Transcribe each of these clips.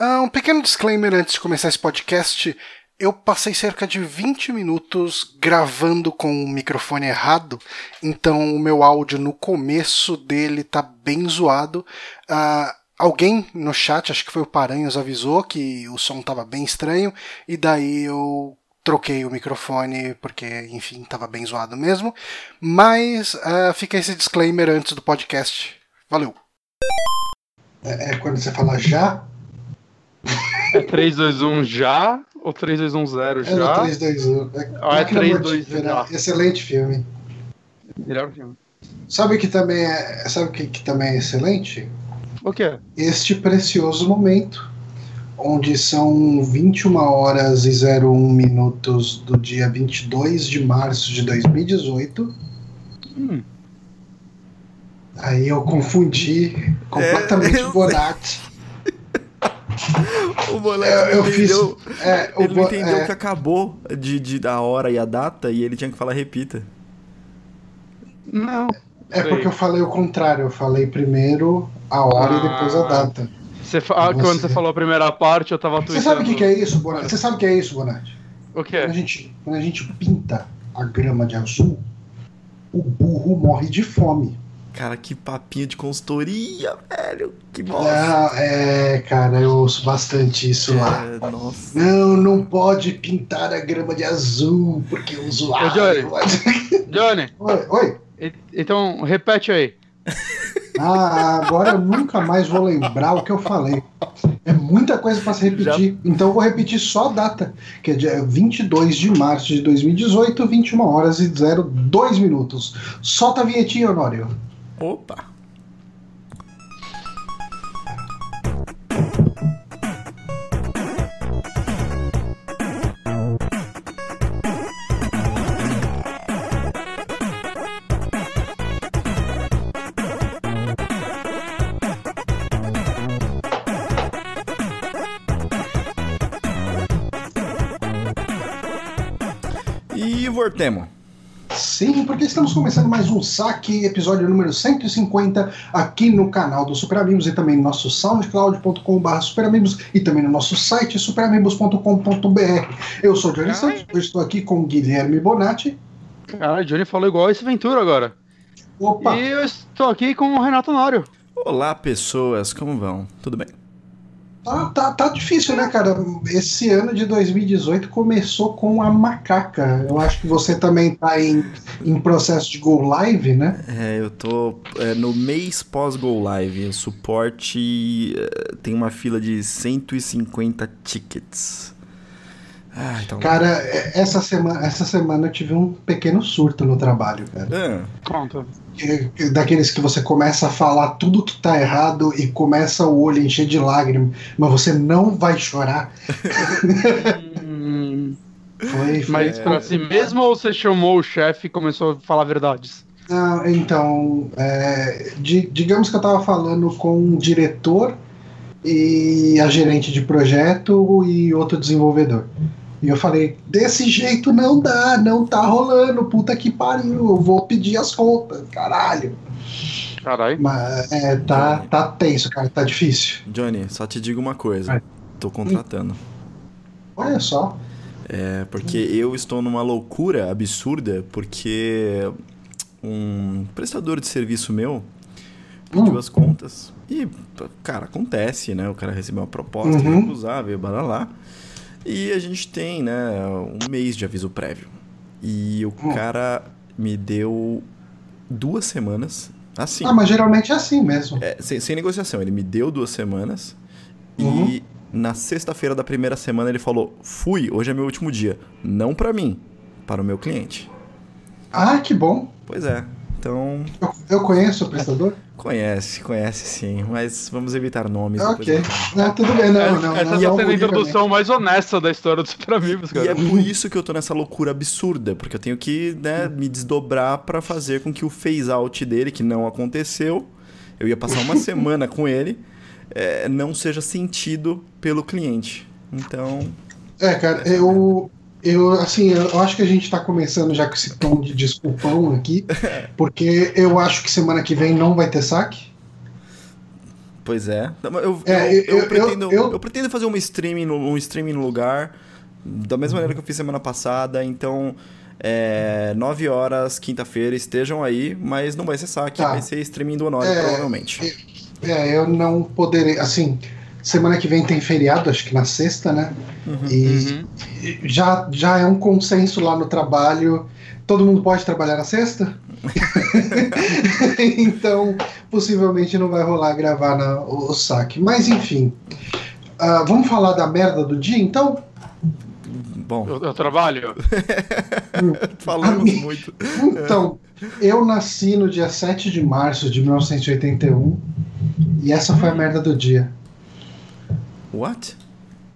Uh, um pequeno disclaimer antes de começar esse podcast. Eu passei cerca de 20 minutos gravando com o microfone errado, então o meu áudio no começo dele tá bem zoado. Uh, alguém no chat, acho que foi o Paranhos, avisou que o som tava bem estranho, e daí eu troquei o microfone porque, enfim, tava bem zoado mesmo. Mas uh, fica esse disclaimer antes do podcast. Valeu! É, é quando você fala já? É 3, 2, 1 já ou 3, 2, 1, 0 já? É 3, 2, 1. É, ah, é 3, 2, 1 já. Excelente filme. Melhor filme. Sabe que também é, sabe que, que também é excelente? O quê? Este precioso momento, onde são 21 horas e 01 minutos do dia 22 de março de 2018. Hum. Aí eu confundi completamente é, o Bonatti. o Bonatti é, eu entendeu, fiz, é, ele não entendeu é, que acabou de, de, da hora e a data e ele tinha que falar repita. Não. É porque eu falei o contrário, eu falei primeiro a hora ah, e depois a data. Você, ah, você... Quando você falou a primeira parte, eu tava Você sabe o que, que, é isso, Bonatti? Você sabe o que é isso, Bonatti? O que é? Quando a, gente, quando a gente pinta a grama de azul, o burro morre de fome. Cara, que papinho de consultoria, velho. Que bosta. Ah, é, cara, eu ouço bastante isso é, lá. Nossa. Não, não pode pintar a grama de azul, porque o usuário. Ô, Johnny. Johnny. Oi, oi. Então, repete aí. Ah, agora eu nunca mais vou lembrar o que eu falei. É muita coisa para se repetir. Já... Então eu vou repetir só a data, que é dia 22 de março de 2018, 21 horas e 02 minutos. Solta a vinhetinha, Honório. Opa! E voltemos. Sim, porque estamos começando mais um saque, episódio número 150, aqui no canal do Super Amigos e também no nosso soundcloud.com.br superamigos e também no nosso site superamigos.com.br. Eu sou o Johnny Santos, eu estou aqui com Guilherme Bonatti. Cara, Johnny falou igual esse Ventura agora. Opa! E eu estou aqui com o Renato Nório. Olá, pessoas, como vão? Tudo bem? Tá, tá, tá difícil, né, cara? Esse ano de 2018 começou com a macaca. Eu acho que você também tá em, em processo de Go Live, né? É, eu tô é, no mês pós-Go Live. O suporte é, tem uma fila de 150 tickets. Ah, então... Cara, é, essa semana, essa semana eu tive um pequeno surto no trabalho, cara. É. Conta daqueles que você começa a falar tudo que tá errado e começa o olho encher de lágrimas, mas você não vai chorar. Hum. foi, foi, mas para si mesmo ou você chamou o chefe e começou a falar verdades? Não, então, é, di, digamos que eu tava falando com um diretor e a gerente de projeto e outro desenvolvedor. E eu falei, desse jeito não dá, não tá rolando, puta que pariu, eu vou pedir as contas, caralho. Caralho. Mas é, tá, tá tenso, cara, tá difícil. Johnny, só te digo uma coisa. É. Tô contratando. Olha só. É, porque eu estou numa loucura absurda, porque um prestador de serviço meu pediu hum. as contas. E, cara, acontece, né? O cara recebeu uma proposta uhum. recusável, blá blá blá. E a gente tem, né, um mês de aviso prévio. E o hum. cara me deu duas semanas. Assim. Ah, mas geralmente é assim mesmo. É, sem, sem, negociação. Ele me deu duas semanas. Uhum. E na sexta-feira da primeira semana ele falou: Fui, hoje é meu último dia. Não para mim, para o meu cliente. Ah, que bom. Pois é. Então. Eu, eu conheço o prestador? Conhece, conhece sim, mas vamos evitar nomes. Ok, não, tudo bem, não, não. Essa está sendo a introdução mais honesta da história dos Super Amigos, cara. E é por isso que eu tô nessa loucura absurda, porque eu tenho que né, me desdobrar para fazer com que o phase out dele, que não aconteceu, eu ia passar uma semana com ele, é, não seja sentido pelo cliente. Então. É, cara, eu, eu, assim, eu acho que a gente está começando já com esse tom de desculpão aqui, porque eu acho que semana que vem não vai ter saque. pois é. Eu, É, eu, eu- eu- pretendo, eu- pretendo fazer uma streaming no, um streaming no lugar, da mesma maneira que eu fiz semana passada, então. É, 9 horas, quinta-feira, estejam aí, mas não vai ser saque, Tá. vai ser streaming do Honório, É, provavelmente. É, eu não poderei. Assim, semana que vem tem feriado, acho que na sexta, né? E Uhum. e já, já é um consenso lá no trabalho. Todo mundo pode trabalhar na sexta? então, possivelmente não vai rolar gravar na- o, o saque. Mas enfim. Ah, vamos falar da merda do dia, então? Bom, Eu, eu trabalho. falamos muito. Então, eu nasci no dia 7 de março de 1981 e essa foi a merda do dia. What?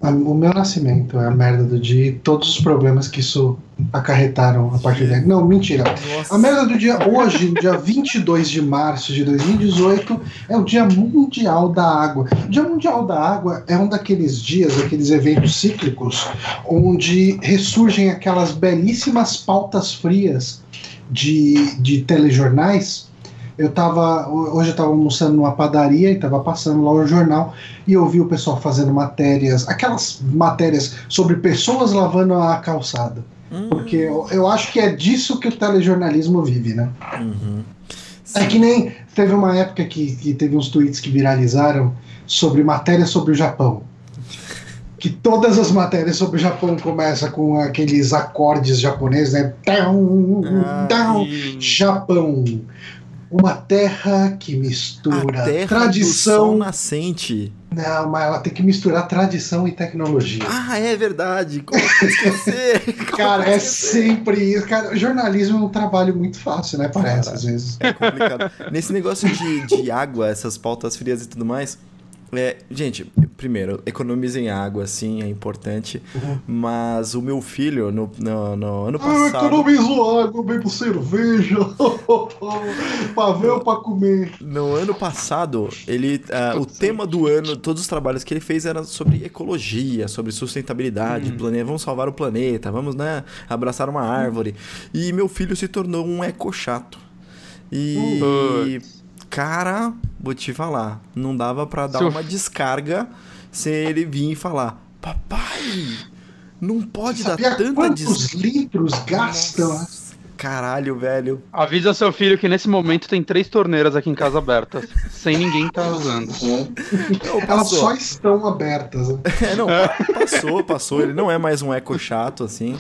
A- O meu nascimento é a merda do dia e todos os problemas que isso acarretaram a partir daí. Não, mentira. Nossa. A merda do dia hoje, dia 22 de março de 2018, é o Dia Mundial da Água. O Dia Mundial da Água é um daqueles dias, aqueles eventos cíclicos, onde ressurgem aquelas belíssimas pautas frias de, de telejornais. Eu tava, hoje eu estava almoçando numa padaria e estava passando lá o jornal e eu vi o pessoal fazendo matérias, aquelas matérias sobre pessoas lavando a calçada. Hum, Porque eu, eu acho que é disso que o telejornalismo vive, né? uhum. É que nem teve uma época que, que teve uns tweets que viralizaram sobre matérias sobre o Japão. Que todas as matérias sobre o Japão começam com aqueles acordes japoneses, né? Down, Ah, down, Japão. Uma terra que mistura A terra do sol tradição. nascente. Não, mas ela tem que misturar tradição e tecnologia. Ah, é verdade. Como esquecer? Como Cara, é sempre isso. Cara, jornalismo é um trabalho muito fácil, né? Parece, Cara. às vezes. É complicado. Nesse negócio de, de água, essas pautas frias e tudo mais. É, gente, primeiro, economizem água, sim, é importante. Uhum. Mas o meu filho, no, no, no ano Ah, passado. economizo água, bebo cerveja. Pavel pra comer. No ano passado, ele, ah, o tema do ano, todos os trabalhos que ele fez era sobre ecologia, sobre sustentabilidade, plane... vamos salvar o planeta, vamos né, abraçar uma árvore. E meu filho se tornou um eco chato. E. cara, vou te falar, não dava pra dar Seu- uma descarga sem ele vir e falar: Papai, não pode dar tanta quantos descarga. litros gastam? Caralho, velho. Avisa seu filho que nesse momento tem três torneiras aqui em casa abertas, sem ninguém tá usando. Não, Elas passou. só estão abertas. né? É, não, pa- passou, passou. Ele não é mais um eco chato, assim.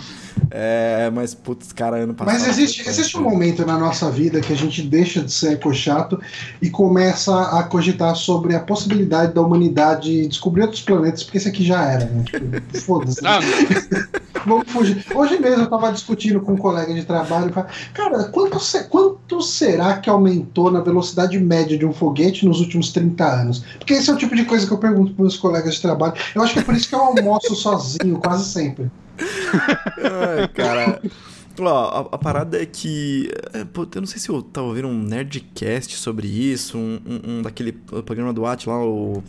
É, mas, putz, cara, ano passado. Mas existe, existe um momento na nossa vida que a gente deixa de ser ecochato e começa a cogitar sobre a possibilidade da humanidade descobrir outros planetas, porque esse aqui já era, né? Tipo, Foda-se. Vamos fugir. Hoje mesmo eu tava discutindo com um colega de trabalho. e Cara, quanto, se- quanto será que aumentou na velocidade média de um foguete nos últimos 30 anos? Porque esse é o tipo de coisa que eu pergunto pros meus colegas de trabalho. Eu acho que é por isso que eu almoço sozinho, quase sempre. Ai, cara. Ó, a, a parada é que. é, pô, eu não sei se eu tava ouvindo um Nerdcast sobre isso, um, um- um daquele programa do At lá, o.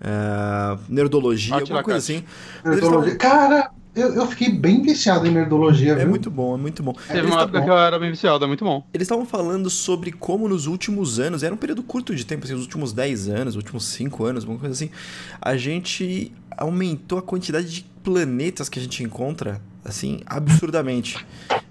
é, Nerdologia, Attila alguma coisa assim. Nerdologia. Cara, eu, eu fiquei bem viciado em nerdologia, É viu? muito bom, é muito bom. teve Eles uma tavam- época que eu era bem viciado, é muito bom. Eles estavam falando sobre como nos últimos anos, era um período curto de tempo, assim, os últimos 10 anos, os últimos 5 anos, alguma coisa assim, a gente aumentou a quantidade de planetas que a gente encontra, assim, absurdamente.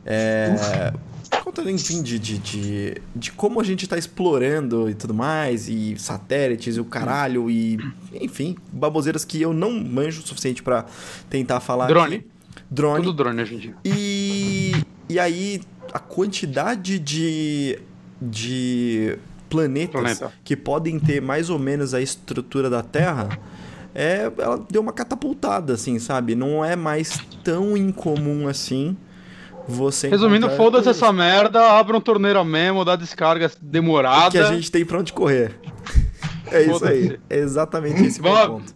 É, por conta, enfim, de, de, de, de como a gente está explorando e tudo mais, e satélites e o caralho, e enfim, baboseiras que eu não manjo o suficiente para tentar falar Drone. aqui. Drone. Tudo drone hoje em dia. E, e aí, a quantidade de, de planetas Planeta. que podem ter mais ou menos a estrutura da Terra, é, ela deu uma catapultada, assim, sabe? Não é mais tão incomum assim você. Resumindo, foda-se essa merda, abra um torneira mesmo, dá descarga demorada. Que a gente tem pra onde correr. É isso aí. É exatamente esse Vamos- ponto.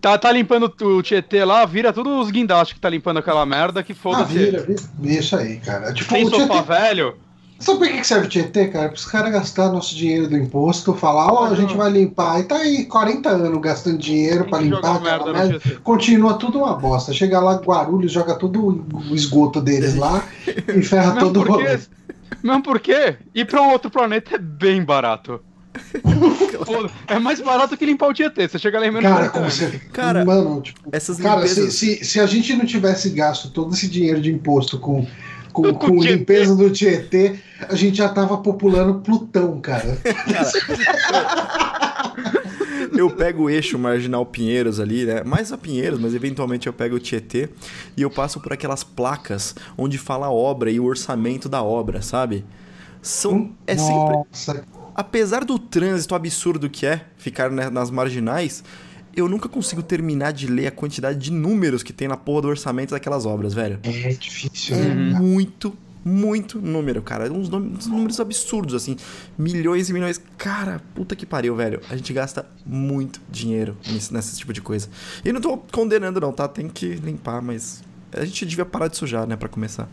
Tá, tá limpando o Tietê lá, vira tudo os guindastes que tá limpando aquela merda, que Ah, foda-se. vira, vira. Isso aí, cara. Tipo, Tem o Tietê, sofá velho? Sabe por que serve o Tietê, cara? Para os caras gastar nosso dinheiro do imposto, falar, ó, a gente vai limpar. E tá aí 40 anos gastando dinheiro que limpar merda merda. Continua tudo uma bosta. Chega lá, Guarulhos, joga todo o esgoto deles lá e ferra todo o rolê. mesmo porque ir pra um outro planeta é bem barato. Pô, é mais barato que limpar o Tietê. Você chega lá em menos Cara, como você. Cara, mano, tipo, Essas cara se, limpezas... se, se a gente não tivesse gasto todo esse dinheiro de imposto com, com, Com limpeza do Tietê, a gente já tava populando Plutão, cara. Eu pego o eixo marginal Pinheiros ali, né? Mais a Pinheiros, mas eventualmente eu pego o Tietê e eu passo por aquelas placas onde fala a obra e o orçamento da obra, sabe? São. É sempre. Nossa, Apesar do trânsito absurdo que é ficar né, nas marginais, eu nunca consigo terminar de ler a quantidade de números que tem na porra do orçamento daquelas obras, velho. é difícil, É né? muito, muito número, cara. Uns, uns números absurdos, assim. Milhões e milhões. Cara, puta que pariu, velho. A gente gasta muito dinheiro nesse, nesse tipo de coisa. E não tô condenando, não, tá? Tem que limpar, mas. A gente devia parar de sujar, né, pra começar.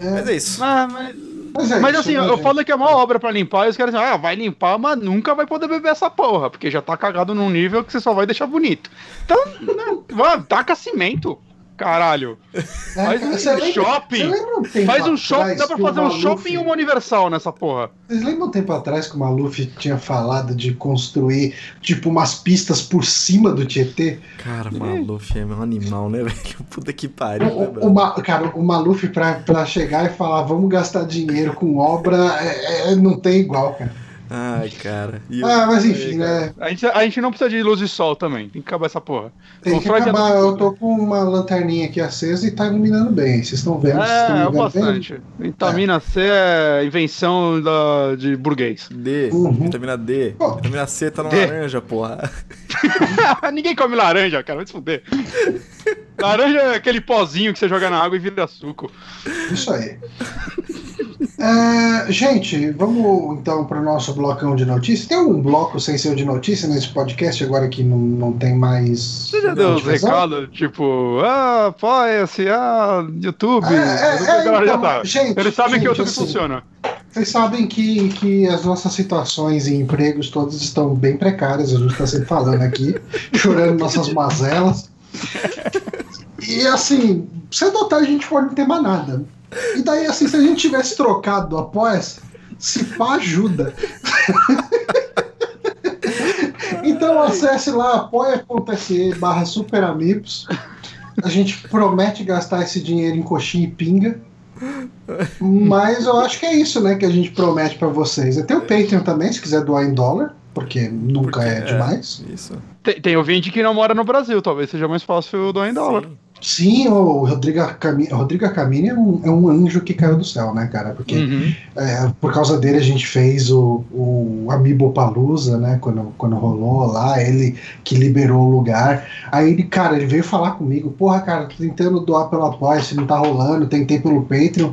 Mas é isso. Ah, mas, Mas, é mas isso, assim, né, eu falo que é uma obra pra limpar e os caras dizem, ah, vai limpar, mas nunca vai poder beber essa porra, porque já tá cagado num nível que você só vai deixar bonito. Então, né, taca cimento, caralho. É, faz um você lembra- shopping. você lembra um Faz um shopping, dá pra o fazer um Maluf- shopping e uma universal nessa porra. Vocês lembram um tempo atrás que o Maluf tinha falado de construir, tipo, umas pistas por cima do Tietê? Cara, Maluf é um animal, né, velho? Puta que pariu, né, O, o, brother? Ma- cara, o Maluf pra, pra chegar e falar vamos gastar dinheiro com obra é- é- não tem igual, cara. Ai, cara. E eu- Ah, mas enfim, né? A gente, a gente não precisa de luz de sol também, tem que acabar essa porra. Tem O que Freud acabar. é Eu tô com uma lanterninha aqui acesa e tá iluminando bem. Vocês estão vendo? É, é vendo bem? bastante. Vitamina C é invenção da, de burguês. D, Uhum. vitamina D. Pô. Vitamina C tá na D. laranja, porra. Ninguém come laranja, cara, vai se fuder. Laranja é aquele pozinho que você joga na água e vira suco. Isso aí. É, gente, vamos então para o nosso blocão de notícias. Tem algum bloco sem ser de notícia nesse podcast agora que não, não tem mais. Você já deu uns recados, tipo, ah, apoia-se, ah, YouTube. É, é, a galera é, já então, tá. gente, Eles sabem que gente, o YouTube assim, funciona. Vocês sabem que, que as nossas situações e empregos todas estão bem precárias, a gente está sempre falando aqui, chorando nossas mazelas. E assim, cedo ou tarde a gente pode não ter mais nada. E daí, assim, se a gente tivesse trocado do Apoia-se, se pá ajuda. então acesse lá apoia.se barra superamigos. A gente promete gastar esse dinheiro em coxinha e pinga. Mas eu acho que é isso, né, que a gente promete pra vocês. Tem o Patreon também, se quiser doar em dólar, porque nunca Porque é, é. demais. Isso. Tem, tem ouvinte que não mora no Brasil, talvez seja mais fácil doar em dólar. Sim. Sim, o Rodrigo Camini, Rodrigo Camini é um, é um anjo que caiu do céu, né, cara? Porque Uhum. é, por causa dele a gente fez o, o Amiibopalusa, né? Quando, quando rolou lá, ele que liberou o lugar. Aí ele, cara, ele veio falar comigo, porra, cara, tô tentando doar pelo apoio, se não tá rolando, tentei pelo Patreon,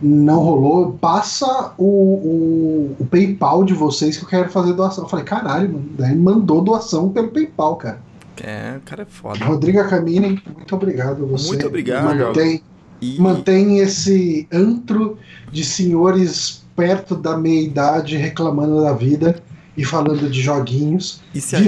não rolou. Passa o, o, o PayPal de vocês que eu quero fazer doação. Eu falei, caralho, mano. Daí ele mandou doação pelo PayPal, cara. É, o cara é foda. Rodrigo Camini, muito obrigado a você. Muito obrigado. Mantém, E mantém esse antro de senhores perto da meia idade reclamando da vida e falando de joguinhos. E se, a,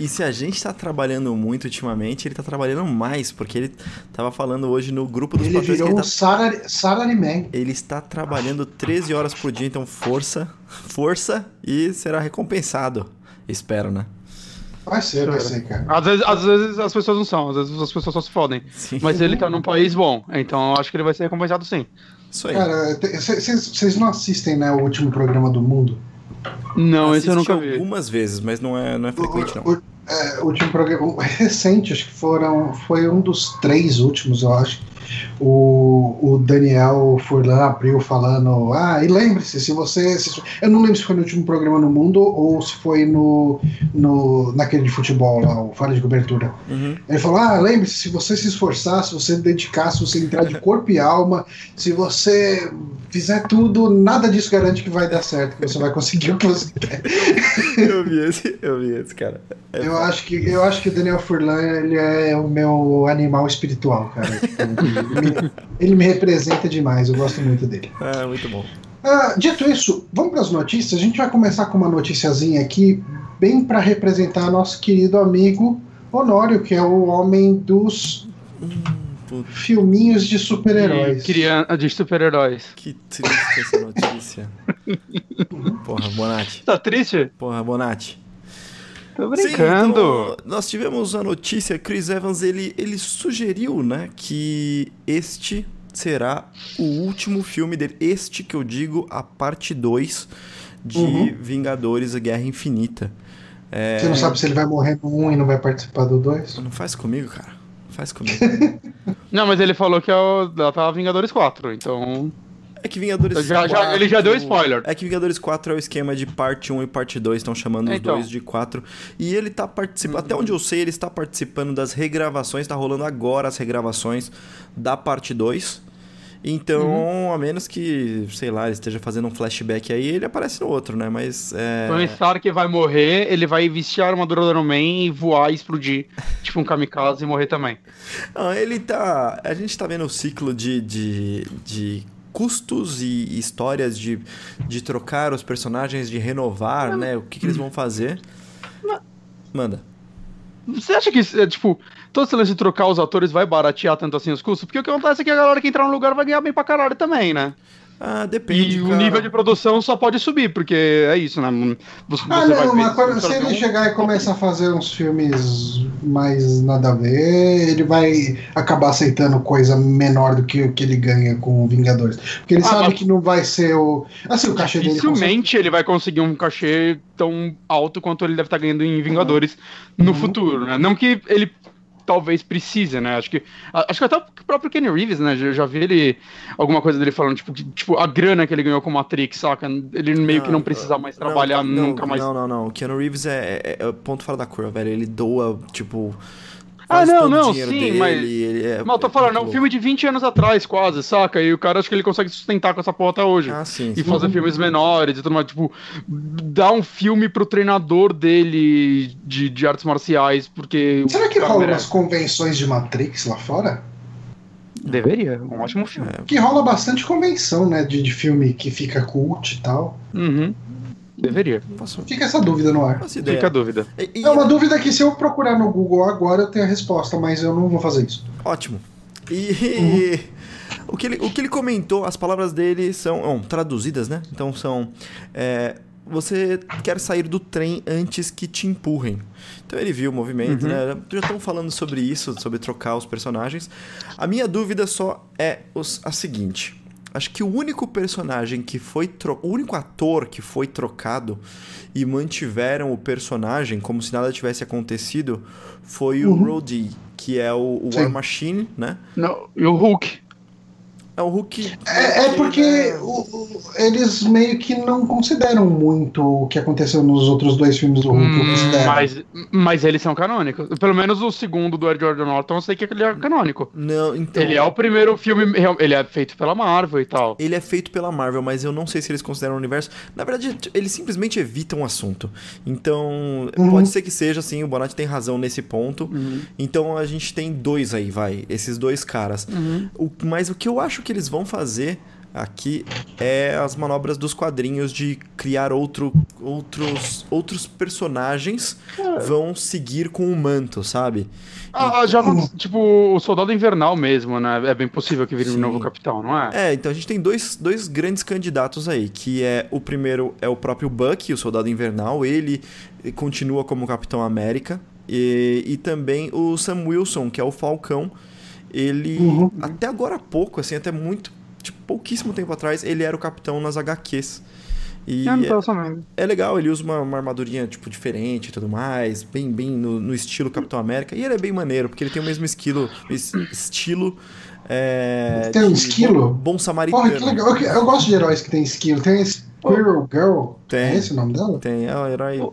e se a gente tá trabalhando muito ultimamente, ele tá trabalhando mais, porque ele tava falando hoje no grupo dos Ele patrões que virou ele tá, salary, salaryman. ele está trabalhando 13 horas por dia, então força, força e será recompensado. Espero, né? Vai ser, vai ser, cara. Às vezes, às vezes as pessoas não são, às vezes as pessoas só se fodem. Sim. Mas ele tá num país bom, então eu acho que ele vai ser recompensado sim. Isso aí. Cara, vocês não assistem, né, o último programa do mundo? Não, esse eu nunca vi. algumas vezes, mas não é, não é frequente, não. O, o- é, o último programa o recente, acho que foram, foi um dos três últimos, eu acho. O, o Daniel Furlan abriu falando: Ah, e lembre-se, se você. se- eu não lembro se foi no último programa no mundo ou se foi no, no naquele de futebol lá, o Fala de Cobertura. Uhum. Ele falou: Ah, lembre-se, se você se esforçar, se você dedicar, se você entrar de corpo e alma, se você fizer tudo, nada disso garante que vai dar certo, que você vai conseguir o que você quer. Eu vi esse, eu vi esse, cara. É Eu acho, que, eu acho que o Daniel Furlan ele é o meu animal espiritual, cara. Tipo, ele, me, ele me representa demais, eu gosto muito dele. Ah, muito bom. Ah, dito isso, vamos para as notícias. A gente vai começar com uma noticiazinha aqui, bem para representar nosso querido amigo Honório, que é o homem dos filminhos de super-heróis. De, criança, de super-heróis. que triste essa notícia. Porra, Bonatti. Tá triste? Porra, Bonatti. Tô Sim, brincando. então, nós tivemos a notícia, Chris Evans, ele, ele sugeriu, né, que este será o último filme dele. Este que eu digo, a parte 2 de Uhum. Vingadores, a Guerra Infinita. É, Você não sabe se ele vai morrer no 1 e não vai participar do 2? Não faz comigo, cara. Não faz comigo. Não, mas ele falou que é o, ela tava Vingadores 4, então. É que Vingadores Já- já- ele já deu spoiler. É que Vingadores 4 é o esquema de parte 1 e parte 2, estão chamando os Então. dois de 4. E ele tá participando, até onde eu sei, ele está participando das regravações, tá rolando agora as regravações da parte 2. Então, Uhum. a menos que, sei lá, ele esteja fazendo um flashback aí, ele aparece no outro, né? Mas é. Tony Stark vai morrer, ele vai vestir a armadura do Iron Man e voar e explodir. tipo um kamikaze e morrer também. Não, ele tá. A gente tá vendo o ciclo de, de, de custos e histórias de, de trocar os personagens, de renovar, né? O que, que eles vão fazer. Manda. Você acha que, é, tipo, todo esse lance de trocar os atores vai baratear tanto assim os custos? Porque o que acontece é que a galera que entrar no lugar vai ganhar bem pra caralho também, né? Ah, depende. E o cara. nível de produção só pode subir, porque é isso, né? Você, Ah, você vai não, ver- mas quando, se ele um- chegar e começar a fazer uns filmes mais nada a ver, ele vai acabar aceitando coisa menor do que o que ele ganha com o Vingadores. Porque ele Ah, sabe mas- que não vai ser o. Assim, o cachê dele. Dificilmente ele vai conseguir um cachê tão alto quanto ele deve estar ganhando em Vingadores no Uhum. futuro, né? Não que ele talvez precise, né? Acho que acho que até o próprio Kenny Reeves, né? Já, já vi ele alguma coisa dele falando tipo, que, tipo a grana que ele ganhou com Matrix, saca? Ele meio que não precisa mais Não, trabalhar não, nunca mais. Não, não, não. O Keanu Reeves é, é, é ponto fora da curva, velho. Ele doa, tipo. Ah, não, não, sim, dele, mas- ele é- Mas eu tô é falando, é um filme de 20 anos atrás, quase, saca? E o cara acho que ele consegue sustentar com essa porra até hoje. Ah, sim. E sim. fazer filmes menores e tudo mais, tipo, dar um filme pro treinador dele de, de artes marciais, porque. Será que rola merece. umas convenções de Matrix lá fora? Deveria, um ótimo filme. Que rola bastante convenção, né? De, de filme que fica cult e tal. Uhum. Deveria. Faço, Fica essa dúvida no ar. Fica a dúvida. E- e- É uma dúvida que se eu procurar no Google agora eu tenho a resposta, mas eu não vou fazer isso. Ótimo. E Uhum. o, que ele, o que ele comentou, as palavras dele são bom, traduzidas, né? Então são. é, você quer sair do trem antes que te empurrem. Então ele viu o movimento, Uhum. né? Já estão falando sobre isso, sobre trocar os personagens. A minha dúvida só é os- a seguinte. Acho que o único personagem que foi tro... o único ator que foi trocado e mantiveram o personagem como se nada tivesse acontecido foi o Uhum. Rhodey, que é o, o. War Machine, né? Não, e o Hulk. É o Hulk. É, é porque né? o- o- eles meio que não consideram muito o que aconteceu nos outros dois filmes do Hulk. Hum, mas, mas eles são canônicos. Pelo menos o segundo do Edward Norton, eu sei que ele é canônico. Não, então. Ele é o primeiro filme. real- Ele é feito pela Marvel e tal. Ele é feito pela Marvel, mas eu não sei se eles consideram o universo. Na verdade, eles simplesmente evitam o assunto. Então, Uhum. pode ser que seja assim, o Bonatti tem razão nesse ponto. Uhum. Então a gente tem dois aí, vai. Esses dois caras. Uhum. O- mas o que eu acho que eles vão fazer aqui é as manobras dos quadrinhos de criar outro, outros, outros personagens vão seguir com o manto, sabe? Ah, já, tipo, o Soldado Invernal mesmo, né? É bem possível que vire Sim. um novo capitão, não é? É, então a gente tem dois, dois grandes candidatos aí, que é o primeiro é o próprio Bucky, o Soldado Invernal, ele continua como Capitão América, e, e também o Sam Wilson, que é o Falcão, ele, Uhum. até agora há pouco, assim, até muito, tipo, pouquíssimo tempo atrás, ele era o Capitão nas HQs. E é, é legal, ele usa uma, uma armadurinha, tipo, diferente e tudo mais, bem, bem no, no estilo Capitão América, e ele é bem maneiro, porque ele tem o mesmo esquilo, es- estilo... É, Tem um esquilo? Bom, bom samaritano. Porra, que legal. Eu, eu gosto de heróis que tem skill. Tem a Squirrel Girl. Tem. É esse o nome dela? Tem, é uma herói,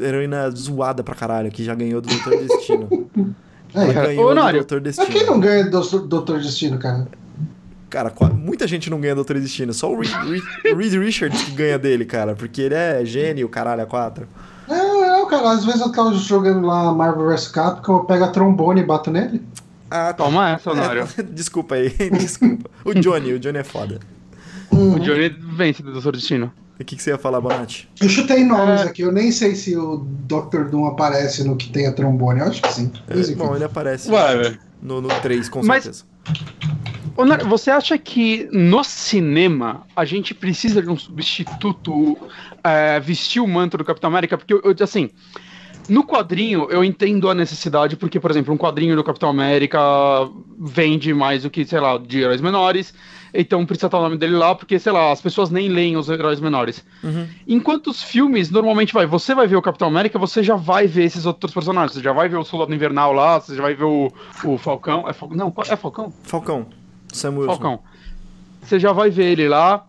heroína zoada pra caralho, que já ganhou do Doutor Destino. Ela É. ganhou Ô, do Doutor Mas quem Destino. não ganha do Doutor Destino, cara? Cara, muita gente não ganha do Doutor Destino. Só o Reed, Reed- Reed Richards que ganha dele, cara. Porque ele é gênio, caralho, a quatro. É, é, cara, às vezes eu tava jogando lá Marvel vs Capcom, eu pego a trombone e bato nele. Ah, tá. Toma essa, Nário. Desculpa aí, desculpa. O Johnny, o Johnny é foda. O Johnny vence do Doutor Destino. O que, que você ia falar, Bonatti? Eu chutei nomes É. aqui, eu nem sei se o Dr. Doom aparece no que tem a trombone, eu acho que sim. É, Mas, bom, ele aparece Ué, no, no 3, com Mas- certeza. Você acha que no cinema a gente precisa de um substituto é, vestir o manto do Capitão América? Porque, eu, assim, no quadrinho eu entendo a necessidade, porque, por exemplo, um quadrinho do Capitão América vende mais do que, sei lá, de heróis menores, então precisa estar o nome dele lá, porque, sei lá, as pessoas nem leem os heróis menores. Uhum. Enquanto os filmes, normalmente vai, você vai ver o Capitão América, você já vai ver esses outros personagens, você já vai ver o Soldado Invernal lá, você já vai ver o, o Falcão. É Fal... Não, é Falcão? Falcão. Samuel. Falcão. Você já vai ver ele lá.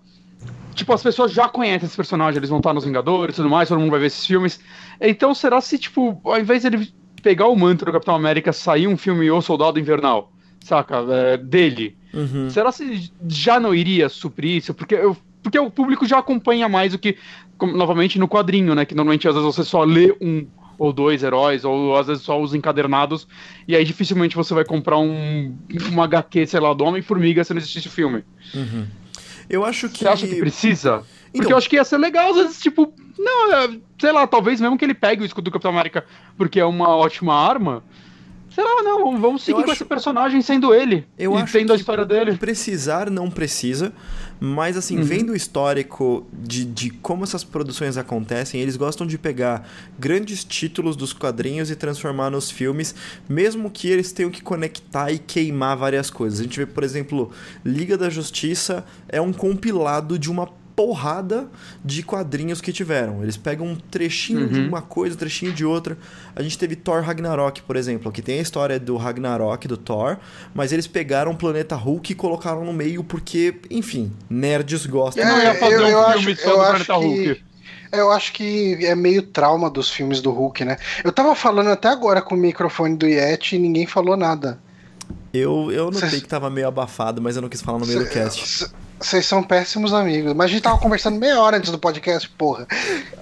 Tipo, as pessoas já conhecem esse personagem, eles vão estar nos Vingadores e tudo mais, todo mundo vai ver esses filmes. Então, será se, tipo, ao invés de ele pegar o manto do Capitão América, sair um filme O Soldado Invernal, saca? É, dele. Uhum. Será se já não iria suprir isso? Porque, eu, porque o público já acompanha mais do que, como, novamente, no quadrinho, né? Que normalmente às vezes você só lê um ou dois heróis, ou às vezes só os encadernados, e aí dificilmente você vai comprar um, um HQ, sei lá, do Homem-Formiga se não existisse o filme. Uhum. Eu acho que. Você acha que precisa? Então... Porque eu acho que ia ser legal, às vezes, tipo, não, é, sei lá, talvez mesmo que ele pegue o escudo do Capitão América porque é uma ótima arma, Sei lá, não, vamos seguir eu com acho... esse personagem sendo ele. Eu acho tendo a história dele. Precisar não precisa, mas assim, uhum. vendo o histórico de, de como essas produções acontecem, eles gostam de pegar grandes títulos dos quadrinhos e transformar nos filmes, mesmo que eles tenham que conectar e queimar várias coisas. A gente vê, por exemplo, Liga da Justiça é um compilado de uma porrada de quadrinhos que tiveram. Eles pegam um trechinho uhum. de uma coisa, um trechinho de outra. A gente teve Thor Ragnarok, por exemplo, que tem a história do Ragnarok, do Thor, mas eles pegaram o planeta Hulk e colocaram no meio porque, enfim, nerds gostam. É, não ia fazer eu, um eu filme acho, só do planeta Hulk. Eu acho que é meio trauma dos filmes do Hulk, né? Eu tava falando até agora com o microfone do Yeti e ninguém falou nada. Eu, eu notei Cês... que tava meio abafado, mas eu não quis falar no meio Cê... do cast. Vocês são péssimos amigos. Mas a gente tava conversando meia hora antes do podcast, porra.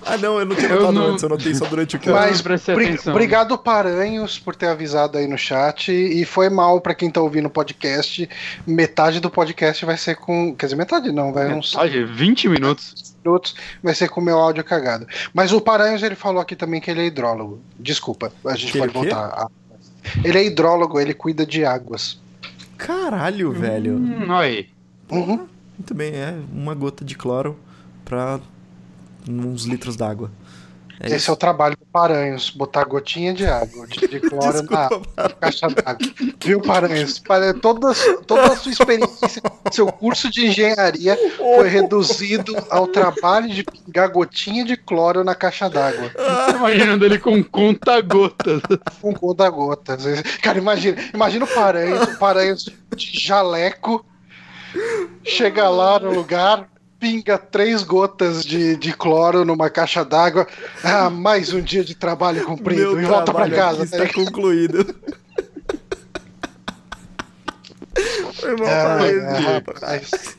Ah, não, eu não tinha notado não... antes, eu notei só durante o cast. Mas bri obrigado, Paranhos, por ter avisado aí no chat. E foi mal para quem tá ouvindo o podcast. Metade do podcast vai ser com. Quer dizer, metade não, vai uns. Metade, 20 minutos. minutos vai ser com o meu áudio cagado. Mas o Paranhos ele falou aqui também que ele é hidrólogo. Desculpa, a gente que pode voltar. Ele é hidrólogo, ele cuida de águas. Caralho, velho. Hum, aí. Uhum. Muito bem, é uma gota de cloro para uns litros d'água. É Esse isso. é o trabalho do Paranhos, botar gotinha de água, de, de cloro na, na, caixa d'água. Viu, Paranhos? Toda, toda a sua experiência, seu curso de engenharia foi reduzido ao trabalho de pingar gotinha de cloro na caixa d'água. Imaginando ele com conta-gotas. Com conta-gotas. Cara, imagina, imagina o Paranhos, o Paranhos de jaleco Chega lá no lugar, pinga três gotas de, de cloro numa caixa d'água. Ah, mais um dia de trabalho cumprido. Meu e volta pra casa. Está né? concluído. Foi mal é, é, rapaz.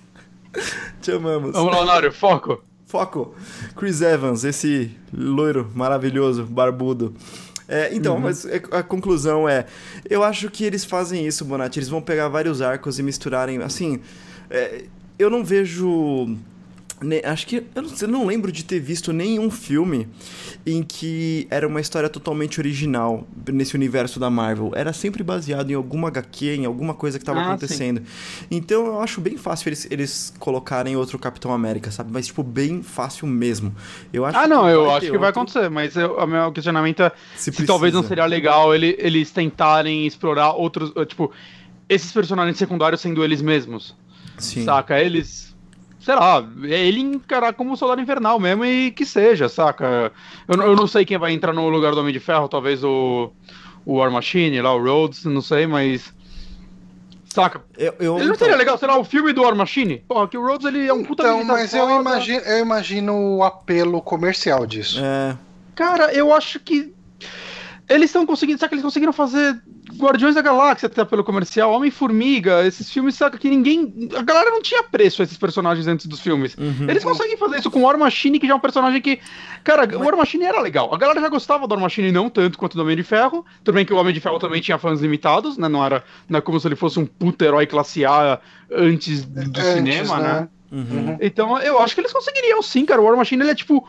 Te amamos. Vamos lá, Honório, foco. Foco. Chris Evans, esse loiro maravilhoso, barbudo. É, então, uhum. mas é, a conclusão é: eu acho que eles fazem isso, Bonatti. Eles vão pegar vários arcos e misturarem. Assim, é, eu não vejo. Acho que. Eu não, eu não, lembro de ter visto nenhum filme em que era uma história totalmente original nesse universo da Marvel. Era sempre baseado em alguma HQ, em alguma coisa que estava ah, acontecendo. Sim. Então eu acho bem fácil eles, eles colocarem outro Capitão América, sabe? Mas, tipo, bem fácil mesmo. Eu acho ah, não, eu acho que outro... vai acontecer, mas o meu questionamento é se, se talvez não seria legal ele, eles tentarem explorar outros. Tipo, esses personagens secundários sendo eles mesmos. Sim. Saca? Eles. Sei lá, ele encarar como soldado invernal mesmo e que seja, saca? Eu, eu não sei quem vai entrar no lugar do Homem de Ferro, talvez o, o War Machine, lá, o Rhodes, não sei, mas. Saca? Eu, eu, ele não seria então... legal, sei lá, o filme do War Machine? Porra, que o Rhodes ele é um puta Então, mas eu imagino, eu imagino o apelo comercial disso. É. Cara, eu acho que. Eles estão conseguindo. Sabe que eles conseguiram fazer Guardiões da Galáxia, até pelo comercial, Homem-Formiga, esses filmes, saca que ninguém. A galera não tinha preço a esses personagens antes dos filmes. Uhum. Eles conseguem fazer isso com o War Machine, que já é um personagem que. Cara, Mas... o War Machine era legal. A galera já gostava do War Machine, não tanto quanto do Homem de Ferro. Tudo bem que o Homem de Ferro também tinha fãs limitados, né? Não era, não é como se ele fosse um puto herói classe A antes do antes, cinema, né? né? Uhum. Então eu acho que eles conseguiriam sim, cara. O War Machine ele é tipo.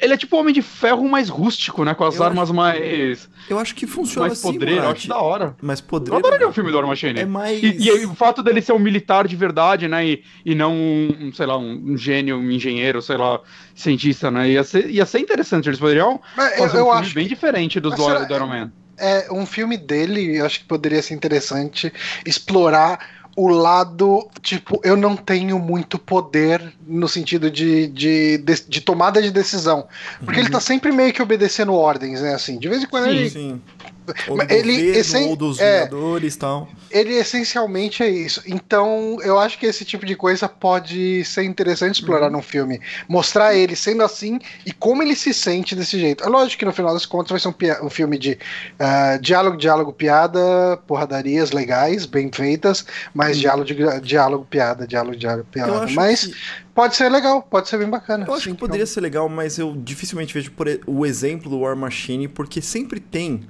Ele é tipo o Homem de Ferro mais rústico, né? Com as Eu armas acho- mais. Eu acho que funciona mais assim, podreiro. Eu Murat. acho da hora. Mas Eu podreiro... adoraria um filme do War Machine. É mais... E, e o fato dele ser um militar de verdade, né? E, e não um, sei lá, um, um gênio, um engenheiro, sei lá, cientista, né? Ia ser, ia ser interessante. Eles poderiam Mas eu, fazer um eu filme acho bem que diferente dos do, será- do Iron Man. é, um filme dele, eu acho que poderia ser interessante explorar o lado, tipo, eu não tenho muito poder no sentido de, de, de, de tomada de decisão. Porque ele tá sempre meio que obedecendo ordens, né? Assim, de vez em quando Sim. ele, Sim. Ou do ele- governo, esse- ou dos é. Vingadores tal. ele essencialmente é isso. Então, eu acho que esse tipo de coisa pode ser interessante explorar num filme. Mostrar ele sendo assim e como ele se sente desse jeito. É lógico que no final das contas vai ser um, um filme de ah, diálogo, diálogo, piada, porradarias legais, bem feitas, mas diálogo, de- diálogo, piada, diálogo, diálogo, piada. Mas que... pode ser legal, pode ser bem bacana. Eu acho que poderia ser legal, mas eu dificilmente vejo por o exemplo do War Machine, porque sempre tem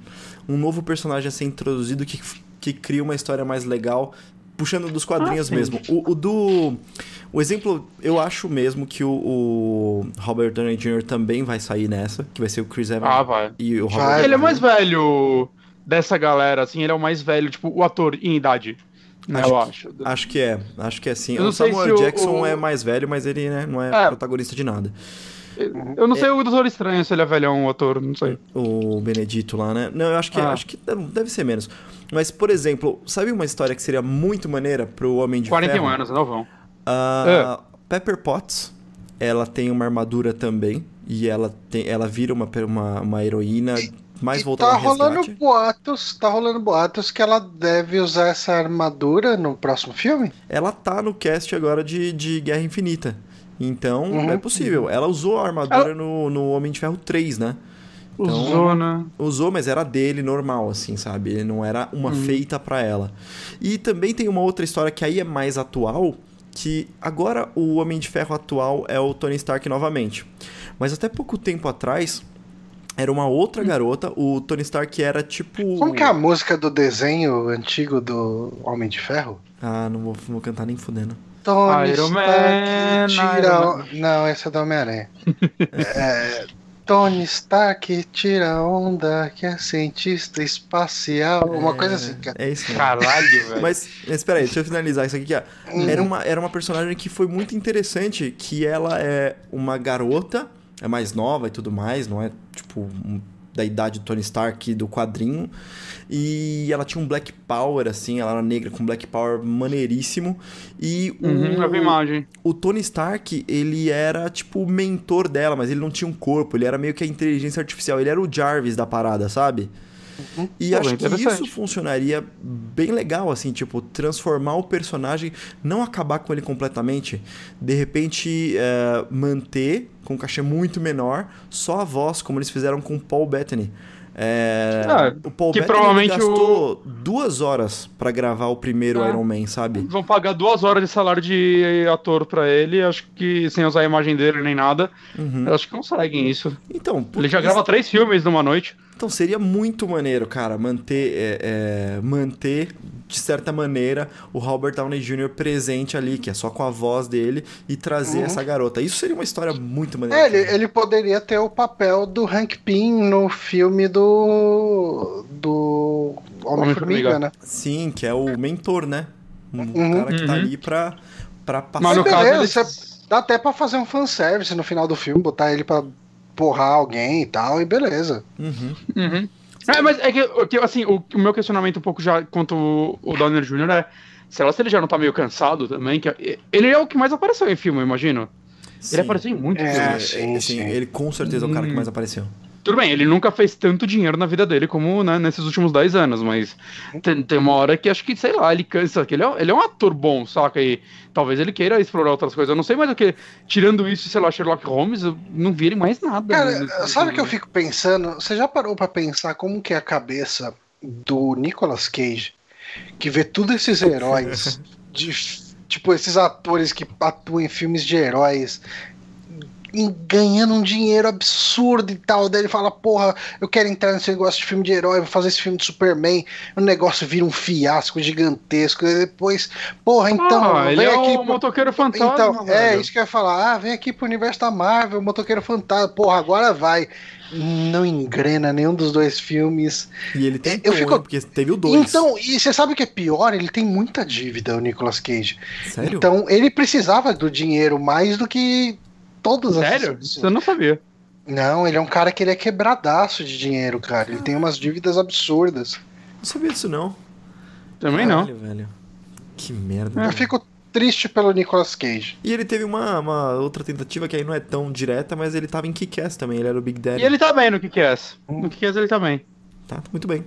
um novo personagem a ser introduzido que, que cria uma história mais legal, puxando dos quadrinhos Ah, mesmo. O, o do. O exemplo, eu acho mesmo que o, o Robert Downey Jr. também vai sair nessa, que vai ser o Chris Evans Ah, vai. e o Vai, Robert Ele é mais velho dessa galera, assim, ele é o mais velho, tipo, o ator em idade. Né, Acho eu acho. Acho que é, acho que é sim. Eu não O sei Samuel se o- Jackson o- é mais velho, mas ele né, não é, É. protagonista de nada. Eu não sei o Doutor Estranho se ele é velhão, o ator, não sei. O Benedito lá, né? Não, eu acho que, Ah. acho que deve ser menos. Mas, por exemplo, sabe uma história que seria muito maneira pro Homem de 41 Ferro? anos, não vão. A Pepper Potts, ela tem uma armadura também. E ela, tem, ela vira uma, uma, uma heroína mais E voltada tá ao rolando resgate. boatos, tá rolando boatos que ela deve usar essa armadura no próximo filme. Ela tá no cast agora de, de Guerra Infinita. Então, Uhum. é possível. Ela usou a armadura no, no Homem de Ferro 3, né? Então- Usou, né? Usou, mas era dele normal, assim, sabe? Ele não era uma Uhum. feita pra ela. E também tem uma outra história que aí é mais atual, que agora o Homem de Ferro atual é o Tony Stark novamente. Mas até pouco tempo atrás era uma outra garota, o Tony Stark era tipo Hum. Como que é a música do desenho antigo do Homem de Ferro? Ah, não vou, não vou cantar nem fudendo. Tony Iron Stark Man, tira... Iron on- Não, esse é do Homem-Aranha. é, Tony Stark tira onda que é cientista espacial. Uma coisa assim, cara. É isso mesmo. Caralho, velho. Mas, espera aí, deixa eu finalizar isso aqui. Que, ó, Uhum. era, uma, era uma personagem que foi muito interessante, que ela é uma garota, é mais nova e tudo mais, não é tipo um- da idade do Tony Stark do quadrinho. E ela tinha um Black Power, assim, ela era negra com Black Power maneiríssimo. E o, Uhum, imagem. o Tony Stark, ele era tipo o mentor dela, mas ele não tinha um corpo, ele era meio que a inteligência artificial, ele era o Jarvis da parada, sabe? E Pô, acho que isso funcionaria bem legal, assim, tipo, transformar o personagem, não acabar com ele completamente, de repente é, manter com um cachê muito menor, só a voz, como eles fizeram com o Paul Bettany. É, Ah, o Paul que Bettany provavelmente gastou duas horas pra gravar o primeiro É. Iron Man, sabe? Vão pagar duas horas de salário de ator pra ele, acho que sem usar a imagem dele nem nada. Uhum. Eu acho que conseguem isso. Então, Ele já isso- grava três filmes numa noite. Então seria muito maneiro, cara, manter, é, é, manter de certa maneira o Robert Downey Jr. presente ali, que é só com a voz dele, e trazer Uhum. essa garota. Isso seria uma história muito maneira. É, ele, ele poderia ter o papel do Hank Pym no filme do. do Homem-Formiga, né? Sim, que é o mentor, né? Um Uhum. cara que tá Uhum. ali pra, pra passar. Mas no beleza, caso, ele- Dá até pra fazer um fanservice no final do filme, botar ele pra porrar alguém e tal, e beleza. Uhum. Uhum. É, mas é que, que, assim, o, o meu questionamento um pouco já quanto o, o Downer Jr. é, sei lá se ele já não tá meio cansado também, que ele é o que mais apareceu em filme, eu imagino. Sim. Ele apareceu em muitos É, filmes. sim, Assim, sim. Ele com certeza é o cara que Hum. mais apareceu. Tudo bem, ele nunca fez tanto dinheiro na vida dele como né, nesses últimos 10 anos, mas tem, tem uma hora que acho que, sei lá, ele cansa, que ele é, ele é um ator bom, saca? E talvez ele queira explorar outras coisas. Eu não sei mais o que. Tirando isso, sei lá, Sherlock Holmes, eu não vi ele mais nada. Cara, né, nesse- sabe o que eu fico pensando? Você já parou pra pensar como que é a cabeça do Nicolas Cage, que vê todos esses heróis, de, tipo, esses atores que atuam em filmes de heróis ganhando um dinheiro absurdo e tal. Daí ele fala, porra, eu quero entrar nesse negócio de filme de herói, vou fazer esse filme de Superman. O negócio vira um fiasco gigantesco. E depois, porra, então. Ah, ele é aqui um pro... motoqueiro fantasma. Então, é, isso que eu ia falar. Ah, vem aqui pro universo da Marvel, motoqueiro fantasma. Porra, agora vai não engrena nenhum dos dois filmes. E ele tem eu fico... Né? porque teve o dois. Então, e você sabe o que é pior? Ele tem muita dívida, o Nicolas Cage. Sério? Então, ele precisava do dinheiro mais do que todos Sério? Você não sabia. Não, ele é um cara que ele é quebradaço de dinheiro, cara. Ele tem umas dívidas absurdas. Não sabia disso, não. Também Caralho, não. Velho. Que merda. Eu fico triste pelo Nicolas Cage. E ele teve uma, uma outra tentativa que aí não é tão direta, mas ele tava em Kick-Ass também, ele era o Big Daddy. E ele tá bem no Kick-Ass. Hum. No Kick-Ass ele tá bem. Tá, muito bem.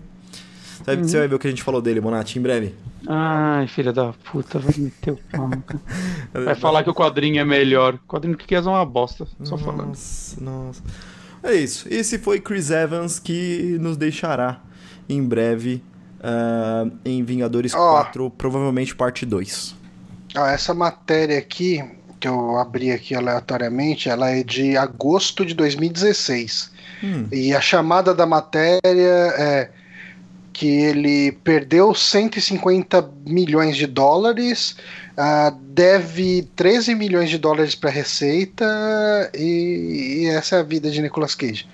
Sabe, uhum. Você vai ver o que a gente falou dele, Monati, em breve. Ai, filha da puta, vai meter o pau. Vai falar que o quadrinho é melhor. O quadrinho do Kick-Ass é uma bosta, só nossa, falando. Nossa, É isso. Esse foi Chris Evans que nos deixará em breve uh, em Vingadores oh. 4, provavelmente parte 2. Ah, essa matéria aqui, que eu abri aqui aleatoriamente, ela é de agosto de 2016. Hum. E a chamada da matéria é que ele perdeu 150 milhões de dólares, uh, deve 13 milhões de dólares para Receita, e, e, essa é a vida de Nicolas Cage.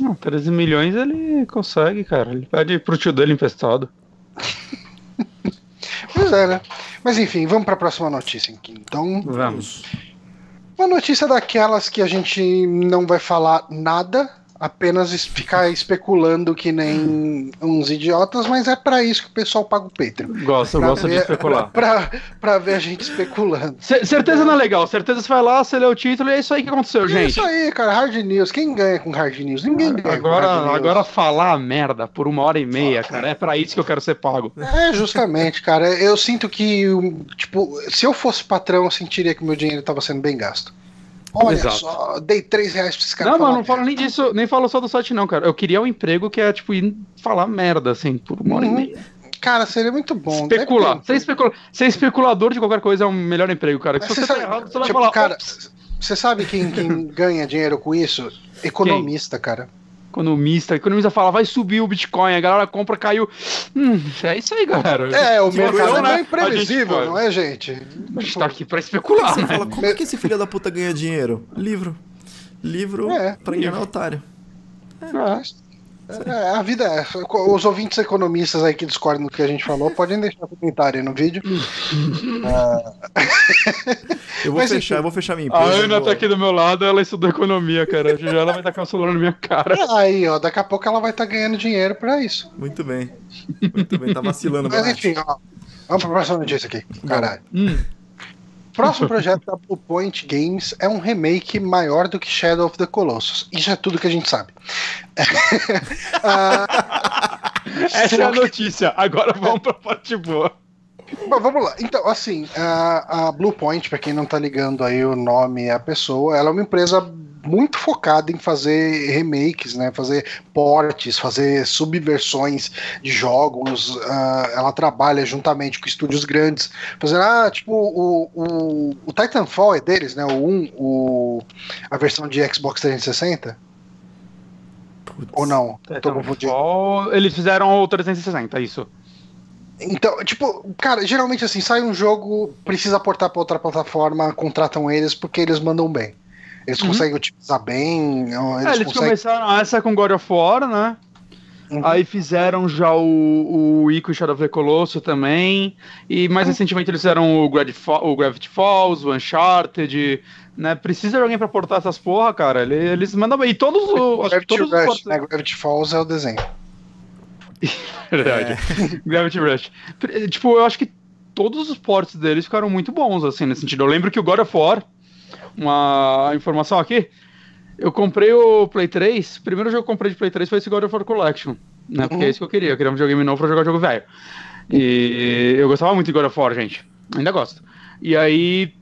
Não, 13 milhões ele consegue, cara. Ele pede pro tio dele emprestado. pois é, né? Mas enfim, vamos para a próxima notícia aqui. Então, vamos. Uma notícia daquelas que a gente não vai falar nada, apenas ficar especulando que nem uns idiotas, mas é para isso que o pessoal paga o Patreon. Gosta, gosta de especular. Pra, pra, ver a gente especulando. C certeza não é legal, certeza você vai lá, você lê o título e é isso aí que aconteceu, gente. É isso aí, cara, Hard News. Quem ganha com Hard News? Ninguém ganha. Agora, agora falar merda por uma hora e meia, cara, é para isso que eu quero ser pago. É, justamente, cara. Eu sinto que, tipo, se eu fosse patrão, eu sentiria que meu dinheiro estava sendo bem gasto. Olha Exato. só, dei 3 reais pra esse cara. Não, mas não falo nem disso, nem falo só do site, não, cara. Eu queria um emprego que é, tipo, ir falar merda, assim, por uma hora uhum. e meia. Cara, seria muito bom. Especular. Ser, especula... Ser especulador de qualquer coisa é o melhor emprego, cara. Se você, tá errado, você vai tipo, falar. Cara, você sabe quem, quem ganha dinheiro com isso? Economista, quem? cara economista. economista fala, vai subir o Bitcoin, a galera compra, caiu. Hum, é isso aí, galera. É, o mercado é né? imprevisível, não é, gente? A gente tá aqui pra especular, né? Fala, como é que esse filho da puta ganha dinheiro? Livro. Livro é, pra enganar otário. É, é. É, a vida é. Os ouvintes economistas aí que discordam do que a gente falou, podem deixar comentário aí no vídeo. uh... eu vou Mas, fechar, eu vou fechar minha empresa. A Ana vou... tá aqui do meu lado, ela estudou economia, cara. Já ela vai estar com o celular na minha cara. Aí, ó, daqui a pouco ela vai estar tá ganhando dinheiro pra isso. Muito bem. Muito bem, tá vacilando. Mas enfim, ó. Vamos pra próxima notícia aqui. Caralho. Hum. Próximo projeto da Bluepoint Games é um remake maior do que Shadow of the Colossus. Isso é tudo que a gente sabe. uh, Essa é a notícia. Agora vamos para a parte boa. Bom, vamos lá. Então, assim, a, a Bluepoint, para quem não tá ligando aí o nome e a pessoa, ela é uma empresa muito focada em fazer remakes, né? Fazer portes, fazer subversões de jogos. Uh, ela trabalha juntamente com estúdios grandes, fazendo, ah, tipo, o, o, o Titanfall é deles, né? O 1, o, a versão de Xbox 360. Putz, Ou não? Tô confundindo. Eles fizeram o 360, isso. Então, tipo, cara, geralmente assim, sai um jogo, precisa portar para outra plataforma, contratam eles porque eles mandam bem. Eles uhum. conseguem utilizar bem. Eles, é, eles conseguem... começaram essa com God of War, né? Uhum. Aí fizeram já o, o Ico Shadow of the Colosso também. E mais uhum. recentemente eles fizeram o, Gravity, o Gravity Falls, o Uncharted. Né? Precisa de alguém pra portar essas porra, cara. Eles, mandam bem. E todos, o, Gravity, todos Rush, os né? Gravity Falls é o desenho. Verdade. É. Gravity Rush. Tipo, eu acho que todos os ports deles ficaram muito bons, assim, nesse sentido. Eu lembro que o God of War uma informação aqui. Eu comprei o Play 3. O primeiro jogo que eu comprei de Play 3 foi esse God of War Collection. Né? Porque uhum. é isso que eu queria. Eu queria um videogame novo pra jogar jogo velho. E eu gostava muito de God of War, gente. Ainda gosto. E aí.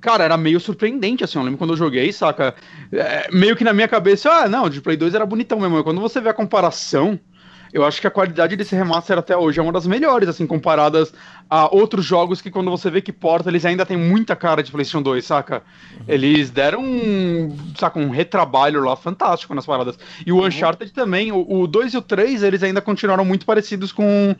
Cara, era meio surpreendente, assim. Eu lembro quando eu joguei, saca? É, meio que na minha cabeça, ah, não, de Play 2 era bonitão mesmo. Quando você vê a comparação eu acho que a qualidade desse remaster até hoje é uma das melhores, assim, comparadas a outros jogos que quando você vê que porta, eles ainda têm muita cara de PlayStation 2, saca? Uhum. Eles deram um, saca, um retrabalho lá fantástico nas paradas. E o uhum. Uncharted também, o, o 2 e o 3, eles ainda continuaram muito parecidos com,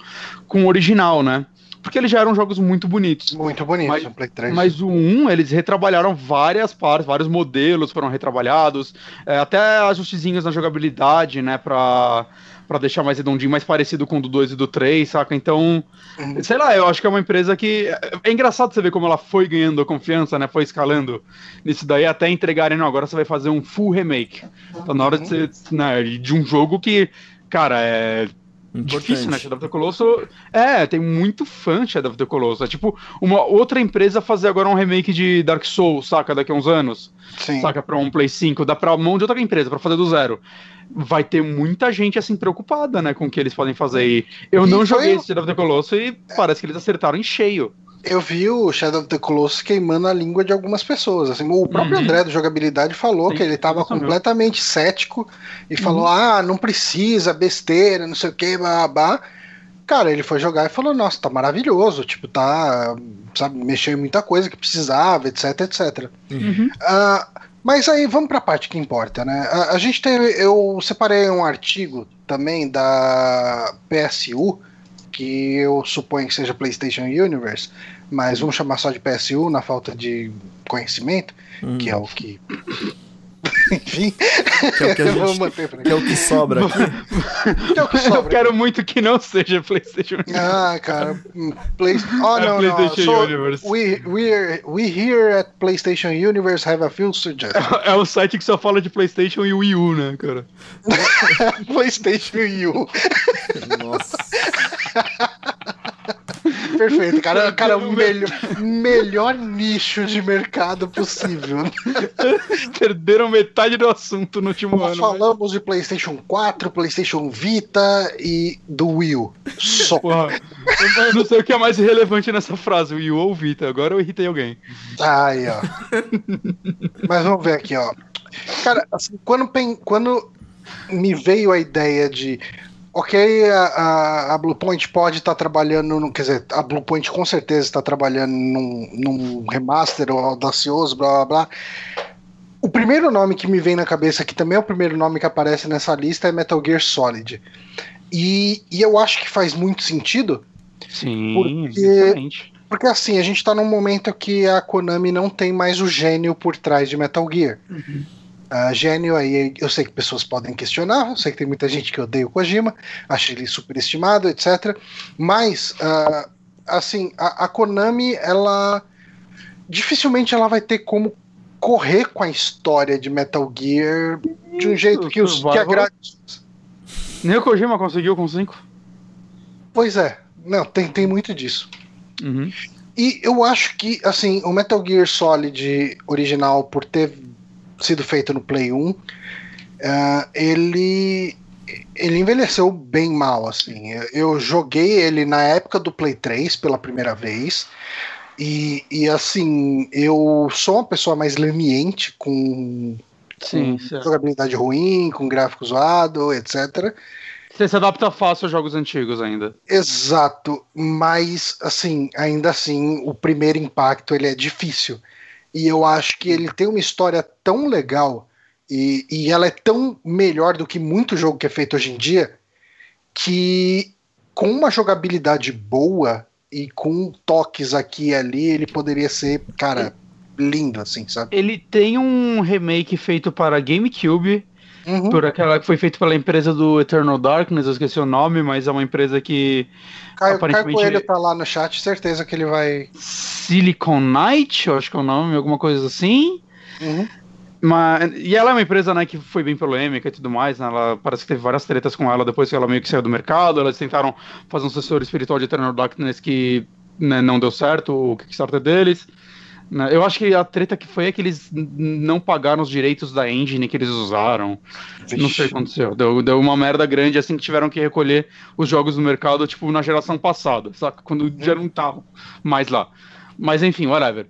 com o original, né? porque eles já eram jogos muito bonitos. Muito bonitos, mas, Play 3. Mas o 1, eles retrabalharam várias partes, vários modelos foram retrabalhados, é, até ajustezinhos na jogabilidade, né, pra, pra deixar mais redondinho, mais parecido com o do 2 e do 3, saca? Então, uhum. sei lá, eu acho que é uma empresa que. É, engraçado você ver como ela foi ganhando confiança, né, foi escalando nisso daí, até entregarem, não, agora você vai fazer um full remake. Tá na hora de, ser, né, de um jogo que, cara, é Importante. Difícil, né? Shadow of the Colossus. É, tem muito fã de Shadow of the Colossus. É tipo uma outra empresa fazer agora um remake de Dark Souls, saca? Daqui a uns anos. Sim. Saca? Pra um Play 5. Dá pra mão de outra empresa, pra fazer do zero. Vai ter muita gente assim preocupada, né? Com o que eles podem fazer. E eu e não joguei esse Shadow of the Colossus e parece que eles acertaram em cheio eu vi o Shadow of the Colossus queimando a língua de algumas pessoas. Assim, o próprio uhum. André do Jogabilidade falou Sim, que ele estava completamente cético e uhum. falou: ah, não precisa, besteira, não sei o que, babá. Cara, ele foi jogar e falou: nossa, tá maravilhoso, tipo, tá. Sabe, mexeu em muita coisa que precisava, etc, etc. Uhum. Uh, mas aí vamos para a parte que importa, né? A, a gente tem. Eu separei um artigo também da PSU que eu suponho que seja PlayStation Universe, mas vamos chamar só de PSU na falta de conhecimento, hum. que é o que. Enfim, que é o que, a gente, manter que, é o que sobra aqui. que é o que sobra. Eu quero muito que não seja PlayStation Universe. Ah, cara. Play... Oh, é não, PlayStation não. So, Universe. We, we, we here at PlayStation Universe have a few suggestions. É, é o site que só fala de PlayStation e Wii U, né, cara? PlayStation e Wii U. Nossa. Perfeito, cara. Cara, o melhor, melhor nicho de mercado possível. Perderam metade do assunto no último Nós ano. Falamos mas... de PlayStation 4, PlayStation Vita e do Wii U. Só. Porra, eu não sei o que é mais relevante nessa frase, Wii U ou Vita. Agora eu irritei alguém. Aí, ó. mas vamos ver aqui, ó. Cara, assim, quando, quando me veio a ideia de ok, a, a, a Bluepoint pode estar tá trabalhando, no, quer dizer, a Bluepoint com certeza está trabalhando num, num remaster ou audacioso, blá blá blá. O primeiro nome que me vem na cabeça, que também é o primeiro nome que aparece nessa lista, é Metal Gear Solid. E, e eu acho que faz muito sentido. Sim, porque, exatamente. Porque assim, a gente está num momento que a Konami não tem mais o gênio por trás de Metal Gear. Uhum. Uh, gênio aí, eu sei que pessoas podem questionar, eu sei que tem muita gente que odeia o Kojima, acha ele superestimado, etc. Mas, uh, assim, a, a, Konami, ela dificilmente ela vai ter como correr com a história de Metal Gear de um jeito que, os, que agrade. Nem o Kojima conseguiu com 5. Pois é, não, tem, tem muito disso. Uhum. E eu acho que, assim, o Metal Gear Solid original, por ter sido feito no Play 1, uh, ah, ele ele envelheceu bem mal, assim. Eu joguei ele na época do Play 3 pela primeira vez. E, e assim, eu sou uma pessoa mais leniente com, Sim, com jogabilidade ruim, com gráfico zoado, etc. Você se adapta fácil aos jogos antigos ainda. Exato, mas assim, ainda assim, o primeiro impacto ele é difícil. E eu acho que ele tem uma história tão legal e, e ela é tão melhor do que muito jogo que é feito hoje em dia que com uma jogabilidade boa e com toques aqui e ali, ele poderia ser, cara, lindo, assim, sabe? Ele tem um remake feito para GameCube, uhum. por aquela que foi feito pela empresa do Eternal Darkness, eu esqueci o nome, mas é uma empresa que Caio, aparentemente... Caio Coelho tá lá no chat, certeza que ele vai. Silicon Knight, eu acho que é o nome, alguma coisa assim. Uhum. Mas, e ela é uma empresa né, que foi bem polêmica e tudo mais. Né, ela parece que teve várias tretas com ela depois que ela meio que saiu do mercado. Elas tentaram fazer um assessor espiritual de Eternal Darkness que né, não deu certo, o Kickstarter deles. Né? Eu acho que a treta que foi é que eles não pagaram os direitos da engine que eles usaram. Vixe. Não sei o que aconteceu. Deu, deu uma merda grande assim que tiveram que recolher os jogos no mercado, tipo, na geração passada, saca? Quando já não estavam mais lá. Mas enfim, whatever.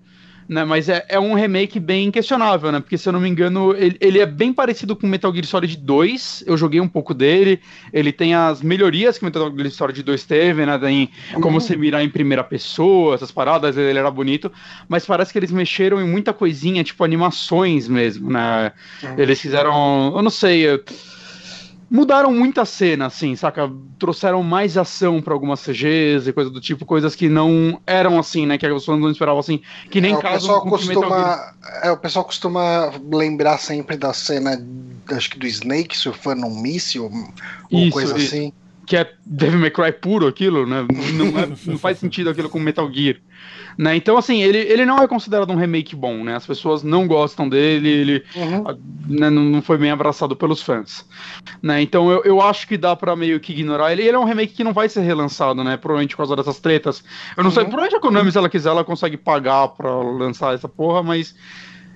Né? Mas é, é um remake bem questionável, né? Porque se eu não me engano, ele, ele, é bem parecido com Metal Gear Solid 2. Eu joguei um pouco dele. Ele tem as melhorias que o Metal Gear Solid 2 teve, né? Tem como você mirar em primeira pessoa, essas paradas, ele era bonito. Mas parece que eles mexeram em muita coisinha, tipo animações mesmo, né? Uhum. Eles fizeram. Eu não sei. Eu, mudaram muita cena, assim, saca? Trouxeram mais ação para algumas CGs e coisa do tipo, coisas que não eram assim, né? Que as pessoas não esperavam assim, que nem é, o pessoal costuma, é, o pessoal costuma lembrar sempre da cena, acho que do Snake surfando um míssil, ou Isso, coisa assim. Que é Devil May Cry puro aquilo, né? Não, é, não faz sentido aquilo com Metal Gear. Né? Então, assim, ele, ele não é considerado um remake bom, né? As pessoas não gostam dele, ele uhum. né, não foi bem abraçado pelos fãs. Né? Então, eu, eu acho que dá para meio que ignorar ele. Ele é um remake que não vai ser relançado, né? Provavelmente por causa dessas tretas. Eu não uhum. sei, provavelmente a Konami, se ela quiser, ela consegue pagar pra lançar essa porra, mas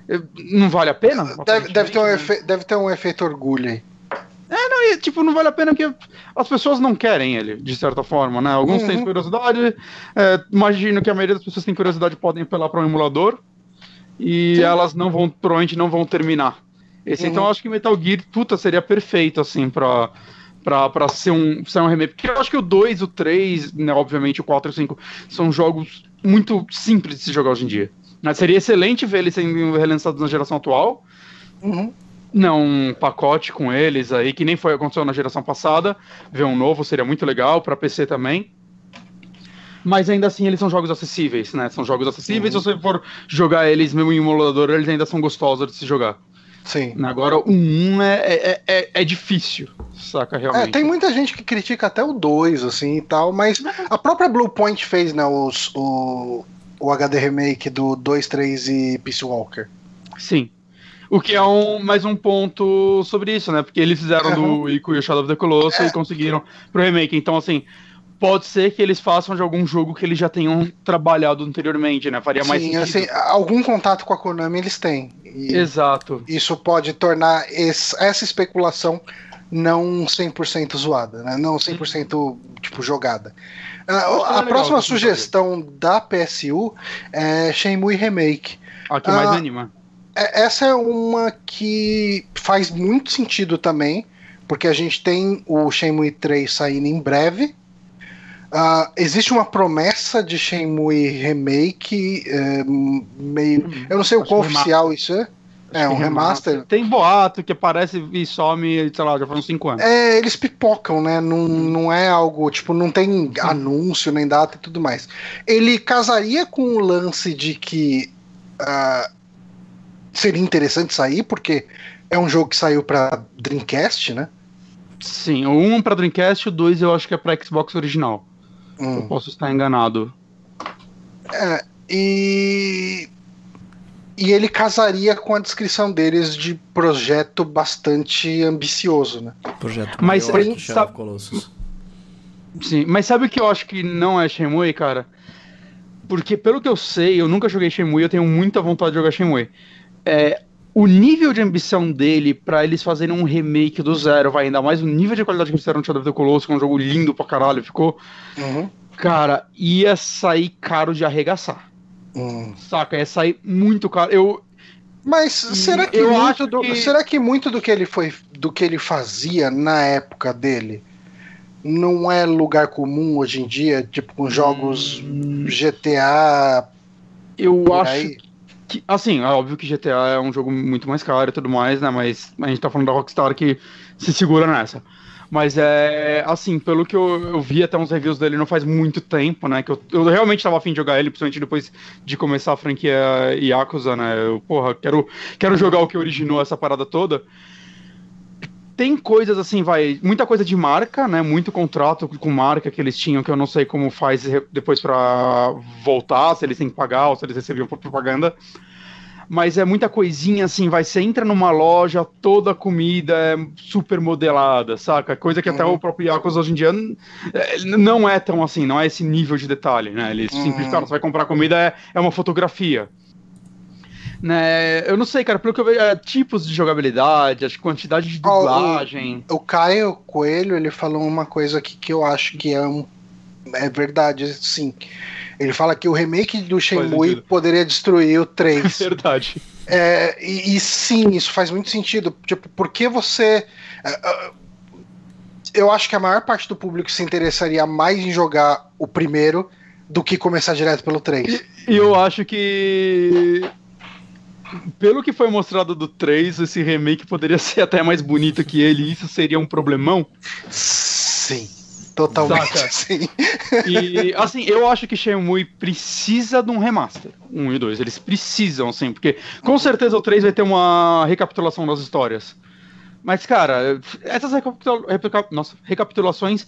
eh, não vale a pena? Deve, deve, ter, um né? efe, deve ter um efeito orgulho aí. Tipo, não vale a pena porque as pessoas não querem ele, de certa forma, né? Alguns uhum. têm curiosidade, é, imagino que a maioria das pessoas que têm curiosidade podem apelar para um emulador e Sim. elas não vão, provavelmente não vão terminar. Esse, uhum. Então eu acho que Metal Gear, puta, seria perfeito, assim, pra, pra, pra ser, um, ser um remake. Porque eu acho que o 2, o 3, né, obviamente o 4 e o 5 são jogos muito simples de se jogar hoje em dia. Mas seria excelente ver eles sendo relançados na geração atual. Uhum não um pacote com eles aí, que nem foi aconteceu na geração passada. Ver um novo seria muito legal para PC também. Mas ainda assim eles são jogos acessíveis, né? São jogos acessíveis. Uhum. Se você for jogar eles mesmo em emulador, eles ainda são gostosos de se jogar. Sim. Agora o 1 é, é, é, é difícil, saca, realmente. É, tem muita gente que critica até o 2, assim e tal, mas a própria Bluepoint fez, né, os, o, o HD Remake do 2, 3 e Peace Walker. Sim. O que é um, mais um ponto sobre isso, né? Porque eles fizeram uhum. do Ico e o Shadow of the Colossus é. e conseguiram pro remake. Então, assim, pode ser que eles façam de algum jogo que eles já tenham trabalhado anteriormente, né? Faria Sim, mais sentido. Assim, algum contato com a Konami eles têm. Exato. Isso pode tornar esse, essa especulação não 100% zoada, né? Não 100% tipo jogada. a, a próxima sugestão da PSU é Shenmue Remake. Ah, que mais uh, anima. É, essa é uma que faz muito sentido também, porque a gente tem o Shenmue 3 saindo em breve. Uh, existe uma promessa de Shenmue Remake, é, meio. Hum, eu não sei o qual oficial isso é. É, um remaster. Tem boato que aparece e some, sei lá, já foram 5 anos. É, eles pipocam, né? Não, não é algo, tipo, não tem anúncio nem data e tudo mais. Ele casaria com o lance de que uh, seria interessante sair, porque é um jogo que saiu para Dreamcast, né? Sim, o 1 para Dreamcast, o 2 eu acho que é para Xbox original. Hum. Eu posso estar enganado. É, e e ele casaria com a descrição deles de projeto bastante ambicioso, né? Projeto mas maior sabe... Colossus. Sim, mas sabe o que eu acho que não é Shenmue, cara? Porque pelo que eu sei, eu nunca joguei Shenmue, eu tenho muita vontade de jogar Shenmue é, o nível de ambição dele para eles fazerem um remake do zero, vai ainda mais o nível de qualidade que eles fizeram no Shadow of the Colossus, que é um jogo lindo pra caralho, ficou. Uhum. Cara, ia sair caro de arregaçar. Uhum. Saca? Ia sair muito caro. Eu. Mas será que, eu muito do, que... será que muito do que ele foi do que ele fazia na época dele não é lugar comum hoje em dia, tipo com jogos hum... GTA? Eu acho aí? Que, assim, é óbvio que GTA é um jogo muito mais caro e tudo mais, né? Mas a gente tá falando da Rockstar que se segura nessa. Mas é assim, pelo que eu, eu, vi até uns reviews dele não faz muito tempo, né? Que eu, eu realmente tava afim de jogar ele, principalmente depois de começar a franquia Yakuza, né? Eu, porra, quero, quero jogar o que originou essa parada toda tem coisas assim, vai, muita coisa de marca, né? Muito contrato com marca que eles tinham que eu não sei como faz depois para voltar, se eles têm que pagar ou se eles recebiam por propaganda. Mas é muita coisinha assim, vai, você entra numa loja, toda a comida é super modelada, saca? Coisa que uhum. até o próprio Yakuza hoje em dia é, não é tão assim, não é esse nível de detalhe, né? Eles uhum. simplesmente, você vai comprar comida, é, é uma fotografia. Né, eu não sei, cara, pelo que eu vejo, é, tipos de jogabilidade, acho quantidade de dublagem. O, o, Caio Coelho, ele falou uma coisa aqui que eu acho que é um é verdade, sim. Ele fala que o remake do Shenmue poderia destruir o 3. verdade. É, e, e, sim, isso faz muito sentido. Tipo, porque você. Uh, eu acho que a maior parte do público se interessaria mais em jogar o primeiro do que começar direto pelo 3. E, eu acho que. Pelo que foi mostrado do 3, esse remake poderia ser até mais bonito que ele, e isso seria um problemão? Sim. Totalmente Saca? sim. E assim, eu acho que Shenmue precisa de um remaster. Um e dois. Eles precisam, sim, porque com certeza o 3 vai ter uma recapitulação das histórias. Mas, cara, essas recapitula Nossa, recapitulações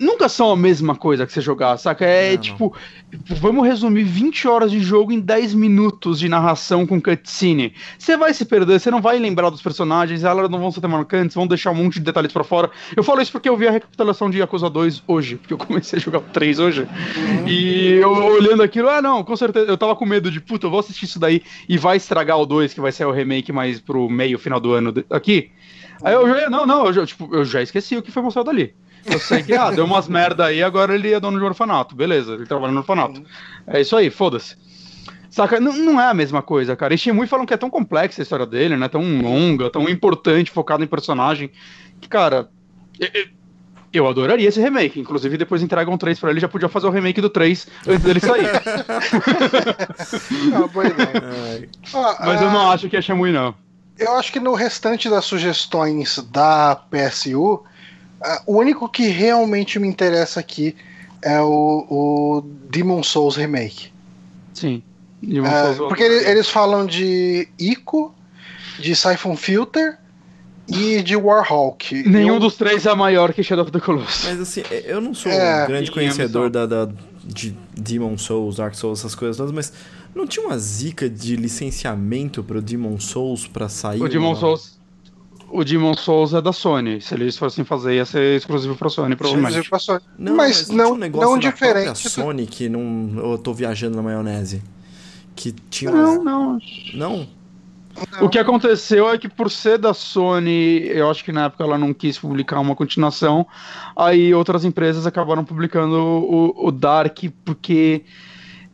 nunca são a mesma coisa que você jogar, saca? É não, tipo, não. vamos resumir 20 horas de jogo em 10 minutos de narração com cutscene. Você vai se perder, você não vai lembrar dos personagens, elas não vão ser marcantes, vão deixar um monte de detalhes para fora. Eu falo isso porque eu vi a recapitulação de Yakuza 2 hoje, porque eu comecei a jogar o 3 hoje. Uhum. E eu olhando aquilo, ah, não, com certeza, eu tava com medo de, puta, eu vou assistir isso daí e vai estragar o 2, que vai ser o remake mais pro meio, final do ano aqui. Aí eu já, não, não, eu já, tipo, eu já esqueci o que foi mostrado ali. Eu sei que, ah, deu umas merda aí, agora ele é dono de um orfanato. Beleza, ele trabalha no orfanato. É isso aí, foda-se. Saca? Não, não é a mesma coisa, cara. E Shimui falam que é tão complexa a história dele, né? Tão longa, tão importante, focado em personagem. Que, cara, eu adoraria esse remake. Inclusive, depois entregam 3 pra ele, já podia fazer o remake do 3 antes dele sair. não, boa ideia. Mas eu não acho que é Shimui, não. Eu acho que no restante das sugestões da PSU, o único que realmente me interessa aqui é o, o Demon Souls Remake. Sim. Souls porque eles, eles falam de Ico, de Siphon Filter e de Warhawk. Nenhum eu... dos três é maior que Shadow of the Colossus. Mas assim, eu não sou é, um grande conhecedor da, da, de Demon Souls, Dark Souls, essas coisas todas, mas não tinha uma zica de licenciamento pro Demon Souls pra sair? O Demon Souls o Demon Souls é da Sony. Se eles fossem fazer, ia ser exclusivo pra Sony, provavelmente. Exclusivo pra Sony. Não, mas, mas não, um negócio não diferente. Sony que não. Eu tô viajando na maionese. Que tinha. Não, não. Não? O que aconteceu é que por ser da Sony, eu acho que na época ela não quis publicar uma continuação, aí outras empresas acabaram publicando o, o Dark, porque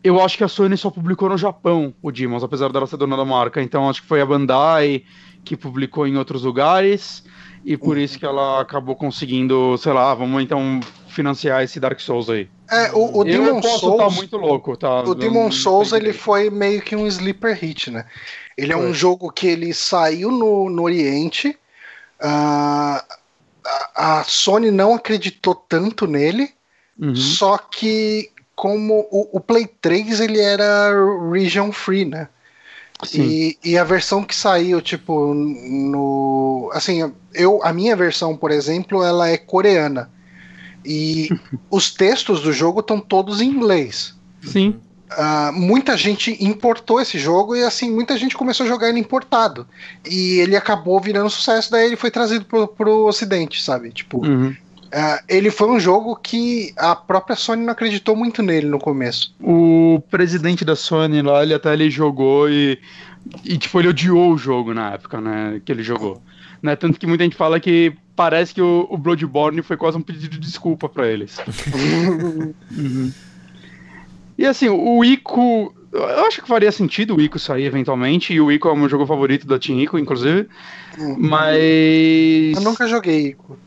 eu acho que a Sony só publicou no Japão o Demons, apesar dela ser dona da marca, então acho que foi a Bandai que publicou em outros lugares e por isso que ela acabou conseguindo, sei lá, vamos então financiar esse Dark Souls aí. É, o, o Demon tá Souls tá muito louco, tá? O Demon Souls ele foi meio que um sleeper hit, né? Ele é um jogo que ele saiu no, no Oriente, uh, a, a Sony não acreditou tanto nele, uhum. só que como o, o Play 3 ele era region free, né? E, e, a versão que saiu, tipo, no. Assim, eu, a minha versão, por exemplo, ela é coreana. E os textos do jogo estão todos em inglês. Sim. Uh, muita gente importou esse jogo e assim, muita gente começou a jogar ele importado. E ele acabou virando sucesso, daí ele foi trazido pro, pro ocidente, sabe? Tipo, uhum. Uh, ele foi um jogo que a própria Sony não acreditou muito nele no começo. O presidente da Sony lá, ele até ele jogou e, e tipo, ele odiou o jogo na época, né, que ele jogou. Né, tanto que muita gente fala que parece que o, o Bloodborne foi quase um pedido de desculpa para eles. uhum. E assim, o Ico, eu acho que faria sentido o Ico sair eventualmente, e o Ico é o meu jogo favorito da Team Ico, inclusive. Uhum. Mas. Eu nunca joguei Ico.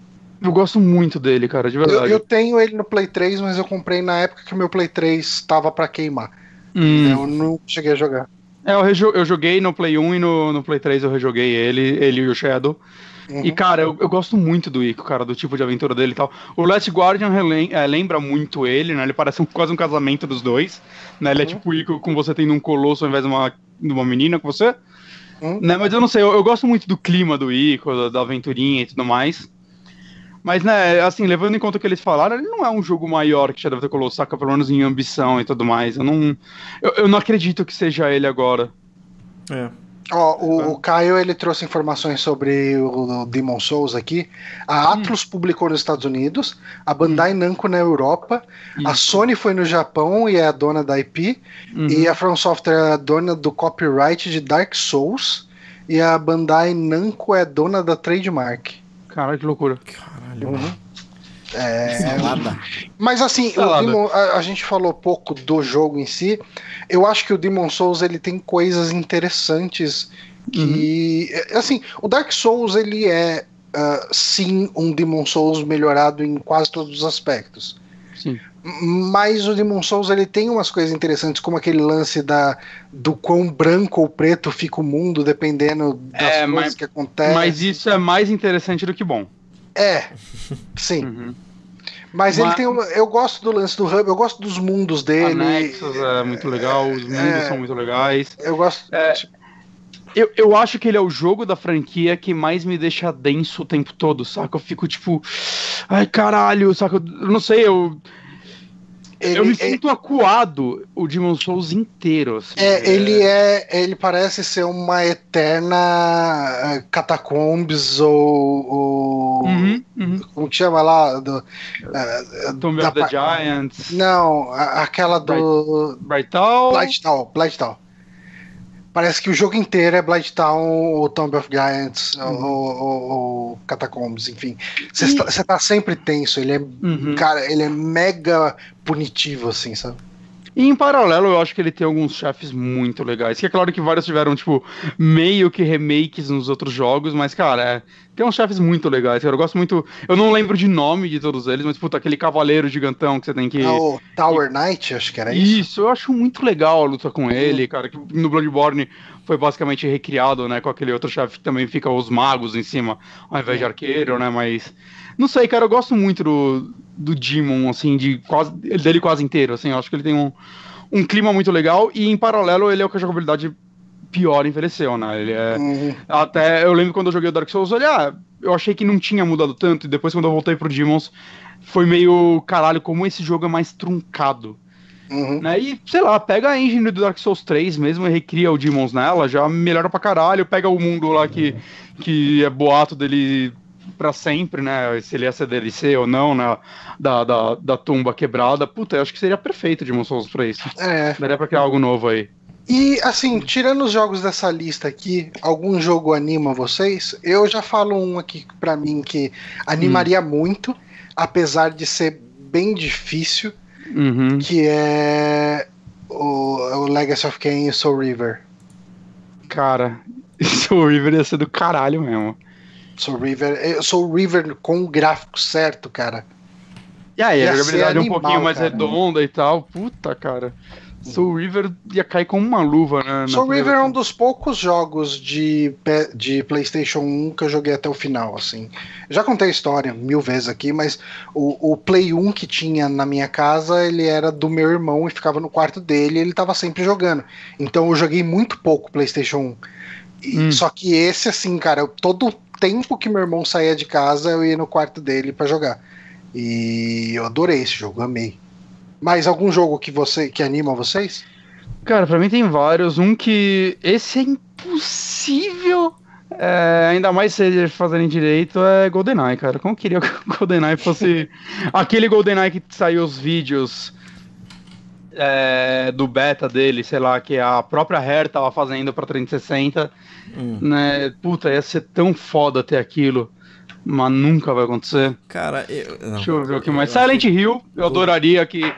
Eu gosto muito dele, cara, de verdade. Eu, eu, tenho ele no Play 3, mas eu comprei na época que o meu Play 3 estava para queimar. Hum. Eu não cheguei a jogar. É, eu, eu, joguei no Play 1 e no, no Play 3 eu rejoguei ele, ele e o Shadow. Uhum. E, cara, eu, eu, gosto muito do Ico, cara, do tipo de aventura dele e tal. O Last Guardian é, lembra muito ele, né? Ele parece um, quase um casamento dos dois. Né? Ele é uhum. é tipo o Ico com você tendo um colosso ao invés de uma, de uma menina com você. Uhum. Né? Mas eu não sei, eu, eu, gosto muito do clima do Ico, da, da aventurinha e tudo mais. Mas, né, assim, levando em conta o que eles falaram, ele não é um jogo maior que já deve ter colocado, saca, pelo menos em ambição e tudo mais. Eu não. Eu, eu não acredito que seja ele agora. É. Ó, o, é. o, Caio ele trouxe informações sobre o, o Demon Souls aqui. A hum. Atlus hum. publicou nos Estados Unidos, a Bandai hum. Namco na Europa, Isso. a Sony foi no Japão e é a dona da IP, uhum. e a From Software é a dona do copyright de Dark Souls, e a Bandai Namco é dona da trademark. Cara, que loucura. Caralho. Uhum. É, mas assim, Demon, a, a, gente falou pouco do jogo em si. Eu acho que o Demon Souls ele tem coisas interessantes que, uhum. assim, o Dark Souls ele é uh, sim um Demon Souls melhorado em quase todos os aspectos. Sim. Mas o Demon Souls ele tem umas coisas interessantes, como aquele lance da, do quão branco ou preto fica o mundo, dependendo das é, coisas mas, que acontecem. Mas isso é mais interessante do que bom. É, sim. Uhum. Mas, mas, ele tem. Eu gosto do lance do Hub, eu gosto dos mundos dele. Nexus é muito legal, os mundos é, são muito legais. Eu gosto. É, tipo... eu, eu acho que ele é o jogo da franquia que mais me deixa denso o tempo todo, saca? Eu fico tipo. Ai, caralho, saca? Eu não sei, eu. Ele, eu me é sinto acuado o Demon Souls inteiro. Assim, é, ele é. Ele parece ser uma eterna uh, Catacombs ou. ou uhum, uhum. Como que chama lá? Do, uh, Tomb of the Giants. Não, aquela do. Bright Town. Blight Town, Blight Town. Parece que o jogo inteiro é Blight Town ou Tomb of Giants uhum. ou, ou, ou, Catacombs, enfim. Você e... tá sempre tenso, ele é. Uhum. Cara, ele é mega punitivo, assim, sabe? E em paralelo, eu acho que ele tem alguns chefes muito legais. Que é claro que vários tiveram, tipo, meio que remakes nos outros jogos, mas, cara, é, tem uns chefes muito legais. Cara. Eu gosto muito. Eu não lembro de nome de todos eles, mas, puta, aquele cavaleiro gigantão que você tem que. É o Tower Knight, acho que era isso. Isso, eu acho muito legal a luta com ele, cara. Que no Bloodborne foi basicamente recriado, né, com aquele outro chefe que também fica os magos em cima, ao invés de arqueiro, né, mas... Não sei, cara, eu gosto muito do, do Demon, assim, de quase, dele quase inteiro, assim, eu acho que ele tem um, um clima muito legal e, em paralelo, ele é o que a jogabilidade pior envelheceu, né? Ele é. Uhum. Até eu lembro quando eu joguei o Dark Souls, olha, ah, eu achei que não tinha mudado tanto, e depois quando eu voltei pro Demons, foi meio caralho, como esse jogo é mais truncado. Uhum. Né? E, sei lá, pega a engine do Dark Souls 3 mesmo e recria o Demons nela, já melhora pra caralho, pega o mundo lá que, que é boato dele para sempre, né? Se ele ia ser DLC ou não, né? Da, da, da tumba quebrada. Puta, eu acho que seria perfeito de Souls pra isso. É. Daria pra criar algo novo aí. E assim, tirando os jogos dessa lista aqui, algum jogo anima vocês? Eu já falo um aqui pra mim que animaria hum. muito, apesar de ser bem difícil, uhum. que é o, o Legacy of Kain e Soul River. Cara, Soul River ia ser do caralho mesmo. Soul River, eu sou o River com o gráfico certo, cara. E aí, a jogabilidade é um pouquinho mais cara. redonda e tal. Puta, cara. Soul River ia cair com uma luva, né? Soul River é um dos poucos jogos de, de PlayStation 1 que eu joguei até o final, assim. Já contei a história mil vezes aqui, mas o, o Play 1 que tinha na minha casa, ele era do meu irmão e ficava no quarto dele e ele tava sempre jogando. Então eu joguei muito pouco PlayStation 1. E, hum. Só que esse, assim, cara, eu, todo tempo que meu irmão saía de casa, eu ia no quarto dele para jogar. E eu adorei esse jogo, amei. Mais algum jogo que você que anima vocês? Cara, pra mim tem vários. Um que. Esse é impossível. É, ainda mais se eles fazerem direito, é GoldenEye, cara. Como eu queria que o GoldenEye fosse. aquele GoldenEye que saiu os vídeos é, do beta dele, sei lá, que a própria Rare tava fazendo pra 360. Hum. Né? Puta, ia ser tão foda ter aquilo. Mas nunca vai acontecer. Cara, eu. Não. Deixa eu ver o que mais. Silent Hill, eu adoraria que.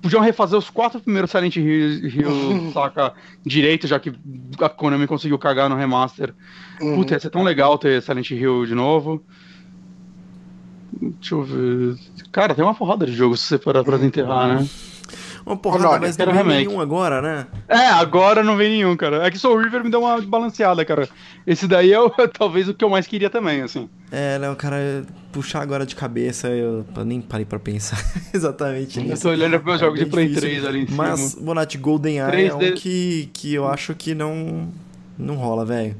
Podiam refazer os quatro primeiros Silent Hill, Hill saca, direito, já que a Konami conseguiu cagar no remaster. Uhum. Puta, ia ser tão legal ter Silent Hill de novo. Deixa eu ver. Cara, tem uma porrada de jogos se você parar pra enterrar, né? Uma porrada, Olha, mas não vem nenhum agora, né? É, agora não vem nenhum, cara. É que Soul River me deu uma balanceada, cara. Esse daí é o, talvez o que eu mais queria também, assim. É, não, cara, puxar agora de cabeça, eu nem parei pra pensar exatamente nisso. Eu tô olhando pro meu é jogo de Play difícil. 3 ali em cima. Mas, Bonatti, Golden Eye é um de... que, que eu acho que não, não rola, velho.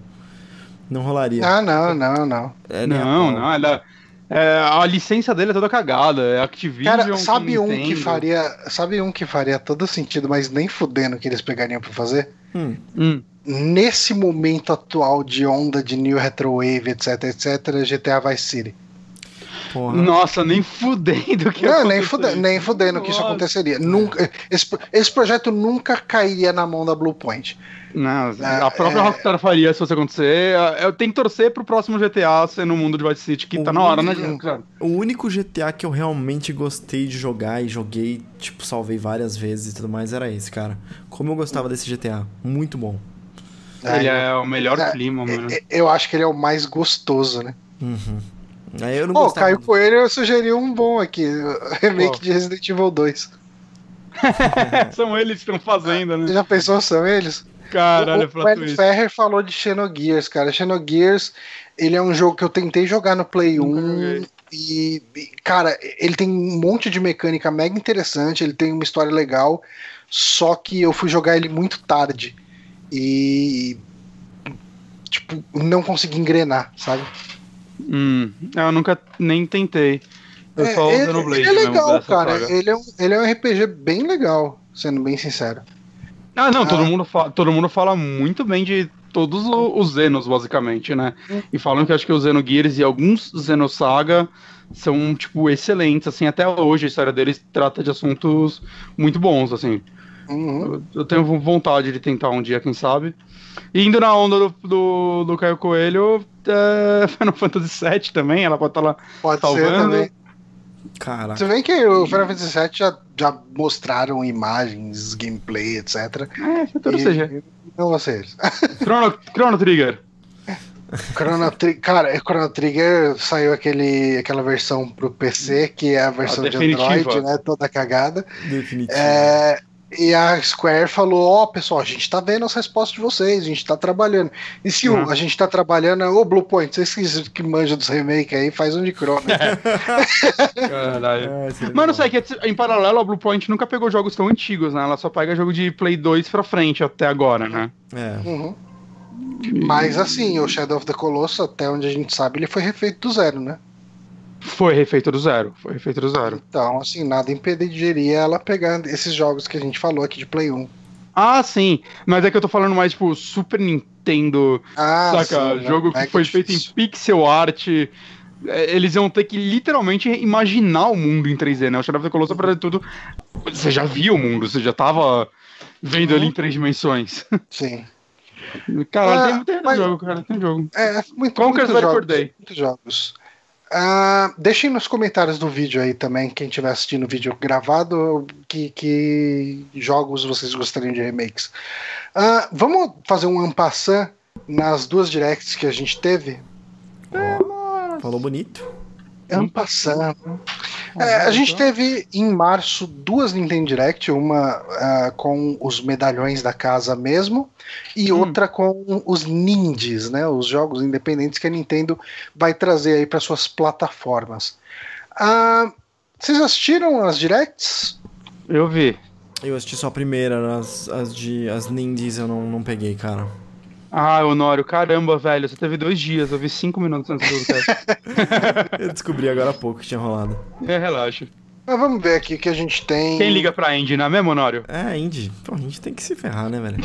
Não rolaria. Ah, não, não, não. É, não, não, ela... É, a licença dele é toda cagada, é Activision. Cara, sabe um que faria, sabe um que faria todo sentido, mas nem fudendo que eles pegariam para fazer? Hum. Hum. Nesse momento atual de onda de New Retrowave, etc, etc, GTA Vice City. Porra. Nossa, nem fudendo que Não, nem, fude, nem fudendo que isso Nossa. aconteceria. Nunca, esse, esse projeto nunca cairia na mão da Bluepoint. Não, Ah, a própria é. Rockstar faria se fosse acontecer. Eu tenho que torcer pro próximo GTA ser no mundo de Vice City, que tá na hora, né, Hum. cara? O único GTA que eu realmente gostei de jogar e joguei, tipo, salvei várias vezes e tudo mais, era esse, cara. Como eu gostava desse GTA. Muito bom. Ele é o melhor É, clima, mano. É, Eu acho que ele é o mais gostoso, né? Uhum. Aí eu não Pô, gostava. Caio Coelho eu sugeri um bom aqui. Remake Qual? de Resident Evil 2. São eles que estão fazendo, né? Já pensou, são eles? Caralho, é o, o twist. Ferrer falou de Xenogears, cara. Xenogears, ele é um jogo que eu tentei jogar no Play Nunca 1 joguei. e, cara, ele tem um monte de mecânica mega interessante, ele tem uma história legal, só que eu fui jogar ele muito tarde e tipo, não consegui engrenar, sabe? Hum, eu nunca nem tentei. Eu É, só ele, usando o Blade ele é legal, cara. Ele é, um, ele é um RPG bem legal, sendo bem sincero. Ah, não, Ah. todo, mundo fala, todo mundo fala muito bem de todos os Zenos, basicamente, né? Hum. E falam que acho que o Xenogears e alguns Xenosaga são, tipo, excelentes, assim, até hoje a história deles trata de assuntos muito bons, assim. Uhum. Eu, tenho vontade de tentar um dia, quem sabe. E indo na onda do, do, do Caio Coelho, é, Final Fantasy VII também, ela pode estar lá Pode ser salvando. também. Caraca. Você vê que o Final Fantasy VII já, já mostraram imagens, gameplay, etc. É, futuro E- CG. Não ser eles. Chrono, Chrono Trigger. Chrono Trigger, cara, Chrono Trigger saiu aquele, aquela versão pro PC, que é a versão de definitiva. Android, né? Toda cagada. Definitivo. É, e a Square falou: Ó, pessoal, a gente tá vendo as respostas de vocês, a gente tá trabalhando. E se o, Uhum. a gente tá trabalhando, ô Bluepoint, vocês que, que manjam dos remakes aí, faz um de Chrono. Caralho. Ah, seria Mas não sei, que em paralelo a Bluepoint nunca pegou jogos tão antigos, né? Ela só pega jogo de Play 2 pra frente até agora, né? É. Uhum. Mas assim, o Shadow of the Colossus, até onde a gente sabe, ele foi refeito do zero, né? Foi refeito do zero. Foi refeito do zero. Então, assim, nada impediria ela pegar esses jogos que a gente falou aqui de Play 1. Ah, sim. Mas é que eu tô falando mais, tipo, Super Nintendo, Ah, saca? sim, né? jogo que Mega foi feito em pixel art. É, Eles iam ter que literalmente imaginar o mundo em 3D, né? O Shadow of the Colossus, apesar de tudo, você já via o mundo, você já tava vendo ele em três dimensões. Sim. Caralho, Ah, tem muito mas- jogo, cara, tem jogo. É, muito, Bad Fur jogos. Day. Muitos jogos. Ah, deixem nos comentários do vídeo aí também, quem estiver assistindo o vídeo gravado, que, que jogos vocês gostariam de remakes. Ah, vamos fazer um ampassant nas duas directs que a gente teve? Ó, falou bonito. Ampassant. É, a gente teve em março duas Nintendo Direct, uma ah, com os medalhões da casa mesmo, e Hum. outra com os ninjas, né? Os jogos independentes que a Nintendo vai trazer aí para suas plataformas. Ah, vocês assistiram as Directs? Eu vi. Eu assisti só a primeira, as, as de. As Nindies eu não, não peguei, cara. Ah, Honório, caramba, velho, você teve dois dias, eu vi cinco minutos antes do teste. Eu descobri agora há pouco que tinha rolado. é, relaxa. Mas vamos ver aqui o que a gente tem. Quem liga pra Indy, não é mesmo, Honório? É, Indy. Pô, a gente tem que se ferrar, né, velho?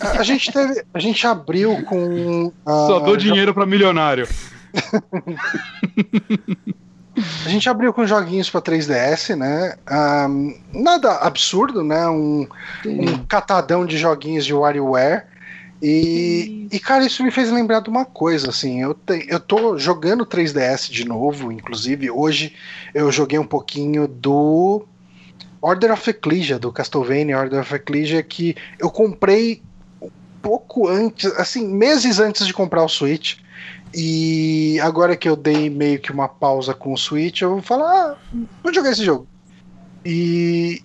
A, a gente teve, a gente abriu com ah, Só dou dinheiro pra milionário. A gente abriu com joguinhos para 3DS, né? Ah, nada absurdo, né? Um, um catadão de joguinhos de WarioWare. E, e, cara, isso me fez lembrar de uma coisa, assim, eu, te, eu tô jogando 3DS de novo, inclusive, hoje eu joguei um pouquinho do Order of Ecclesia, do Castlevania Order of Ecclesia, que eu comprei um pouco antes, assim, meses antes de comprar o Switch, e agora que eu dei meio que uma pausa com o Switch, eu vou falar, ah, vou jogar esse jogo. E...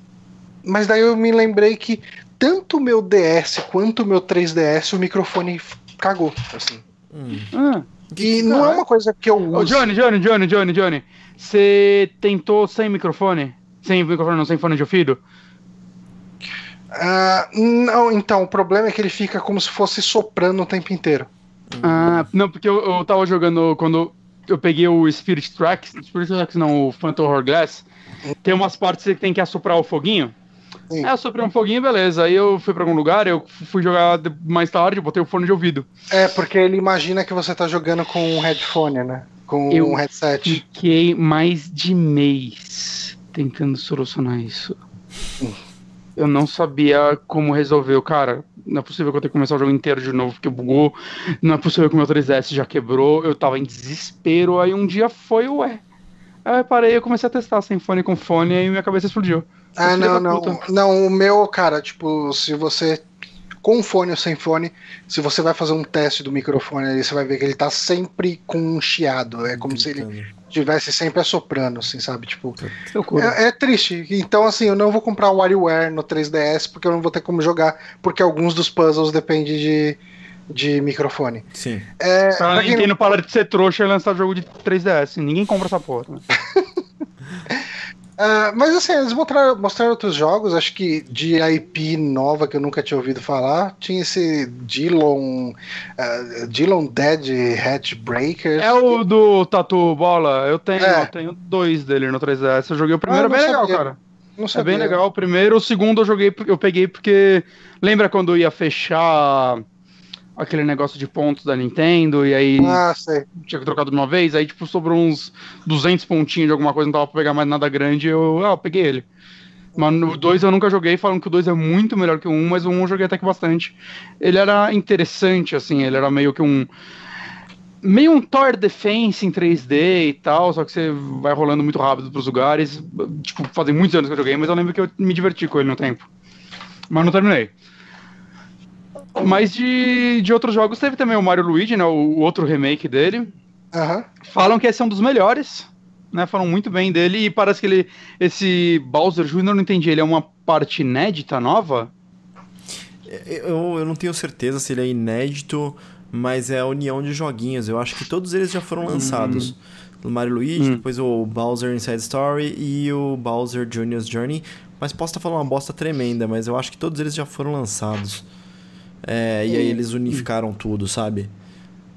Mas daí eu me lembrei que tanto o meu DS quanto o meu 3DS, o microfone cagou, assim. Hum. Ah. E não é uma coisa que eu uso. Ô, Johnny, Johnny, Johnny, Johnny, Johnny. Você tentou sem microfone? Sem microfone, não, sem fone de ouvido? Ah, não, então, o problema é que ele fica como se fosse soprando o tempo inteiro. Ah, não, porque eu, eu tava jogando quando eu peguei o Spirit Tracks, Spirit Tracks não, o Phantom Hourglass, tem umas partes que você tem que assoprar o foguinho. Sim. É, eu soprei um foguinho, beleza. Aí eu fui pra algum lugar, eu fui jogar mais tarde, botei o fone de ouvido. É, porque ele imagina que você tá jogando com um headphone, né? com Eu um headset. Fiquei mais de mês tentando solucionar isso. Eu não sabia como resolver. Eu, Cara, não é possível que eu tenha que começar o jogo inteiro de novo porque bugou. Não é possível que o meu 3DS já quebrou. Eu tava em desespero. Aí um dia foi, ué. Aí eu parei e comecei a testar sem fone com fone e minha cabeça explodiu. Ah, não, não. puta. Não, o meu, cara, tipo, se você. Com fone ou sem fone, se você vai fazer um teste do microfone ali, você vai ver que ele tá sempre com um chiado. É como se ele estivesse sempre assoprando, assim, sabe? Tipo. É, é triste. Então, assim, eu não vou comprar o WarioWare no 3DS porque eu não vou ter como jogar, porque alguns dos puzzles dependem de, de microfone. Sim. É, Pra pra quem Nintendo parar de ser trouxa e lançar jogo de 3DS. Ninguém compra essa porra. Né? Ah, mas assim, eles mostraram, mostraram outros jogos, acho que de IP nova que eu nunca tinha ouvido falar. Tinha esse Dillon, ah, Dillon Dead Hatchbreakers. É o do Tatu Bola? Eu tenho, É. eu tenho dois dele no 3DS. Eu joguei o primeiro, Ah, eu é bem não legal, sabia. cara. Não É sabia. bem legal. O primeiro, o segundo eu joguei, eu peguei porque. Lembra quando ia fechar aquele negócio de pontos da Nintendo e aí Ah, tinha que trocar de uma vez? Aí, tipo, sobrou uns 200 pontinhos de alguma coisa, não tava pra pegar mais nada grande. Eu, ah, eu peguei ele. Mas o 2 eu nunca joguei, falam que o 2 é muito melhor que o 1, um, mas o 1 um eu joguei até que bastante. Ele era interessante, assim, ele era meio que um. Meio um Tower Defense em 3D e tal, só que você vai rolando muito rápido pros lugares. Tipo, fazem muitos anos que eu joguei, mas eu lembro que eu me diverti com ele no tempo. Mas não terminei. Mas de, de outros jogos teve também o Mario Luigi, né? O, o outro remake dele. Aham. Falam que esse é um dos melhores, né? Falam muito bem dele e parece que ele. Esse Bowser Jr., eu não entendi, ele é uma parte inédita nova? Eu, eu não tenho certeza se ele é inédito, mas é a união de joguinhos. Eu acho que todos eles já foram lançados. O Mario Luigi, Hum. depois o Bowser Inside Story e o Bowser Jr.'s Journey. Mas posso estar falando uma bosta tremenda, mas eu acho que todos eles já foram lançados. É, e aí eles unificaram tudo, sabe?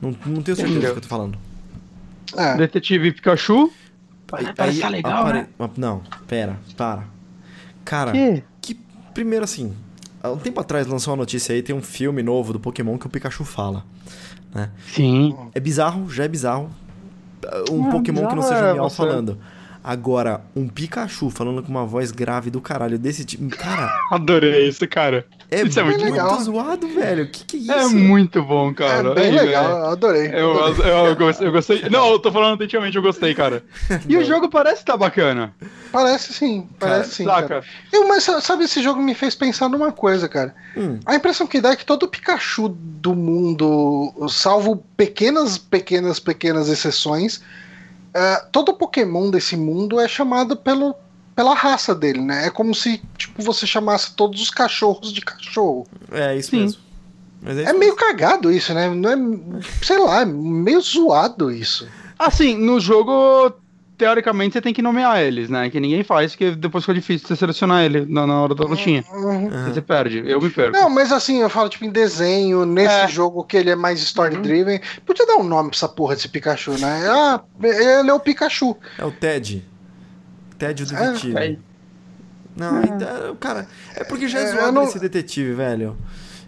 Não, não tenho certeza do que eu tô falando. É. Detetive Pikachu? Aí- Parece aí tá legal, apare- né? Não, pera, para. Cara, Que? que primeiro assim, há um tempo atrás lançou uma notícia aí, tem um filme novo do Pokémon que o Pikachu fala. Sim. É bizarro, já é bizarro. Um Ah, Pokémon que não seja é Miau você. falando. Agora, um Pikachu falando com uma voz grave do caralho desse tipo. Cara, Adorei isso, cara. É, Isso é muito muito legal. zoado, velho. Que que é isso? É muito bom, cara. é bem Aí, legal, velho. eu adorei. Eu, adorei. eu, eu gostei, eu gostei. Não, eu tô falando atentamente, eu gostei, cara. E o jogo parece tá bacana. Parece sim, parece sim. Saca? Cara. Eu, mas sabe, esse jogo me fez pensar numa coisa, cara. Hum, A impressão que dá é que todo Pikachu do mundo, salvo pequenas, pequenas, pequenas exceções, é, todo Pokémon desse mundo é chamado pelo, pela raça dele, né? É como se tipo, você chamasse todos os cachorros de cachorro. é isso Sim. mesmo. Mas é, isso É meio cagado isso, né? Não é, sei lá, é meio zoado isso. Assim, no jogo, teoricamente, você tem que nomear eles, né? Que ninguém faz, porque depois fica difícil você selecionar ele na, na hora da lutinha. Uhum. Você perde, eu me perco. Não, mas assim, eu falo tipo em desenho, nesse É. jogo que ele é mais story-driven, podia dar um nome pra essa porra desse Pikachu, né? Ah, ele é o Pikachu. É o Ted. Ted o É, detetive. é. Não, então, cara, é porque já é, É, zoado não- esse detetive, velho.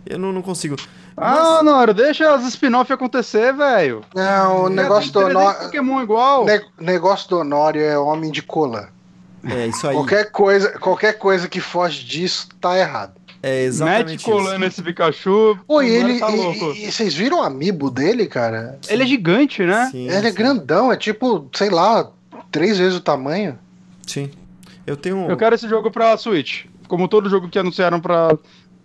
Eu não, não consigo. Ah, Noro, deixa as spin-off acontecer, velho. Não, o negócio do tem 300 Honório. Pokémon igual. Ne- negócio do Honório é homem de cola. É isso aí. Qualquer coisa, qualquer coisa que foge disso tá errado. É exatamente Mete colando esse Pikachu. O Noro ele. tá e- louco. e, e vocês viram o amiibo dele, cara? Ele é gigante, né? Sim, Ele é sim. grandão, é tipo, sei lá, três vezes o tamanho. Sim. Eu tenho. um- Eu quero esse jogo pra Switch. Como todo jogo que anunciaram pra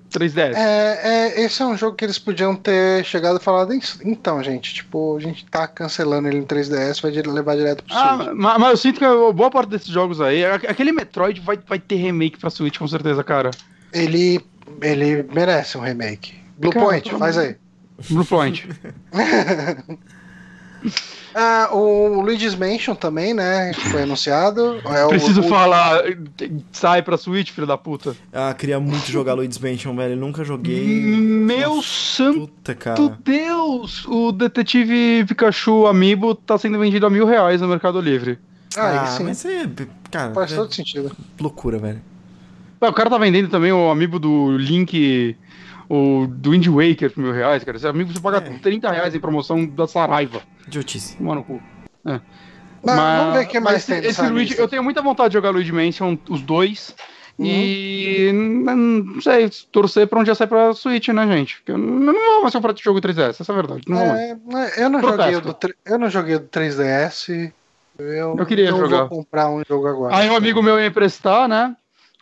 3DS. É, é, esse é um jogo que eles podiam ter chegado e falado. "Em- Então, gente, tipo, a gente tá cancelando ele no 3DS, vai levar direto pro Switch. Ah, ma- mas, eu sinto que a boa parte desses jogos aí, aquele Metroid vai, vai ter remake pra Switch, com certeza, cara. Ele, ele merece um remake. Blue Cara, Point, faz aí. Blue Point. Ah, o Luigi's Mansion também, né? Foi anunciado. É o- Preciso o, falar, sai pra Switch, filho da puta. Ah, queria muito jogar Luigi's Mansion, velho. Nunca joguei. Meu santo Puta, cara. Deus! O detetive Pikachu Amiibo tá sendo vendido a mil reais no Mercado Livre. Ah, Ah, sim. mas é. Cara, Faz é todo sentido. loucura, velho. Ah, O cara tá vendendo também o amiibo do Link, o do Wind Waker por mil reais, cara. Esse amigo você paga É. 30 reais em promoção da Saraiva. Idiotice. Mano, cu. É. Mas, vamos ver o que mais mas tem esse Luigi. Eu tenho muita vontade de jogar Luigi Mansion, os dois. Uhum. E não sei, torcer pra um dia sair pra Switch, né, gente? Porque eu não não vou mais comprar de jogo 3DS, essa é a verdade. Não vou mais. É, mas eu não Protesto. joguei o do, eu não joguei o do 3DS. Eu, Eu queria não jogar. vou comprar um jogo agora. Aí um amigo meu ia emprestar, né?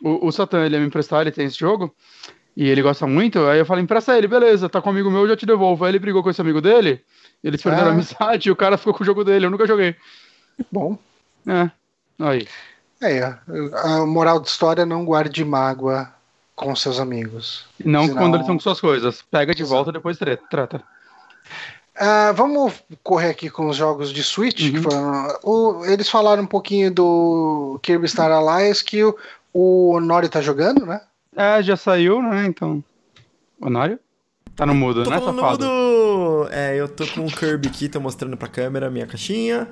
O, o Satan, ele ia me emprestar, ele tem esse jogo. E ele gosta muito. Aí eu falei, empresta ele, beleza, tá com um amigo meu, eu já te devolvo. Aí ele brigou com esse amigo dele, eles perderam Ah. a amizade e o cara ficou com o jogo dele, eu nunca joguei. Bom, É. Aí. é, a moral da história não guarde mágoa com seus amigos. Não Senão- quando eles estão com suas coisas. Pega de Exato. volta depois trata. Ah, vamos correr aqui com os jogos de Switch. Uhum. que foram- o- eles falaram um pouquinho do Kirby Star Allies que o, o Nori tá jogando, né? É, já saiu, né? Então. Honário? Tá no mudo, Tô né, safado? do... É, eu tô com o Kirby aqui, tô mostrando pra câmera a minha caixinha.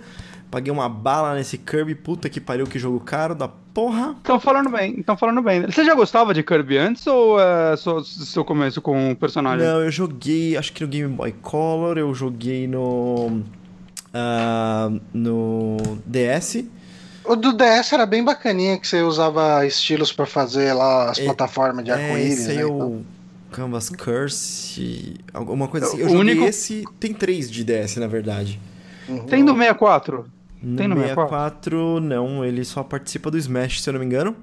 Paguei uma bala nesse Kirby, puta que pariu, que jogo caro da porra. Estão falando bem, estão falando bem. Você já gostava de Kirby antes ou é só seu começo com o personagem? Não, eu joguei, acho que no Game Boy Color, eu joguei no... ah, no DS. O do DS era bem bacaninha, que você usava estilos pra fazer lá as É, plataformas de arco-íris. esse aí né, é então. o Canvas Curse, alguma coisa assim. Eu O joguei único- esse, tem três de DS, na verdade. Uhum. Tem do 64? No Tem no 64, não, ele só participa do Smash, se eu não me engano.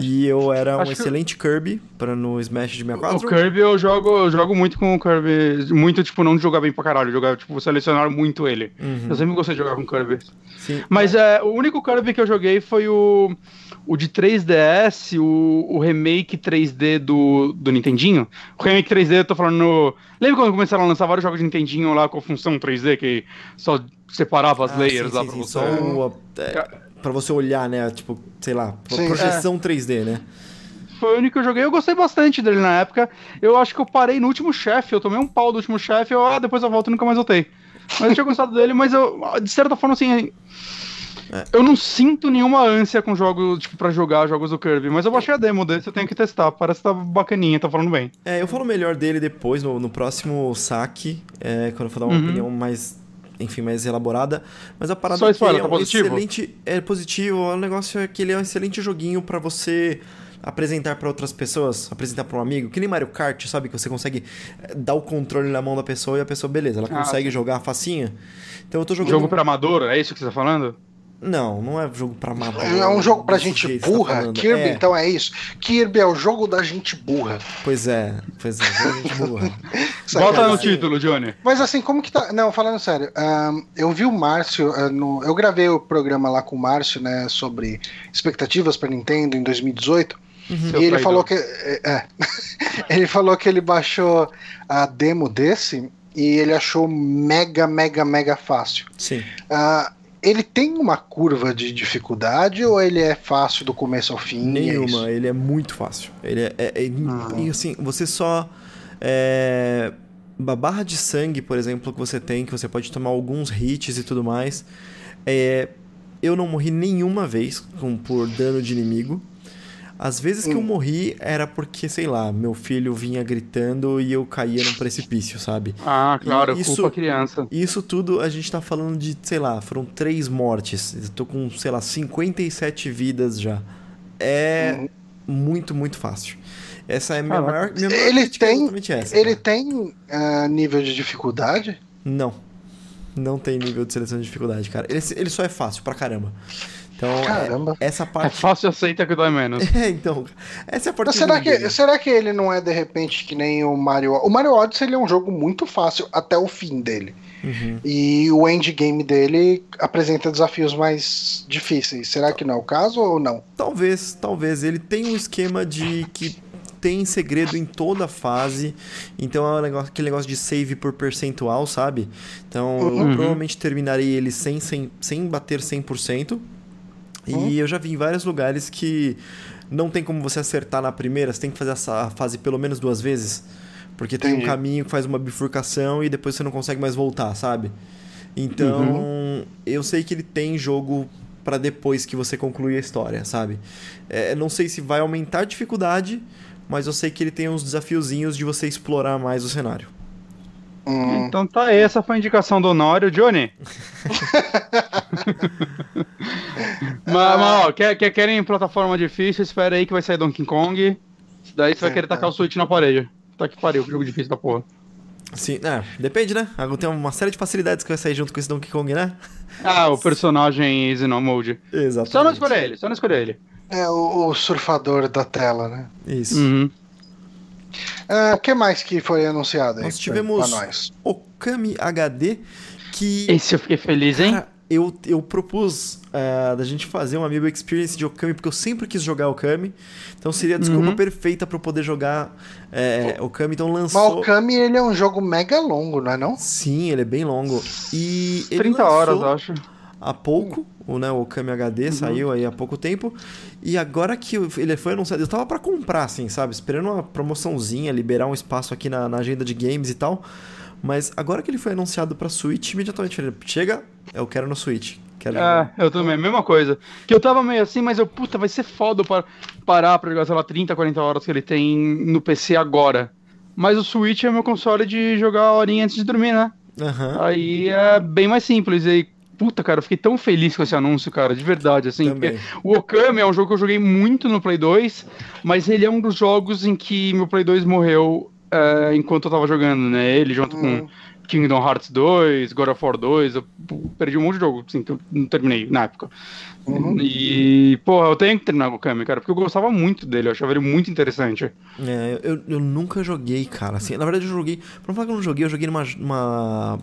E eu era um Acho que- excelente Kirby para no Smash de O 64. Kirby eu jogo, eu jogo muito com o Kirby. Muito, tipo, não jogar bem pra caralho, jogar, tipo, selecionar muito ele. Uhum, Eu sempre gostei de jogar com Kirby. sim. Mas é, o único Kirby que eu joguei foi o, o de 3DS, o, o remake 3D do, do Nintendinho. O remake 3D, eu tô falando no... Lembra quando começaram a lançar vários jogos de Nintendinho lá com função 3D, que só separava as Ah, layers sim, lá sim, pra sim, você? Só o, é, pra você olhar, né? Tipo, sei lá, Sim, projeção 3D, né? Foi o único que eu joguei. Eu gostei bastante dele na época. Eu acho que eu parei no último chefe. Eu tomei um pau do último chefe. Eu, ah, depois eu volto e nunca mais voltei. Mas eu tinha gostado dele, mas eu, de certa forma, assim. É. Eu não sinto nenhuma ânsia com jogos, tipo, pra jogar jogos do Kirby. Mas eu baixei a demo desse, eu tenho que testar. Parece que tá bacaninha, tá falando bem. É, eu falo melhor dele depois, no, no próximo saque, é, quando eu for dar uma Uhum. opinião mais, enfim, mais elaborada. Mas a parada Só é que é tá um positivo? excelente... É positivo, o negócio é que ele é um excelente joguinho pra você apresentar pra outras pessoas, apresentar pra um amigo, que nem Mario Kart, sabe? Que você consegue é, dar o controle na mão da pessoa e a pessoa, beleza, ela Ah, consegue jogar facinha. Então eu tô jogando... Jogo pra amador, é isso que você tá falando? Não, não é jogo pra amador. É um jogo pra gente tá burra. falando. Kirby, É. então é isso. Kirby é o jogo da gente burra. Pois é, pois é, jogo de burra. Bota no Sacanagem. título, Johnny. Mas assim, como que tá. Não, falando sério, ahn, eu vi o Márcio. ah, no... Eu gravei o programa lá com o Márcio, né, sobre expectativas para Nintendo em 2018. Seu E ele traidor. falou que. É, é. ele falou que ele baixou a demo desse e ele achou mega, mega, mega fácil. Sim. Ah, ele tem uma curva de dificuldade ou ele é fácil do começo ao fim? é? Nenhuma, ele é muito fácil. Ele é. é- é- Ah. E assim, você só. É, a barra de sangue, por exemplo, que você tem, que você pode tomar alguns hits e tudo mais. É, eu não morri nenhuma vez com, por dano de inimigo. As vezes que eu morri era porque, sei lá, meu filho vinha gritando e eu caía num precipício, sabe? Ah, claro, E isso- culpa criança. Isso tudo a gente tá falando de, sei lá, foram três mortes. Eu tô com, sei lá, 57 vidas já. É Uhum. muito, muito fácil. Essa é a minha Caraca. maior. Minha maior Ele é tem- essa, Ele cara. tem ah, nível de dificuldade? Não. Não tem nível de seleção de dificuldade, cara. Ele, ele só é fácil pra caramba. Então, é- Caramba. essa É parte. fácil, aceita que dói menos. É, então. Essa é a parte. Mas será que, dele. será que ele não é de repente que nem o Mario O Mario Odyssey ele é um jogo muito fácil até o fim dele. Uhum. E o endgame dele apresenta desafios mais difíceis. Será que não é o caso ou não? Talvez, talvez. Ele tem um esquema de que tem segredo em toda a fase. Então é um negócio, aquele negócio de save por percentual, sabe? Então eu Uhum. provavelmente terminarei ele sem, sem, sem bater 100%. E Uhum. eu já vi em vários lugares que não tem como você acertar na primeira, você tem que fazer essa fase pelo menos duas vezes. Porque tem um Entendi. caminho que faz uma bifurcação e depois você não consegue mais voltar, sabe? Então, eu sei que ele tem jogo pra depois que você concluir a história, sabe? É, não sei se vai aumentar a dificuldade, mas eu sei que ele tem uns desafiozinhos de você explorar mais o cenário. Hum. Então tá aí, essa foi a indicação do Honório. Johnny. mas, mas, ó, quer, quer, querem plataforma difícil? Espera aí que vai sair Donkey Kong. Daí você vai querer tacar o Switch na parede. Tá que pariu, que jogo difícil da porra. Sim, é, depende, né? Agora Tem uma série de facilidades que vai sair junto com esse Donkey Kong, né? Ah, o personagem Easy No Mode. Exato. Só não escolher ele, só não escolher ele. É o, o surfador da tela, né? Isso. Uhum. O que mais que foi anunciado aí? Nós tivemos nós? Okami HD, que. Esse eu fiquei feliz, hein? Cara, eu, eu propus eh, da gente fazer uma Amiibo Experience de Okami, porque eu sempre quis jogar Okami. Então seria a desculpa Uhum. perfeita pra eu poder jogar eh, Okami. Então Mas lançou. o Kami, ele é um jogo mega longo, não é não? Sim, ele é bem longo. E ele 30 lançou horas, acho. Há pouco, o, né, o Okami HD saiu aí há pouco tempo. E agora que ele foi anunciado, eu tava pra comprar, assim, sabe? Esperando uma promoçãozinha, liberar um espaço aqui na, na agenda de games e tal. Mas agora que ele foi anunciado pra Switch, imediatamente falei, chega, eu quero no Switch. Quero jogar. É, eu também, mesma coisa. Que eu tava meio assim, mas eu, puta, vai ser foda para parar pra jogar, sei lá, 30, 40 horas que ele tem no PC agora. Mas o Switch é meu console de jogar a horinha antes de dormir, né? Aham. Aí é bem mais simples. E aí, puta, cara, eu fiquei tão feliz com esse anúncio, cara, de verdade, assim. O Okami é um jogo que eu joguei muito no Play 2, mas ele é um dos jogos em que meu Play 2 morreu é, enquanto eu tava jogando, né? Ele junto Hum. com Kingdom Hearts 2, God of War 2, eu perdi um monte de jogo, assim, que eu não terminei na época. Uhum. E, porra, eu tenho que terminar com o Okami, cara, porque eu gostava muito dele, eu achava ele muito interessante. É, eu, eu nunca joguei, cara. Assim, na verdade, eu joguei. Pra não falar que eu não joguei, eu joguei numa, numa.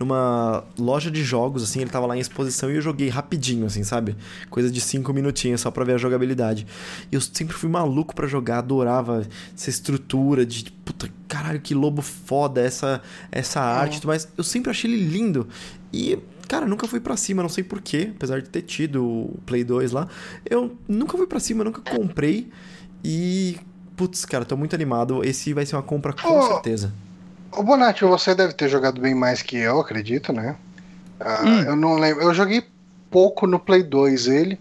Numa loja de jogos, assim, ele tava lá em exposição e eu joguei rapidinho, assim, sabe? Coisa de cinco minutinhos só pra ver a jogabilidade. E eu sempre fui maluco pra jogar, adorava essa estrutura de. Puta, caralho, que lobo foda, essa, essa arte e tudo mais. Eu sempre achei ele lindo. E. Cara, nunca fui pra cima, não sei porquê, apesar de ter tido o Play 2 lá. Eu nunca fui pra cima, nunca comprei. E, putz, cara, tô muito animado. Esse vai ser uma compra com Oh. certeza. Ô Bonatti, você deve ter jogado bem mais que eu, acredito, né? Ah, Hum. Eu não lembro. Eu joguei pouco no Play 2 ele.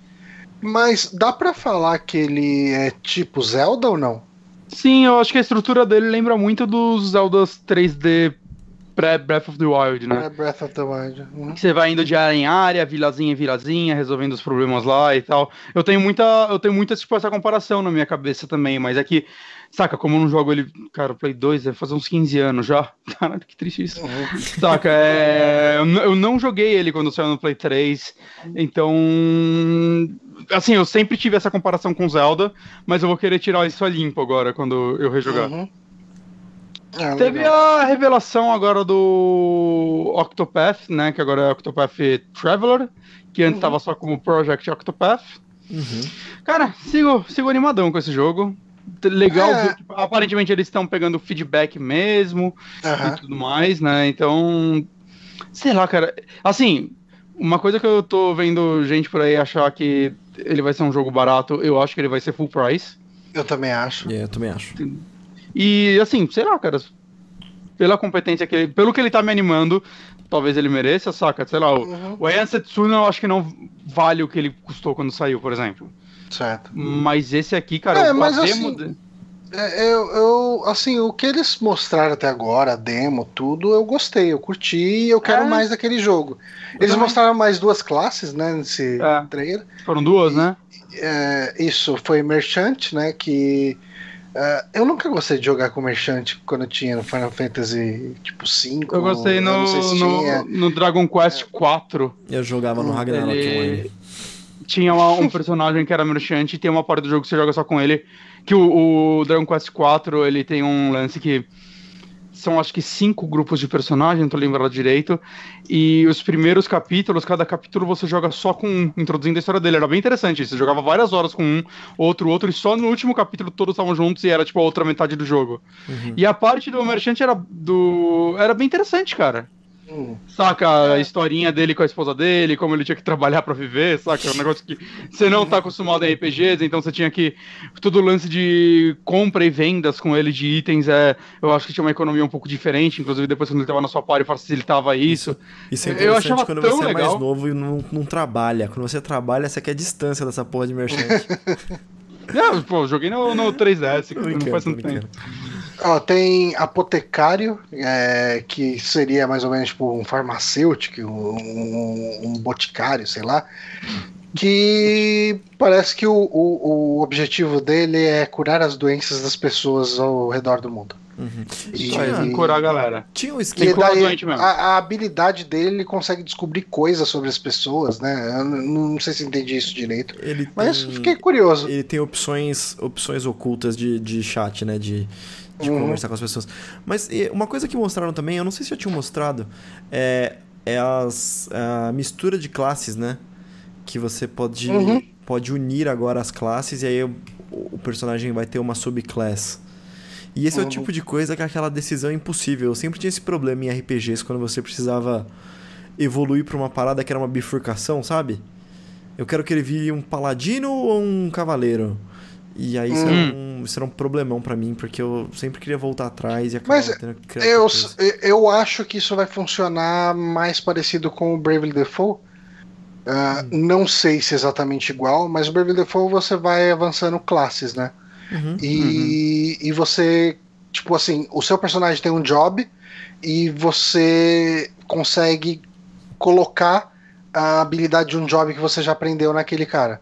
Mas dá pra falar que ele é tipo Zelda ou não? Sim, eu acho que a estrutura dele lembra muito dos Zeldas 3D pré-Breath of the Wild, né? É Breath of the Wild. Uhum. Você vai indo de área em área, vilazinha em vilazinha, resolvendo os problemas lá e tal. Eu tenho muita, eu tenho muita tipo, essa comparação na minha cabeça também, mas é que, saca, como eu não jogo ele, cara, o Play 2 vai fazer uns 15 anos já. Caralho, que triste isso. Uhum. Saca, é, eu, não joguei ele quando saiu no Play 3, então. Assim, eu sempre tive essa comparação com Zelda, mas eu vou querer tirar isso a limpo agora quando eu rejogar. Uhum. Ah, Teve a revelação agora do Octopath, né? Que agora é Octopath Traveler, que antes Uhum. tava só como Project Octopath. Uhum. Cara, sigo, sigo animadão com esse jogo. Legal, É. ver que, aparentemente eles estão pegando feedback mesmo Aham. e tudo mais, né? Então, sei lá, cara. Assim, uma coisa que eu tô vendo gente por aí achar que ele vai ser um jogo barato, eu acho que ele vai ser full price. Eu também acho. É, eu também acho. E assim, sei lá, cara, pela competência que ele, pelo que ele tá me animando, talvez ele mereça, saca? Sei lá, o, Uhum. o Ayan Setsuna eu acho que não vale o que ele custou quando saiu, por exemplo. Certo. Mas esse aqui, cara, É, o- mas demo assim, de- É, eu, eu, assim, o que eles mostraram até agora, a demo, tudo, eu gostei, eu curti e eu quero É. mais daquele jogo. Eles também. mostraram mais duas classes, né, nesse É. trailer. foram duas, né? É, isso, foi Merchant, né, que... é, eu nunca gostei de jogar com Merchant quando eu tinha no Final Fantasy, tipo, 5. Eu gostei no, não sei se no, no Dragon Quest 4. Eu jogava no Ragnarok ele-. Tinha uma- um personagem que era merchante e tem uma parte do jogo que você joga só com ele. Que o, o Dragon Quest 4 ele tem um lance que são acho que cinco grupos de personagens, não tô lembrado direito. E os primeiros capítulos, cada capítulo você joga só com um, introduzindo a história dele. Era bem interessante. Você jogava várias horas com um, outro, outro, e só no último capítulo todos estavam juntos e era tipo a outra metade do jogo. Uhum. E a parte do Merchant era do. Era bem interessante, cara. Hum, Saca a historinha dele com a esposa dele, como ele tinha que trabalhar pra viver, saca? É um negócio que você não tá acostumado em RPGs, então você tinha que. Todo o lance de compra e vendas com ele de itens, é, eu acho que tinha uma economia um pouco diferente, inclusive depois quando ele tava na sua party facilitava isso. Isso é Eu achava quando tão você é legal. mais novo e não, não trabalha. Quando você trabalha, você quer distância dessa porra de merchante. Não, pô, eu joguei no, no 3DS, que não Brincando, faz tanto tempo. Ó, tem apotecário, é, que seria mais ou menos tipo um farmacêutico, um, um boticário, sei lá. Que parece que o, o, o objetivo dele é curar as doenças das pessoas ao redor do mundo. Uhum. E- Só isso, curar a galera. Tinha um E esquema. a, a habilidade dele, ele consegue descobrir coisas sobre as pessoas, né? Eu não, não sei se entendi isso direito. Ele Mas tem- fiquei curioso. Ele tem opções, opções ocultas de, de chat, né? De, de Uhum. conversar com as pessoas. Mas uma coisa que mostraram também, eu não sei se já tinham mostrado, é, é as, a mistura de classes, né? Que você pode, Uhum. pode unir agora as classes e aí o, o personagem vai ter uma subclass. E esse é o Uhum. tipo de coisa que é aquela decisão impossível. Eu sempre tinha esse problema em RPGs quando você precisava evoluir pra uma parada que era uma bifurcação, sabe? Eu quero que ele vire um paladino ou um cavaleiro. E aí isso, era, um, isso era um problemão pra mim, porque eu sempre queria voltar atrás e acabar Mas tendo que criar Eu, eu acho que isso vai funcionar mais parecido com o Bravely Default. Ah, Não sei se é exatamente igual, mas o Bravely Default você vai avançando classes, né? Uhum. E, e você, tipo assim, o seu personagem tem um job e você consegue colocar a habilidade de um job que você já aprendeu naquele cara.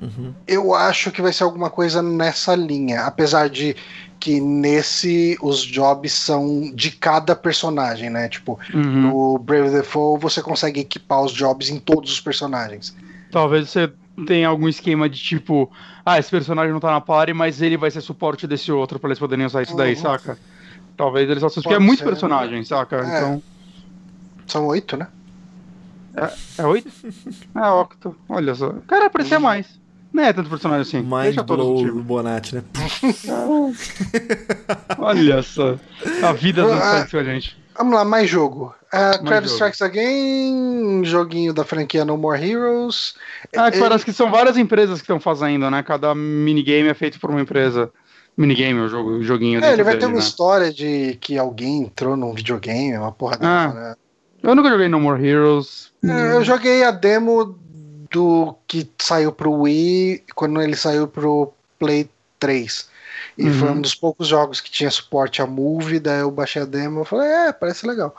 Uhum. Eu acho que vai ser alguma coisa nessa linha, apesar de que nesse os jobs são de cada personagem, né? Tipo, Uhum. no Brave Default você consegue equipar os jobs em todos os personagens. Talvez você tenha algum esquema de tipo, ah, esse personagem não tá na party, mas ele vai ser suporte desse outro pra eles poderem usar isso daí, Uhum. saca? Talvez eles isso, porque é muito ser. personagem, saca? É. Então. São oito, né? É oito? É octo. Olha só. Cara, aparecia mais. Não é tanto personagem assim. Mind Deixa blow contigo. Bonatti, né? Olha só. A vida do Ah, site, a gente. Vamos lá, mais jogo. Uh, Crab jogo. Strikes Again, joguinho da franquia No More Heroes. Ah, que É, parece que são várias empresas que estão fazendo, né? Cada minigame é feito por uma empresa. Minigame, o jogo, o joguinho É, ele vai ter dele, uma né? história de que alguém entrou num videogame, uma porra Ah. dessa, né? Eu nunca joguei No More Heroes. É, Eu joguei a demo do que saiu pro Wii quando ele saiu pro Play 3. E Uhum. foi um dos poucos jogos que tinha suporte a Move, daí eu baixei a demo e falei, é, parece legal.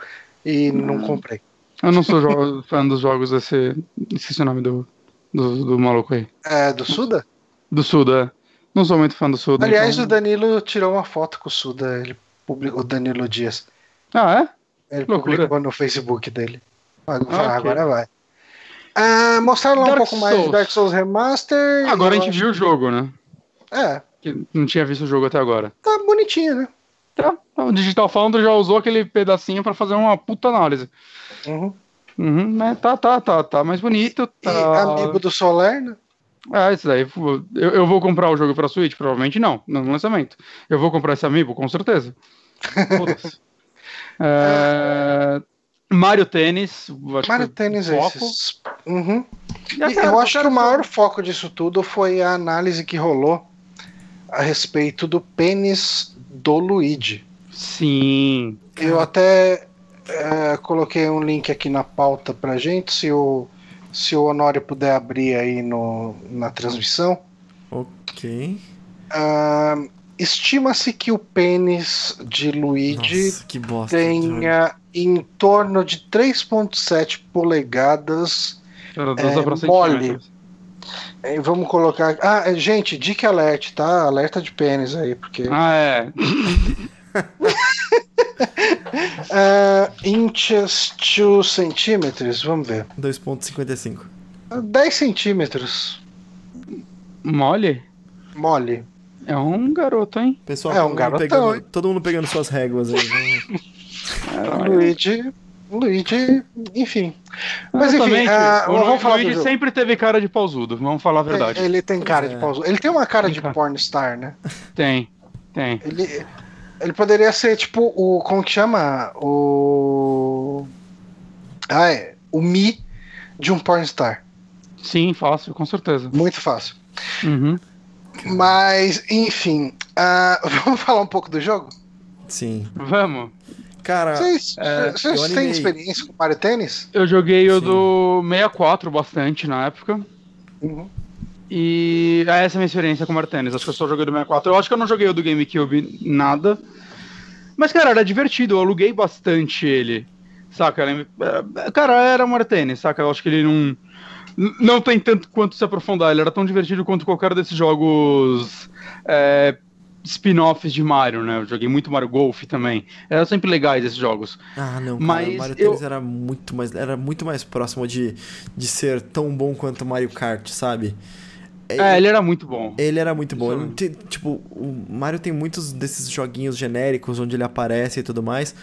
E não Uhum. comprei. Eu não sou fã dos jogos desse. Esqueci o nome do, do, do maluco aí. É, do Suda? Do Suda. Não sou muito fã do Suda. Aliás, então... o Danilo tirou uma foto com o Suda, ele publicou, o Danilo Dias. Ah, é? Ele Loucura. publicou no Facebook dele. Ah, eu vou falar, Ok. agora vai. Ah, mostraram lá um Dark pouco mais de Souls. Dark Souls Remaster. Agora a gente viu o jogo, né? É, Que não tinha visto o jogo até agora. tá bonitinho, né? Tá. O Digital Foundry já usou aquele pedacinho pra fazer uma puta análise. Uhum. Uhum, né? Tá, tá, tá, tá mais bonito. E Tá... amigo do Solar, né? Ah, isso daí. Eu, eu vou comprar o jogo pra Switch? Provavelmente não, no lançamento. Eu vou comprar esse amiibo, com certeza. Foda-se. É, Mario Tênis. Mario Tênis esses. Uhum. E eu acho que o maior foco disso tudo foi a análise que rolou a respeito do pênis do Luigi. Sim. Eu até é, coloquei um link aqui na pauta pra gente, se o, se o Honório puder abrir aí no, na transmissão. Ok. Ah, Estima-se que o pênis de Luigi Nossa, que bosta. tenha em torno de 3,7 polegadas. É, 12 pra mole. Eh, Vamos colocar. Ah, eh, gente, dica alert, tá? Alerta de pênis aí, porque. Ah, é. Ah, inches to centímetros, vamos ver. 2.55. Ah, 10 centímetros. Mole? Mole. É um garoto, hein? Pessoal, É, um todo, mundo garotão, pegando, hein? todo mundo pegando suas réguas aí. É, Luigi. Luigi, enfim. Mas enfim, Exatamente. ah, o vamos falar do Luigi sempre teve cara de pausudo, vamos falar a verdade. Ele tem cara Pois de é. pausa. Ele tem uma cara Tem de cara. pornstar, né? Tem, tem. Ele, ele poderia ser tipo o. Como que chama? O. Ah, é. O Mi de um pornstar. Sim, fácil, com certeza. Muito fácil. Uhum. Mas, enfim. ah, vamos falar um pouco do jogo? Sim. Vamos. Cara, Vocês, é, têm experiência com Mario Tênis? Eu joguei o Sim. do 64 bastante na época. Uhum. E essa é a minha experiência com o Mario Tennis. Acho que eu só joguei do 64. Eu acho que eu não joguei o do GameCube nada. Mas, cara, era divertido. Eu aluguei bastante ele. Saca? É, cara, era Mario Tennis, saca? Eu acho que ele não. Não tem tanto quanto se aprofundar. Ele era tão divertido quanto qualquer desses jogos. É, spin-offs de Mario, né? Eu joguei muito Mario Golf também. Eram sempre legais esses jogos. Ah, não, cara, Mas o Mario eu- Tennis era muito mais era muito mais próximo de, de ser tão bom quanto o Mario Kart, sabe? É, ele era muito bom. Ele era muito bom. Ele tem- tipo, o Mario tem muitos desses joguinhos genéricos onde ele aparece e tudo mais,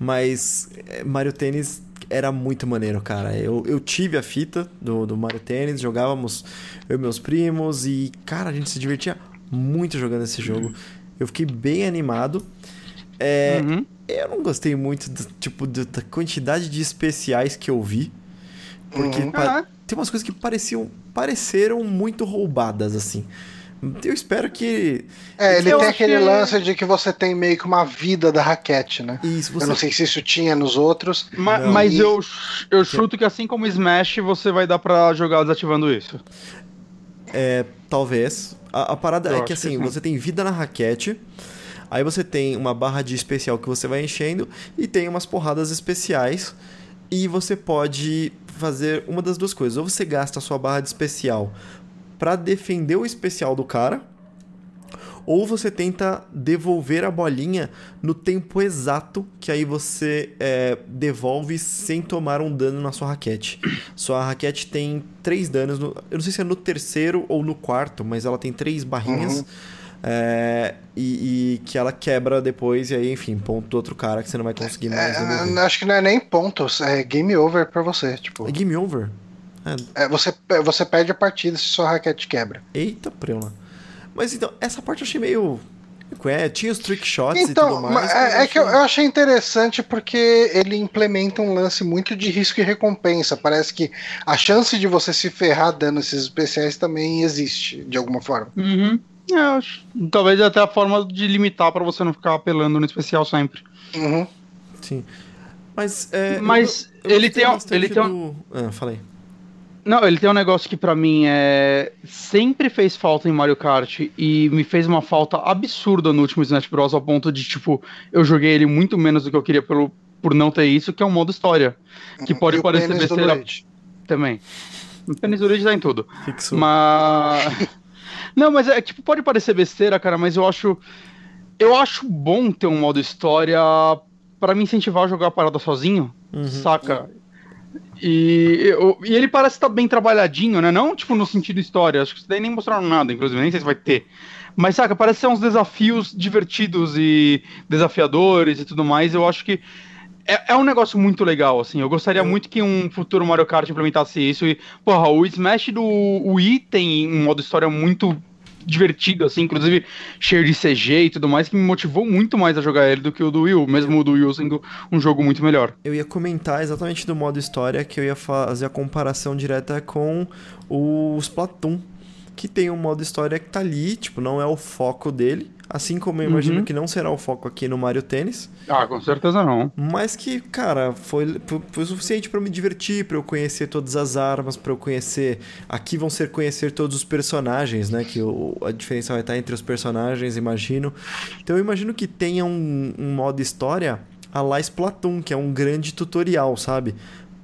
mas é, Mario Tennis era muito maneiro, cara. Eu, eu tive a fita do, do Mario Tennis, jogávamos eu e meus primos e, cara, a gente se divertia muito jogando esse jogo. Eu fiquei bem animado. É, Uhum. eu não gostei muito do, tipo, do- da quantidade de especiais que eu vi. Porque Uhum. tem umas coisas que pareciam, pareceram muito roubadas, assim. Eu espero que. É, ele Eu tem aquele lance de que você tem meio que uma vida da raquete, né? Isso, você. Eu não sei se isso tinha nos outros. Ma- Não. mas E- eu, eu chuto que assim como Smash, você vai dar pra jogar desativando isso. É, talvez. A, a parada Eu é que que assim, sim. você tem vida na raquete. Aí você tem uma barra de especial que você vai enchendo e tem umas porradas especiais. E você pode fazer uma das duas coisas. Ou você gasta a sua barra de especial pra defender o especial do cara, ou você tenta devolver a bolinha no tempo exato que aí você é, devolve sem tomar um dano na sua raquete. Sua raquete tem três danos, no- eu não sei se é no terceiro ou no quarto, mas ela tem três barrinhas. Uhum. é, e, e que ela quebra depois, e aí, enfim, ponto do outro cara que você não vai conseguir mais. É, acho que não é nem pontos, é game over pra você. Tipo, É game over. é, você, você perde a partida se sua raquete quebra. Eita, preula. Mas então, essa parte eu achei meio. É, tinha os trick shots e Então, tudo mais. é, é que eu, achei- eu achei interessante porque ele implementa um lance muito de risco e recompensa. Parece que a chance de você se ferrar dando esses especiais também existe, de alguma forma. Uhum. É, eu acho. Talvez até a forma de limitar pra você não ficar apelando no especial sempre. Uhum. Sim. Mas. É, Mas eu- eu ele tem um- ele tem um- do- Ah, falei. Não, ele tem um negócio que pra mim é sempre fez falta em Mario Kart e me fez uma falta absurda no último Smash Bros ao ponto de tipo eu joguei ele muito menos do que eu queria pelo por não ter isso, que é o modo história, que pode E o parecer besteira também. O Pênis do Luigi tá em tudo. Fixou. Mas. Não, mas é tipo, pode parecer besteira, cara, mas eu acho. Eu acho bom ter um modo história pra me incentivar a jogar a parada sozinho, Uhum. saca? E, e ele parece estar bem trabalhadinho, né? Não tipo no sentido história, acho que isso daí nem mostraram nada, inclusive, nem sei se vai ter. Mas saca, parece ser uns desafios divertidos e desafiadores e tudo mais. Eu acho que é, é um negócio muito legal, assim. Eu gostaria muito que um futuro Mario Kart implementasse isso. E, porra, o Smash do Wii tem um modo história muito divertido, assim, inclusive cheio de CG e tudo mais, que me motivou muito mais a jogar ele do que o do Wii U, mesmo o do Wii U sendo um jogo muito melhor. Eu ia comentar exatamente do modo história, que eu ia fazer a comparação direta com o Splatoon, que tem um modo história que tá ali, tipo, não é o foco dele, assim como eu imagino Uhum. que não será o foco aqui no Mario Tennis, Ah, com certeza não. mas que, cara, foi, foi, o suficiente pra eu me divertir, pra eu conhecer todas as armas, pra eu conhecer, aqui vão ser conhecer todos os personagens, né, que o, a diferença vai estar entre os personagens, imagino. Então eu imagino que tenha um, um modo história a la Splatoon, que é um grande tutorial, sabe?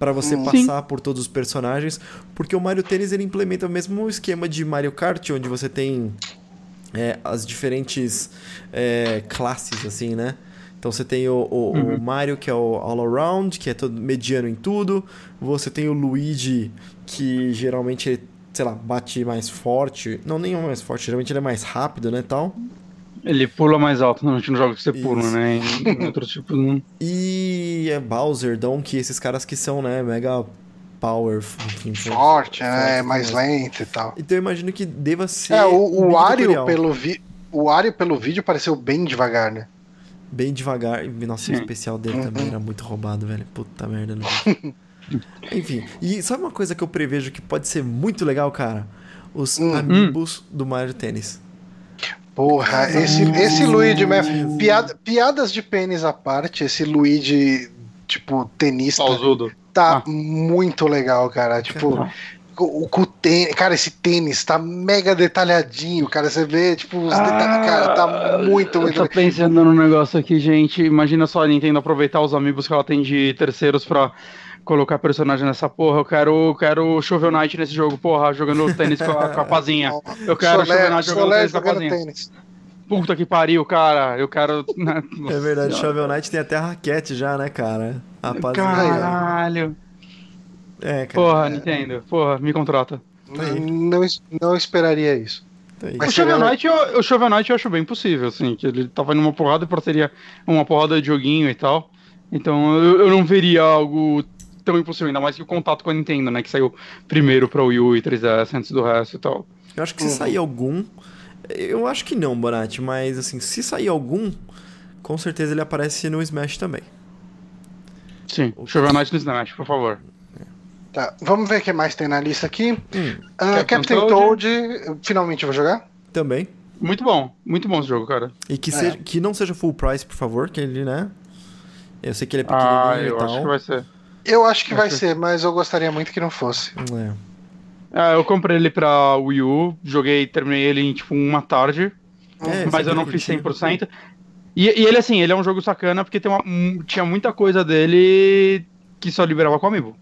Pra você Hum. passar por todos os personagens, porque o Mario Tennis ele implementa o mesmo esquema de Mario Kart, onde você tem é, as diferentes é, classes, assim, né? Então você tem o, o- o Uhum. Mario, que é o All Around, que é todo mediano em tudo. Você tem o Luigi, que geralmente ele, sei lá, bate mais forte. Não, nem mais forte, geralmente ele é mais rápido, né, tal. Ele pula mais alto, normalmente no jogo que você pula, Isso. né? Em, em outros tipos, não. E é Bowser, Donkey, esses caras que são, né, mega power, enfim. Forte, né? fortes É mais mesmo. lento e tal. Então eu imagino que deva ser. É, o, o tutorial. pelo vi... O Wario pelo vídeo pareceu bem devagar, né? Bem devagar. E, Nossa, o especial dele Uhum. também era muito roubado, velho. Puta merda. Né? Enfim, e sabe uma coisa que eu prevejo que pode ser muito legal, cara? Os Hum. amiibos do Mario Tennis. Porra, esse, esse Luigi mesmo. Piada, piadas de pênis à parte, esse Luigi, tipo, tenista, Pausudo. tá Ah. muito legal, cara. Tipo, com o tênis. Cara, esse tênis tá mega detalhadinho, cara. Você vê, tipo, os Ah, detalhes. Cara, tá muito, Eu muito. tô pensando num negócio aqui, gente. Imagina só a Nintendo aproveitar os amigos que ela tem de terceiros pra colocar personagem nessa porra. Eu quero, eu quero Shovel Knight nesse jogo, porra, jogando tênis com a, com a pazinha. Eu quero Shovel Knight jogando Solé tênis com a pazinha. tênis. Puta que pariu, cara. Eu quero. né? É verdade, Shovel Knight tem até raquete já, né, cara? Rapaziada. Caralho. É, cara. Porra, Nintendo. Porra, me contrata. Aí. Não, não esperaria isso. Tá o, Shovel Knight, eu, o Shovel Knight eu acho bem possível, assim, que ele tava numa porrada de parceria, uma porrada de joguinho e tal. Então eu, eu não veria algo tão impossível, ainda mais que o contato com a Nintendo, né? Que saiu primeiro pra Wii U e 3DS antes do resto e tal. Eu acho que se sair algum. Eu acho que não, Bonatti, mas assim, se sair algum, com certeza ele aparece no Smash também. Sim, o Shovel Knight no Smash, por favor. Tá, vamos ver o que mais tem na lista aqui. Hum, Ah, Captain Captain Toad. Toad, eu finalmente vou jogar. também. Muito bom, muito bom esse jogo, cara. E que, É. seja, que não seja full price, por favor, que ele, né? Eu sei que ele é pequenininho Ah, e eu tal. acho que vai ser. Eu acho que vai ser, mas eu gostaria muito que não fosse. É. Ah, eu comprei ele pra Wii U, joguei, terminei ele em tipo uma tarde. É, mas eu não fiz curtindo. 100%. E, e ele, assim, ele é um jogo sacana porque tem uma, um- tinha muita coisa dele que só liberava com amiibo.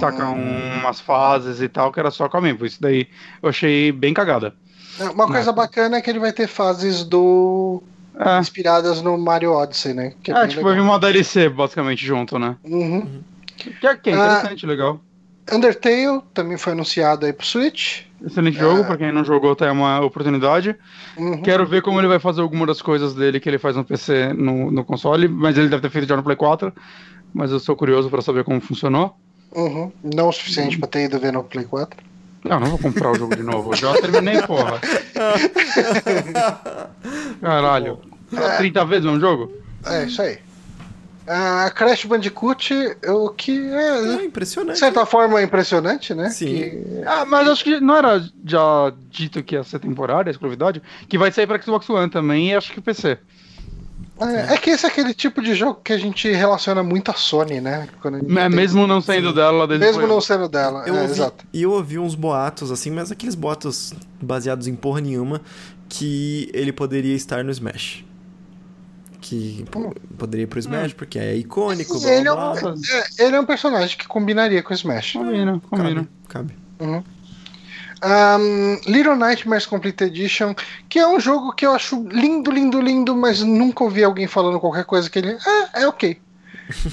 Saca? Hum. Umas fases e tal que era só com amiibo. Isso daí eu achei bem cagada. Uma coisa bacana é que ele vai ter fases do É, inspiradas no Mario Odyssey, né? Que é bem tipo, vai vir legal. uma DLC basicamente junto, né? Uhum. Que, é- que é Ah. interessante, legal. Undertale também foi anunciado aí pro Switch. Excelente jogo, pra quem não jogou, tem uma oportunidade. Uhum. Quero ver como ele vai fazer alguma das coisas dele que ele faz no PC, no, no console, mas ele deve ter feito já no Play 4. Mas eu sou curioso pra saber como funcionou. Uhum. Não o suficiente pra ter ido ver no Play 4. Não, não vou comprar o jogo de novo. Eu já terminei, porra. Caralho. 30 vezes o mesmo jogo? É, isso aí. A Crash Bandicoot, o que é, É de impressionante. certa forma, é impressionante, né? Sim. Que- Ah, mas acho que não era já dito que ia ser temporária, a exclusividade, que vai sair pra Xbox One também e acho que PC. É, é que esse é aquele tipo de jogo que a gente relaciona muito à Sony, né? Quando É, tem- mesmo não saindo dela desde mesmo não um. sendo dela. Eu é, ouvi, exato. E eu ouvi uns boatos, assim, mas aqueles boatos baseados em porra nenhuma, que ele poderia estar no Smash. Que pô, poderia ir pro Smash, porque é icônico, blá, Ele é, blá, um, blá. é, ele é um personagem que combinaria com o Smash. Combina, combina. Cabe, cabe. Um, Little Nightmares Complete Edition, que é um jogo que eu acho lindo, lindo, lindo, mas nunca ouvi alguém falando qualquer coisa que ele. É, é ok. Então...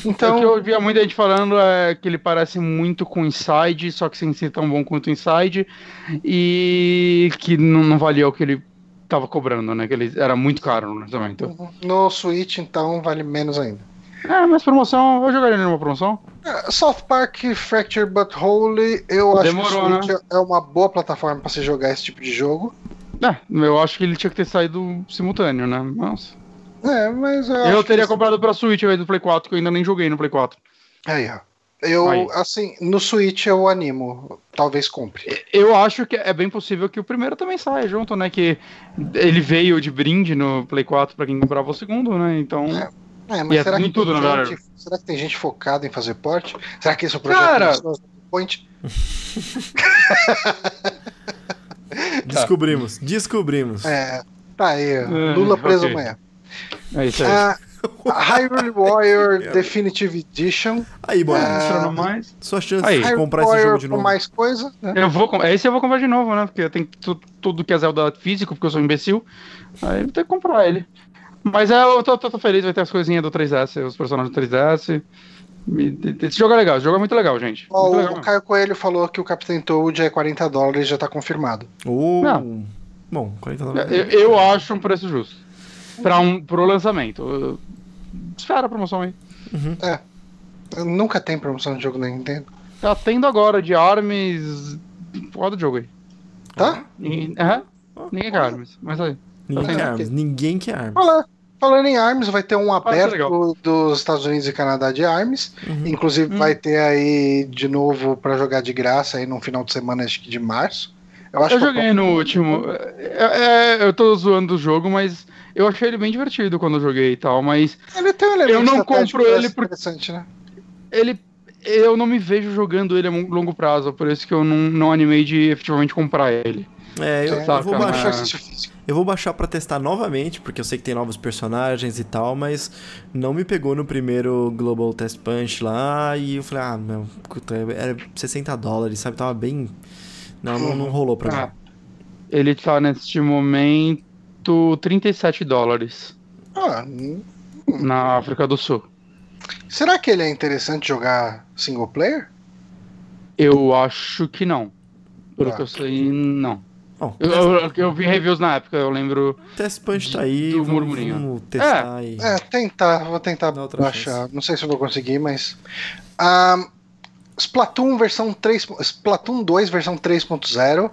Então, O que eu ouvia muita gente falando é que ele parece muito com Inside, só que sem ser tão bom quanto Inside, e que não, não valia o que ele tava cobrando, né? Que ele era muito caro no lançamento. no Switch, então, vale menos ainda. É, mas promoção, eu jogaria numa promoção. É, South Park Fracture But Holy, eu acho Demorou, que o Switch é uma boa plataforma pra se jogar esse tipo de jogo. É, eu acho que ele tinha que ter saído simultâneo, né? Mas... É, mas eu, Eu acho teria que... comprado pra Switch ao invés do Play 4, que eu ainda nem joguei no Play 4. Aí, ó. Eu, Aí. assim, no Switch eu animo. Talvez compre. Eu acho que é bem possível que o primeiro também saia junto, né? Que ele veio de brinde no Play 4 pra quem comprava o segundo, né? Então. É, E mas é será, que em tudo, gente, será que tem gente focada em fazer porte? Será que esse é o projeto Cara! Point? Descobrimos, descobrimos. É, tá aí. ó. É, Lula preso ok. amanhã. É isso aí. Ah, Hyrule Warrior Definitive Edition. Aí, bora. Ah, Mostrando mais. Sua chance Aí. de Hyrule comprar esse Warrior jogo de novo. mais coisa. Né? Eu vou, esse eu vou comprar de novo, né? Porque tem tu- tudo que é Zelda físico, porque eu sou um imbecil. Aí eu vou ter que comprar ele. Mas é, eu tô, tô- tô feliz, vai ter as coisinhas do 3DS, os personagens do 3DS. E- Esse jogo é legal, esse jogo é muito legal, gente. Ó, Muito o legal mesmo. Caio Coelho falou que o Captain Toad é 40 dólares já tá confirmado. Oh, Não. Bom, 40 Eu, dólares. eu acho um preço justo. Pra um, pro lançamento. Espera a promoção aí. Nunca tem promoção de jogo na Nintendo. Tá tendo agora de Arms. Roda o jogo aí. Tá? E- Aham. Ninguém quer Arms, mas aí. Ninguém Tá quer bem. armas. Ninguém quer armas. Fala- Falando em ARMS, vai ter um aberto legal. dos Estados Unidos e Canadá de ARMS. Uhum. Inclusive Hum. vai ter aí de novo pra jogar de graça aí no final de semana, acho que de março. Eu acho Eu que joguei no último. É, é, eu tô zoando o jogo, mas eu achei ele bem divertido quando eu joguei e tal. Mas ele tem um Eu não compro ele por- interessante, né? ele, eu não me vejo jogando ele a longo prazo, por isso que eu não, não animei de efetivamente comprar ele. É, eu, Saca, eu vou baixar. Exercício físico. Eu vou baixar pra testar novamente, porque eu sei que tem novos personagens e tal, mas não me pegou no primeiro Global Test Punch lá e eu falei, ah, meu, puta, era 60 dólares, sabe? Tava bem. Não, não, não rolou pra Ah, mim. ele tá neste momento 37 dólares Ah, na África do Sul. será que ele é interessante jogar single player? Eu acho que não. Pelo Ah. que eu sei, não. Bom, Eu, eu, eu vi reviews na época, eu lembro. Test Punch tá aí, do vamos, murmurinho. vamos testar e... É, tentar, vou tentar baixar. Não sei se eu vou conseguir, mas. Ah, Splatoon versão 3. Splatoon 2 versão 3.0.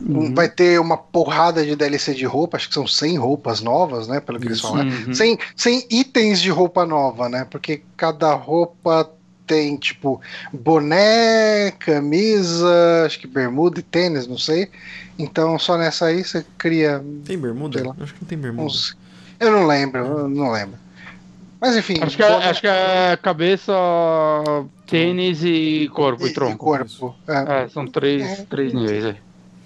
Uhum. Vai ter uma porrada de DLC de roupa, acho que são 100 roupas novas, né? Pelo que eles Isso. falaram. Uhum. 100, 100 itens de roupa nova, né? Porque cada roupa tem, tipo, boné, camisa, acho que bermuda e tênis, não sei. Então só nessa aí você cria Tem bermuda? Lá. Acho que não tem bermuda. uns. Eu não lembro, eu não lembro. Mas enfim. Acho que, é, boné acho que é cabeça, tênis e corpo e, e, tronco. e corpo. é. É, são três, É. três níveis aí.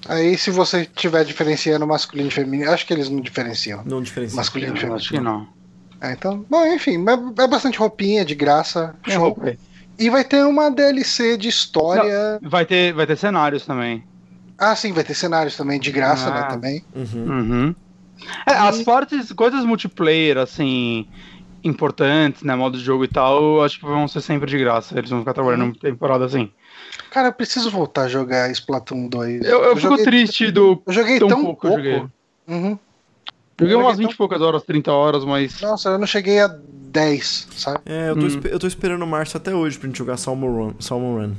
Aí se você estiver diferenciando masculino e feminino, acho que eles não diferenciam. Não diferencia. Masculino e feminino. acho que não. É, então, bom, enfim, mas é bastante roupinha de graça. É show. roupa. E vai ter uma DLC de história. Vai ter, vai ter cenários também. Ah, sim, vai ter cenários também de graça, né? Ah. Também. Uhum. Uhum. É, as partes, coisas multiplayer, assim, importantes, né? Modo de jogo e tal, eu acho que vão ser sempre de graça. Eles vão ficar trabalhando Uhum. uma temporada assim. Cara, eu preciso voltar a jogar Splatoon 2. Eu, eu, fico joguei, triste do. Eu joguei tão tão, pouco pouco. eu joguei. Uhum. Joguei umas joguei 20 e poucas horas, 30 horas, mas. Nossa, eu não cheguei a 10, sabe? É, eu tô, Hum. eu tô esperando o Março até hoje pra gente jogar Salmon Run. Salmon Run.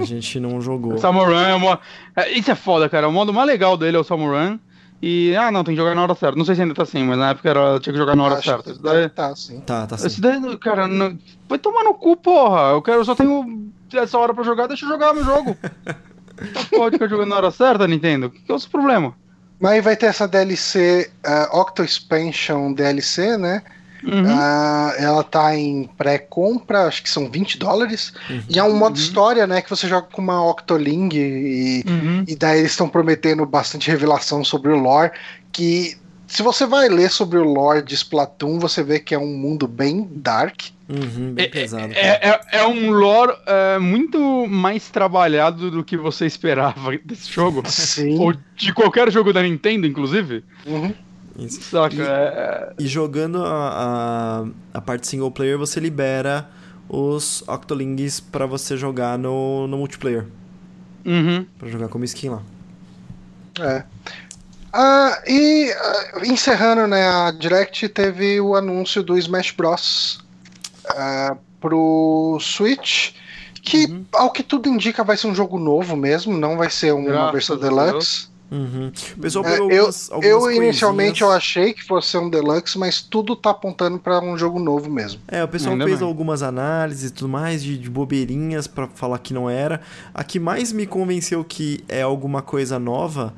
A gente não jogou. Salmon Run é uma. é, isso é foda, cara. O modo mais legal dele é o Salmon Run. E, ah, não, tem que jogar na hora certa. Não sei se ainda tá assim, mas na época era, tinha que jogar na hora Acho certa. que Isso daí, Tá, sim. Tá, tá esse sim. daí, cara, não- vai tomar no cu, porra. Eu, quero, eu só tenho essa hora pra jogar, deixa eu jogar meu jogo. Então pode ficar jogando na hora certa, Nintendo? Que é o seu problema? Mas aí vai ter essa DLC, uh, Octo Expansion DLC, né? Uhum. Ah, ela tá em pré-compra, acho que são 20 dólares. E é um modo Uhum. história, né? Que você joga com uma Octoling e, Uhum. e daí eles estão prometendo bastante revelação sobre o lore. Que se você vai ler sobre o lore de Splatoon, você vê que é um mundo bem dark. Uhum, bem pesado. É, é, é um lore é, muito mais trabalhado do que você esperava desse jogo. Sim. Ou de qualquer jogo da Nintendo, inclusive. Uhum. Isso. Saca? E- É, E jogando a, a, a parte single player, você libera os Octolings pra você jogar no, no multiplayer. uhum. Pra jogar como skin lá. É. Ah, e ah, encerrando né, a Direct, teve o anúncio do Smash Bros. Ah, pro Switch. Que, Uhum. ao que tudo indica, vai ser um jogo novo mesmo, não vai ser uma Graças versão deluxe. Uhum. Pessoal É, pegou eu, algumas, algumas eu inicialmente eu achei que fosse ser um deluxe, mas tudo tá apontando pra um jogo novo mesmo. É, o pessoal Ainda fez bem. algumas análises e tudo mais de, de bobeirinhas pra falar que não era. A que mais me convenceu que é alguma coisa nova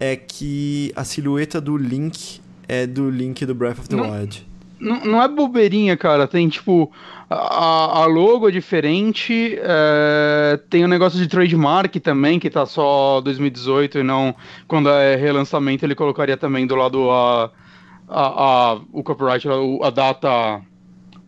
é que a silhueta do Link é do Link do Breath of the Não. Wild. Não, não é bobeirinha, cara. Tem tipo. A, a logo é diferente. é, tem o negócio de trademark também, que tá só 2018 e não. Quando é relançamento, ele colocaria também do lado a. a, a- o copyright, o- a data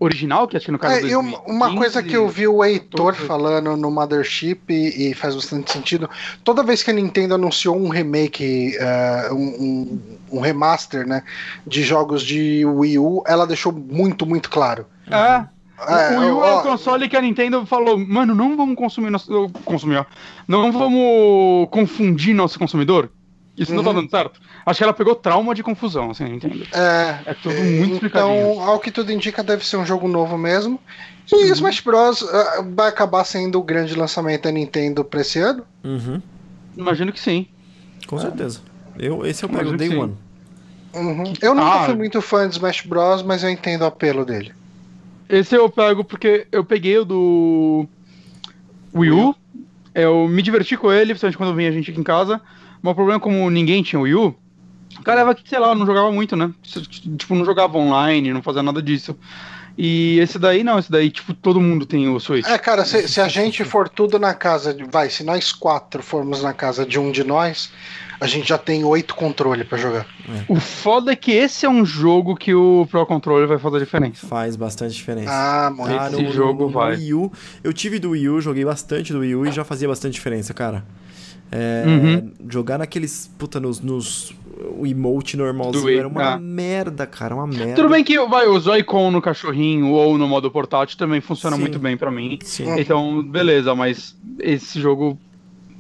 original, que acho que no caso É, e uma, uma coisa que eu vi o Heitor Todo- falando no Mothership e, e faz bastante sentido, toda vez que a Nintendo anunciou um remake, eh, um, um- um remaster, né, de jogos de Wii U, ela deixou muito, muito claro. É. É, o Wii U é o console que a Nintendo falou, mano, não vamos consumir nosso. Consumir, ó. Não vamos confundir nosso consumidor. Isso não tá Uhum. dando certo. Acho que ela pegou trauma de confusão, assim, a Nintendo. É, É tudo muito explicadinho. Então, ao que tudo indica, deve ser um jogo novo mesmo. E Smash Bros. eh, vai acabar sendo o grande lançamento da Nintendo pra esse ano. Uhum. Imagino que sim. Com certeza. Eu, esse eu pego Day. One. Uhum. Eu nunca Ah. fui muito fã de Smash Bros, mas eu entendo o apelo dele. Esse eu pego porque eu peguei o do Wii U. Eu me diverti com ele, principalmente quando vinha gente aqui em casa. Mas o problema é como ninguém tinha o Wii U, o cara era que, sei lá, não jogava muito, né? Tipo, não jogava online, não fazia nada disso. E esse daí não, esse daí, tipo, todo mundo tem o Switch. É, cara, se, se a gente for tudo na casa de. Vai, se nós quatro formos na casa de um de nós, a gente já tem oito controles pra jogar. O foda é que esse é um jogo que o Pro Controller vai fazer diferença. Faz bastante diferença. Ah, muito. Ah, Esse jogo vai. Wii U, eu tive do Wii U, joguei bastante do Wii U e já fazia bastante diferença, cara. É, Uhum. Jogar naqueles, puta, nos, nos o emote normalzinho Do Wii, era uma ah. merda, cara, uma merda. Tudo bem que vai, o Joy-Con no cachorrinho ou no modo portátil também funciona Sim. muito bem pra mim. Sim. Então, beleza, mas esse jogo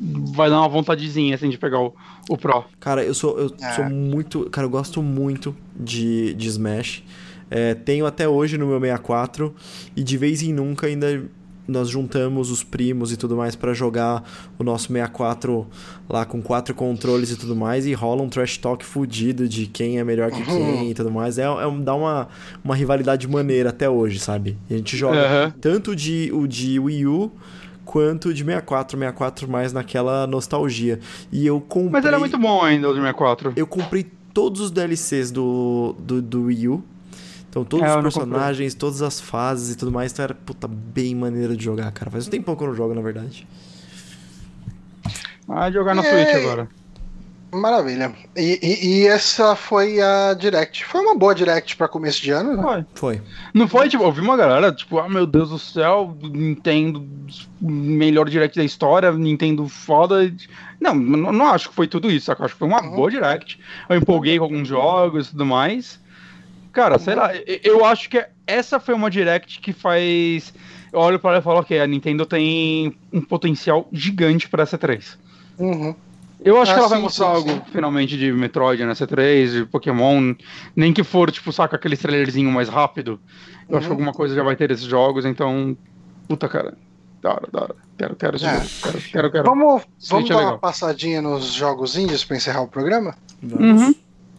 vai dar uma vontadezinha assim de pegar o, o Pro. Cara, eu sou, eu É. sou muito. Cara, eu gosto muito de, de Smash. É, tenho até hoje no meu 64 e de vez em nunca ainda nós juntamos os primos e tudo mais pra jogar o nosso 64 lá com quatro controles e tudo mais e rola um trash talk fudido de quem é melhor que quem e tudo mais. É, é dá uma, uma rivalidade maneira até hoje, sabe? E a gente joga Aham. tanto de, o de Wii U quanto de 64, 64 mais naquela nostalgia. E eu comprei Mas é muito bom ainda, o de 64. eu comprei todos os DLCs do, do, do Wii U. Então, todos É, os personagens, todas as fases e tudo mais. Então, era, puta, bem maneiro de jogar, cara. Faz um tempão que eu não jogo, na verdade. Vai jogar na. Switch agora. Maravilha. E, e- e essa foi a Direct. Foi uma boa Direct pra começo de ano, né? Foi. Foi. Não foi, tipo, eu vi uma galera, tipo, ah, meu Deus do céu, Nintendo, melhor direct da história, Nintendo foda. Não, não, não acho que foi tudo isso, saca? Acho que foi uma Uhum. boa direct. Eu empolguei com alguns jogos e tudo mais. Cara, sei lá, eu acho que essa foi uma direct que faz. Eu olho pra ela e falo, ok, a Nintendo tem um potencial gigante pra essa 3. Uhum. Eu acho Ah, que ela vai mostrar sim, algo sim. finalmente de Metroid na C3, de Pokémon, nem que for, tipo, saca aquele trailerzinho mais rápido. Eu acho que Uhum. alguma coisa já vai ter esses jogos, então. Puta, cara. Da hora, da hora. Quero, quero esse É. jogo. Quero, quero, quero. Vamos, Switch vamos é dar uma passadinha nos jogos indies pra encerrar o programa? Vamos. Uhum.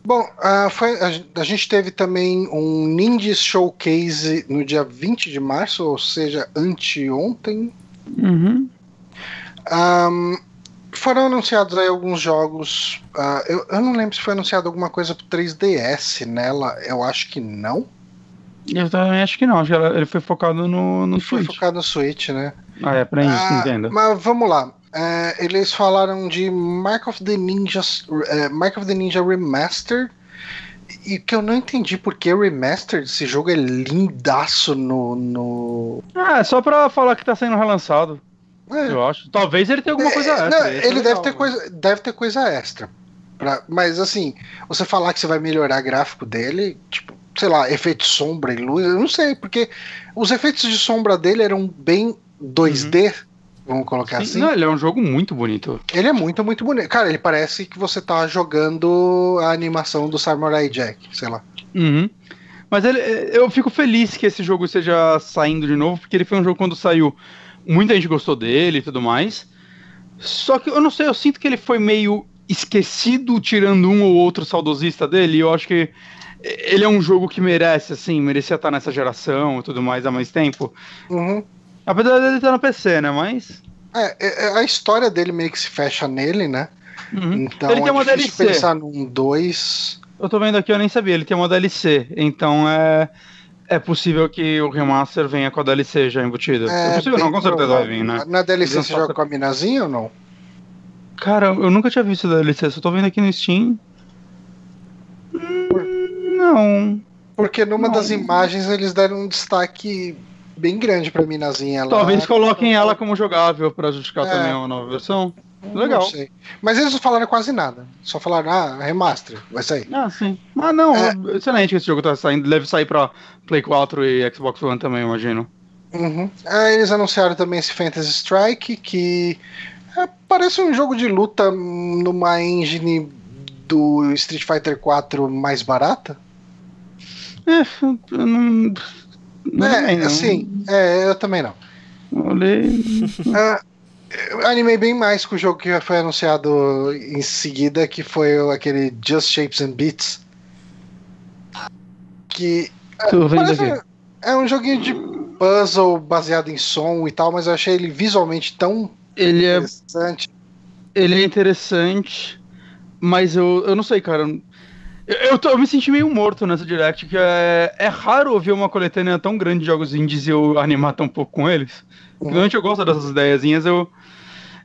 Bom, ah, foi, a, a gente teve também um Ninja Showcase no dia 20 de março, ou seja, anteontem. Uhum. Ahn, foram anunciados aí alguns jogos. ah, eu, eu não lembro se foi anunciado alguma coisa pro 3DS nela. Eu acho que não. Eu também acho que não, acho que ela- ele foi focado no, no Foi Switch. focado no Switch, né? Ah, é pra isso, Ah, entenda. Mas vamos lá. É, eles falaram de Mark of the Ninja, é, Mark of the Ninja Remastered. E que eu não entendi porque Remastered, esse jogo é lindaço no. no... Ah, é só pra falar que tá sendo relançado, É, eu acho. Talvez ele tenha alguma coisa É, extra. não, ser ele legal, deve ter, mas- coisa, deve ter coisa extra. Pra- mas assim, você falar que você vai melhorar gráfico dele, tipo, sei lá, efeito sombra e luz, eu não sei, porque os efeitos de sombra dele eram bem 2D, vamos colocar Sim, assim. Não, ele é um jogo muito bonito. Ele é muito, muito bonito. Cara, ele parece que você tá jogando a animação do Samurai Jack, sei lá. Uhum. Mas ele, eu fico feliz que esse jogo esteja saindo de novo, porque ele foi um jogo quando saiu, muita gente gostou dele e tudo mais. Só que eu não sei, eu sinto que ele foi meio esquecido, tirando um ou outro saudosista dele. E eu acho que ele é um jogo que merece, assim, merecia estar nessa geração e tudo mais há mais tempo. Uhum. Apesar dele estar no PC, né? Mas. É, é, é, a história dele meio que se fecha nele, né? Uhum. Então Ele tem é uma difícil DLC. pensar num 2. Eu tô vendo aqui, eu nem sabia, ele tem uma DLC. Então é. É possível que o remaster venha com a DLC já embutida. É, possível, não, com certeza vai vir, né? Na DLC você joga com a minazinha ou não? Cara, eu nunca tinha visto a DLC, só tô vendo aqui no Steam. Hum, Não. Porque numa Não. das imagens eles deram um destaque bem grande pra minazinha lá. Talvez coloquem ela como jogável pra justificar É. também uma nova versão. Legal. Mas eles não falaram quase nada. Só falaram, ah, remaster, vai sair. Ah, sim. Mas não, É. excelente que esse jogo tá saindo. Deve sair pra Play 4 e Xbox One também, imagino. Uhum. Aí eles anunciaram também esse Fantasy Strike, que é, parece um jogo de luta numa engine do Street Fighter 4 mais barata. É, eu não. Não é, não. assim, é, eu também não. Olhei. Ah, eu animei bem mais com o jogo que foi anunciado em seguida, que foi aquele Just Shapes and Beats. Que Tô vendo parece- aqui. é um joguinho de puzzle baseado em som e tal, mas eu achei ele visualmente tão Ele é interessante. Ele é interessante, mas eu, eu não sei, cara. Eu, tô, eu, me senti meio morto nessa Direct, que é, é raro ouvir uma coletânea tão grande de jogos indies e eu animar tão pouco com eles. Normalmente eu gosto dessas ideiazinhas, eu...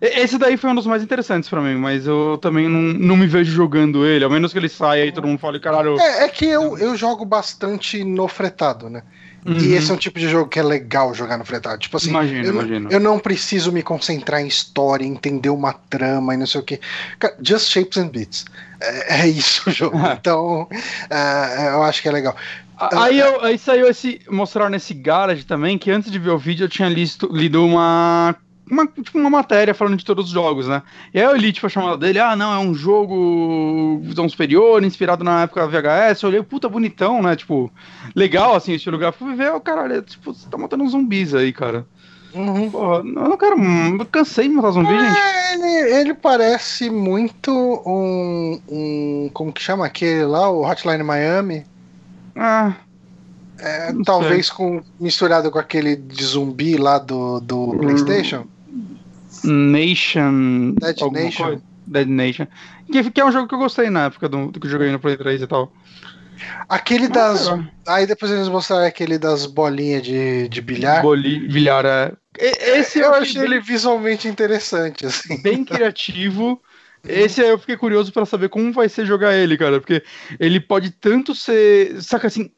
Esse daí foi um dos mais interessantes para mim, mas eu também não, não me vejo jogando ele, a menos que ele saia e todo mundo fale, caralho... É, é que eu, eu jogo bastante no fretado, né? Uhum. E esse é um tipo de jogo que é legal jogar no fretado. Tipo assim, imagino, eu, imagino. eu não preciso me concentrar em história, entender uma trama e não sei o que. Just Shapes and Beats. É, é isso o jogo. então, é, eu acho que é legal. Aí, eu, aí saiu esse. Mostraram nesse Garage também que antes de ver o vídeo eu tinha listo, lido uma uma, tipo, uma matéria falando de todos os jogos, né? E aí eu li, tipo, a chamada dele, ah, não, é um jogo visão superior, inspirado na época VHS, eu olhei, puta, bonitão, né? Tipo, legal, assim, estilo gráfico, fui ver, oh, caralho, tipo, você tá matando zumbis aí, cara. Uhum. Porra, eu não quero. Eu cansei de matar zumbi, é, gente. Ele, ele parece muito um, um. Como que chama aquele lá? O Hotline Miami. Ah. É, talvez com misturado com aquele de zumbi lá do, do hum. PlayStation. Nation. Dead Nation. Coisa. Dead Nation. Que, que, é um jogo que eu gostei na época do, do que eu joguei no Play 3 e tal. Aquele das. Aí depois eles mostraram aquele das bolinhas de, de bilhar. Boli, bilhar, é. Esse eu, eu achei bem, ele visualmente interessante, assim. Bem criativo. Esse aí eu fiquei curioso para saber como vai ser jogar ele, cara. Porque ele pode tanto ser. Saca assim,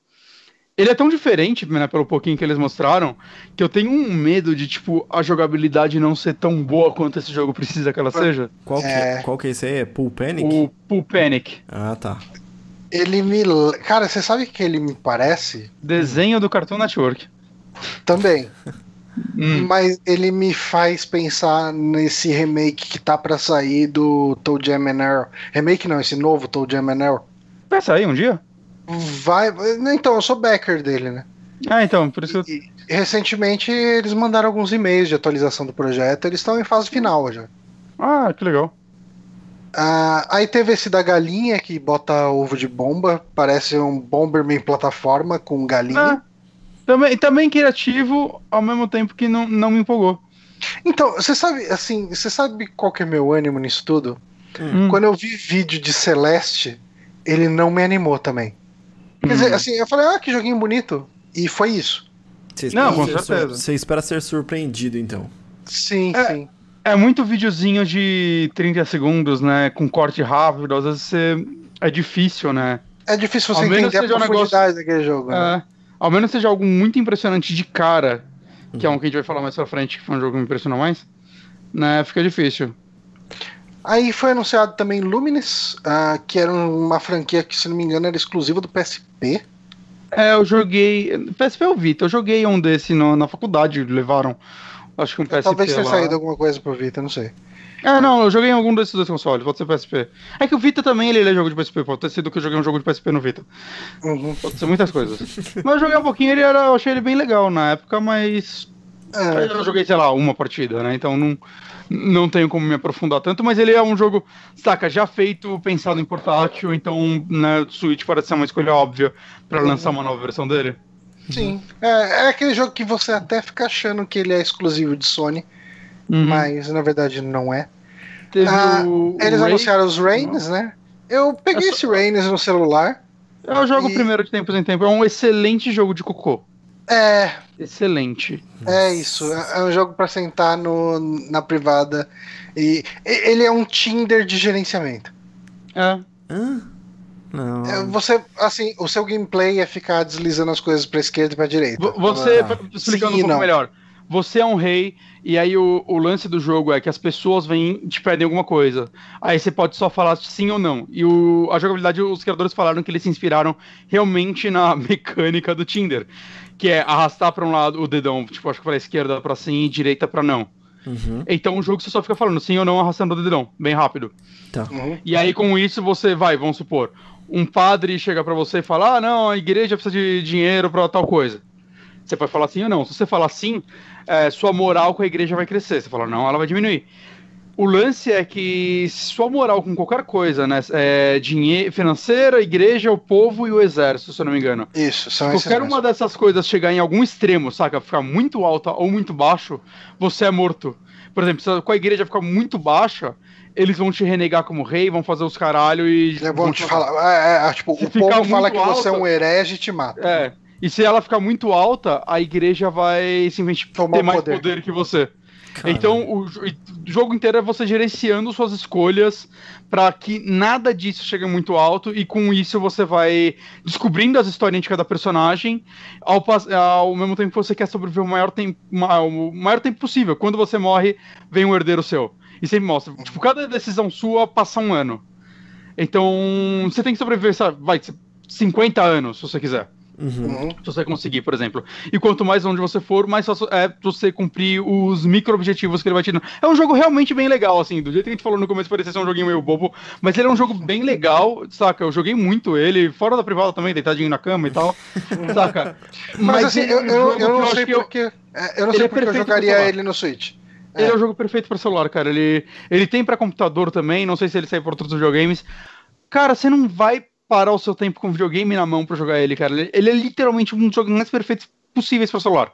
ele é tão diferente, né, pelo pouquinho que eles mostraram, que eu tenho um medo de, tipo, a jogabilidade não ser tão boa quanto esse jogo precisa que ela seja. Qual que é, qual que é esse aí? É Pool Panic? O Pool Panic. Ah, tá. Ele me. Cara, você sabe que ele me parece? Desenho do Cartoon Network. Também. hum. Mas ele me faz pensar nesse remake que tá para sair do Toe Jam. Remake não, esse novo Toe Jam. Vai sair um dia? Vai. Então, eu sou backer dele, né? Ah, então, por isso. E, recentemente eles mandaram alguns e-mails de atualização do projeto, eles estão em fase final já. Ah, que legal. Ah, aí teve esse da galinha que bota ovo de bomba, parece um Bomberman plataforma com galinha. Ah, também, também criativo, ao mesmo tempo que não, não me empolgou. Então, você sabe, assim, você sabe qual que é meu ânimo nisso tudo? Hum. Quando eu vi vídeo de Celeste, ele não me animou também. Quer dizer, uhum. assim, eu falei, ah, que joguinho bonito. E foi isso. Você não, com certeza. Você espera ser surpreendido, então. Sim, é, sim. É muito videozinho de 30 segundos, né? Com corte rápido. Às vezes você... é difícil, né? É difícil você ao entender a profundidade um negócio... daquele jogo. Né? É, ao menos seja algo muito impressionante de cara, que é um que a gente vai falar mais pra frente, que foi um jogo que me impressionou mais, né? Fica difícil. Aí foi anunciado também Lumines, uh, que era uma franquia que, se não me engano, era exclusiva do PSP. É, eu joguei. PSP ou Vita? Eu joguei um desse no, na faculdade, levaram. Acho que um PSP. Talvez tenha lá. saído alguma coisa pro Vita, não sei. É, não, eu joguei em algum desses dois consoles, pode ser PSP. É que o Vita também ele é jogo de PSP, pode ter sido que eu joguei um jogo de PSP no Vita. Uhum. Pode ser muitas coisas. mas eu joguei um pouquinho, ele era, eu achei ele bem legal na época, mas. É. Eu joguei, sei lá, uma partida, né? Então não não tenho como me aprofundar tanto, mas ele é um jogo, saca, já feito, pensado em portátil, então né, Switch parece ser uma escolha óbvia para lançar uma nova versão dele. Sim, é, é, aquele jogo que você até fica achando que ele é exclusivo de Sony, uhum. mas na verdade não é. Ah, eles Ray... anunciaram os Rains, né? Eu peguei esse Rains no celular. Eu jogo e... primeiro de tempos em tempo, é um excelente jogo de cocô. É. Excelente. É isso. É um jogo para sentar no, na privada. E ele é um Tinder de gerenciamento. É. Hã? Não. É, você, assim, o seu gameplay é ficar deslizando as coisas pra esquerda e pra direita. Você, ah. explicando Sim, um pouco não. melhor, você é um rei, e aí o, o, lance do jogo é que as pessoas vêm e te pedem alguma coisa. Aí você pode só falar sim ou não. E o, a jogabilidade, os criadores falaram que eles se inspiraram realmente na mecânica do Tinder que é arrastar para um lado o dedão, tipo, acho que para esquerda para sim e direita para não. Uhum. Então o jogo você só fica falando sim ou não arrastando o dedão, bem rápido. Tá. Uhum. E aí com isso você vai, vamos supor, um padre chega para você e fala: "Ah, não, a igreja precisa de dinheiro para tal coisa". Você pode falar sim ou não. Se você falar sim, é, sua moral com a igreja vai crescer. Você fala não, ela vai diminuir. O lance é que sua moral com qualquer coisa, né? É dinheiro, financeira, igreja, o povo e o exército, se eu não me engano. Isso, são Se qualquer uma dessas coisas chegar em algum extremo, saca? Ficar muito alta ou muito baixo, você é morto. Por exemplo, se a igreja ficar muito baixa, eles vão te renegar como rei, vão fazer os caralho e. É bom te falar. É, é, tipo, Se o povo fala que você é um herege e te mata. É. E se ela ficar muito alta, a igreja vai simplesmente Tomar ter mais poder. poder. que você. Cara. Então, o, jo- o jogo inteiro é você gerenciando suas escolhas pra que nada disso chegue muito alto e com isso você vai descobrindo as historinhas de cada personagem ao, ao mesmo tempo que você quer sobreviver o maior, tempo, o maior tempo possível. Quando você morre, vem um herdeiro seu. E sempre mostra. Tipo, cada decisão sua passa um ano. Então, você tem que sobreviver, sabe, vai, 50 anos, se você quiser. Uhum. Uhum. Se você conseguir, por exemplo. E quanto mais longe você for, mais fácil é você cumprir os micro-objetivos que ele vai te dando. É um jogo realmente bem legal, assim. Do jeito que a gente falou no começo, parecia ser um joguinho meio bobo. Mas ele é um jogo bem legal, saca? Eu joguei muito ele, fora da privada também, deitadinho na cama e tal. saca? Mas, assim, ele é eu, um eu, eu não acho sei que eu- porque. é, Eu não sei é porque eu jogaria ele no Switch. Ele é um jogo perfeito pra celular, cara. Ele, ele tem pra computador também, não sei se ele sai por outros videogames. Cara, você não vai parar o seu tempo com videogame na mão pra jogar ele, cara. Ele, é literalmente um dos jogos mais perfeitos possíveis pra celular.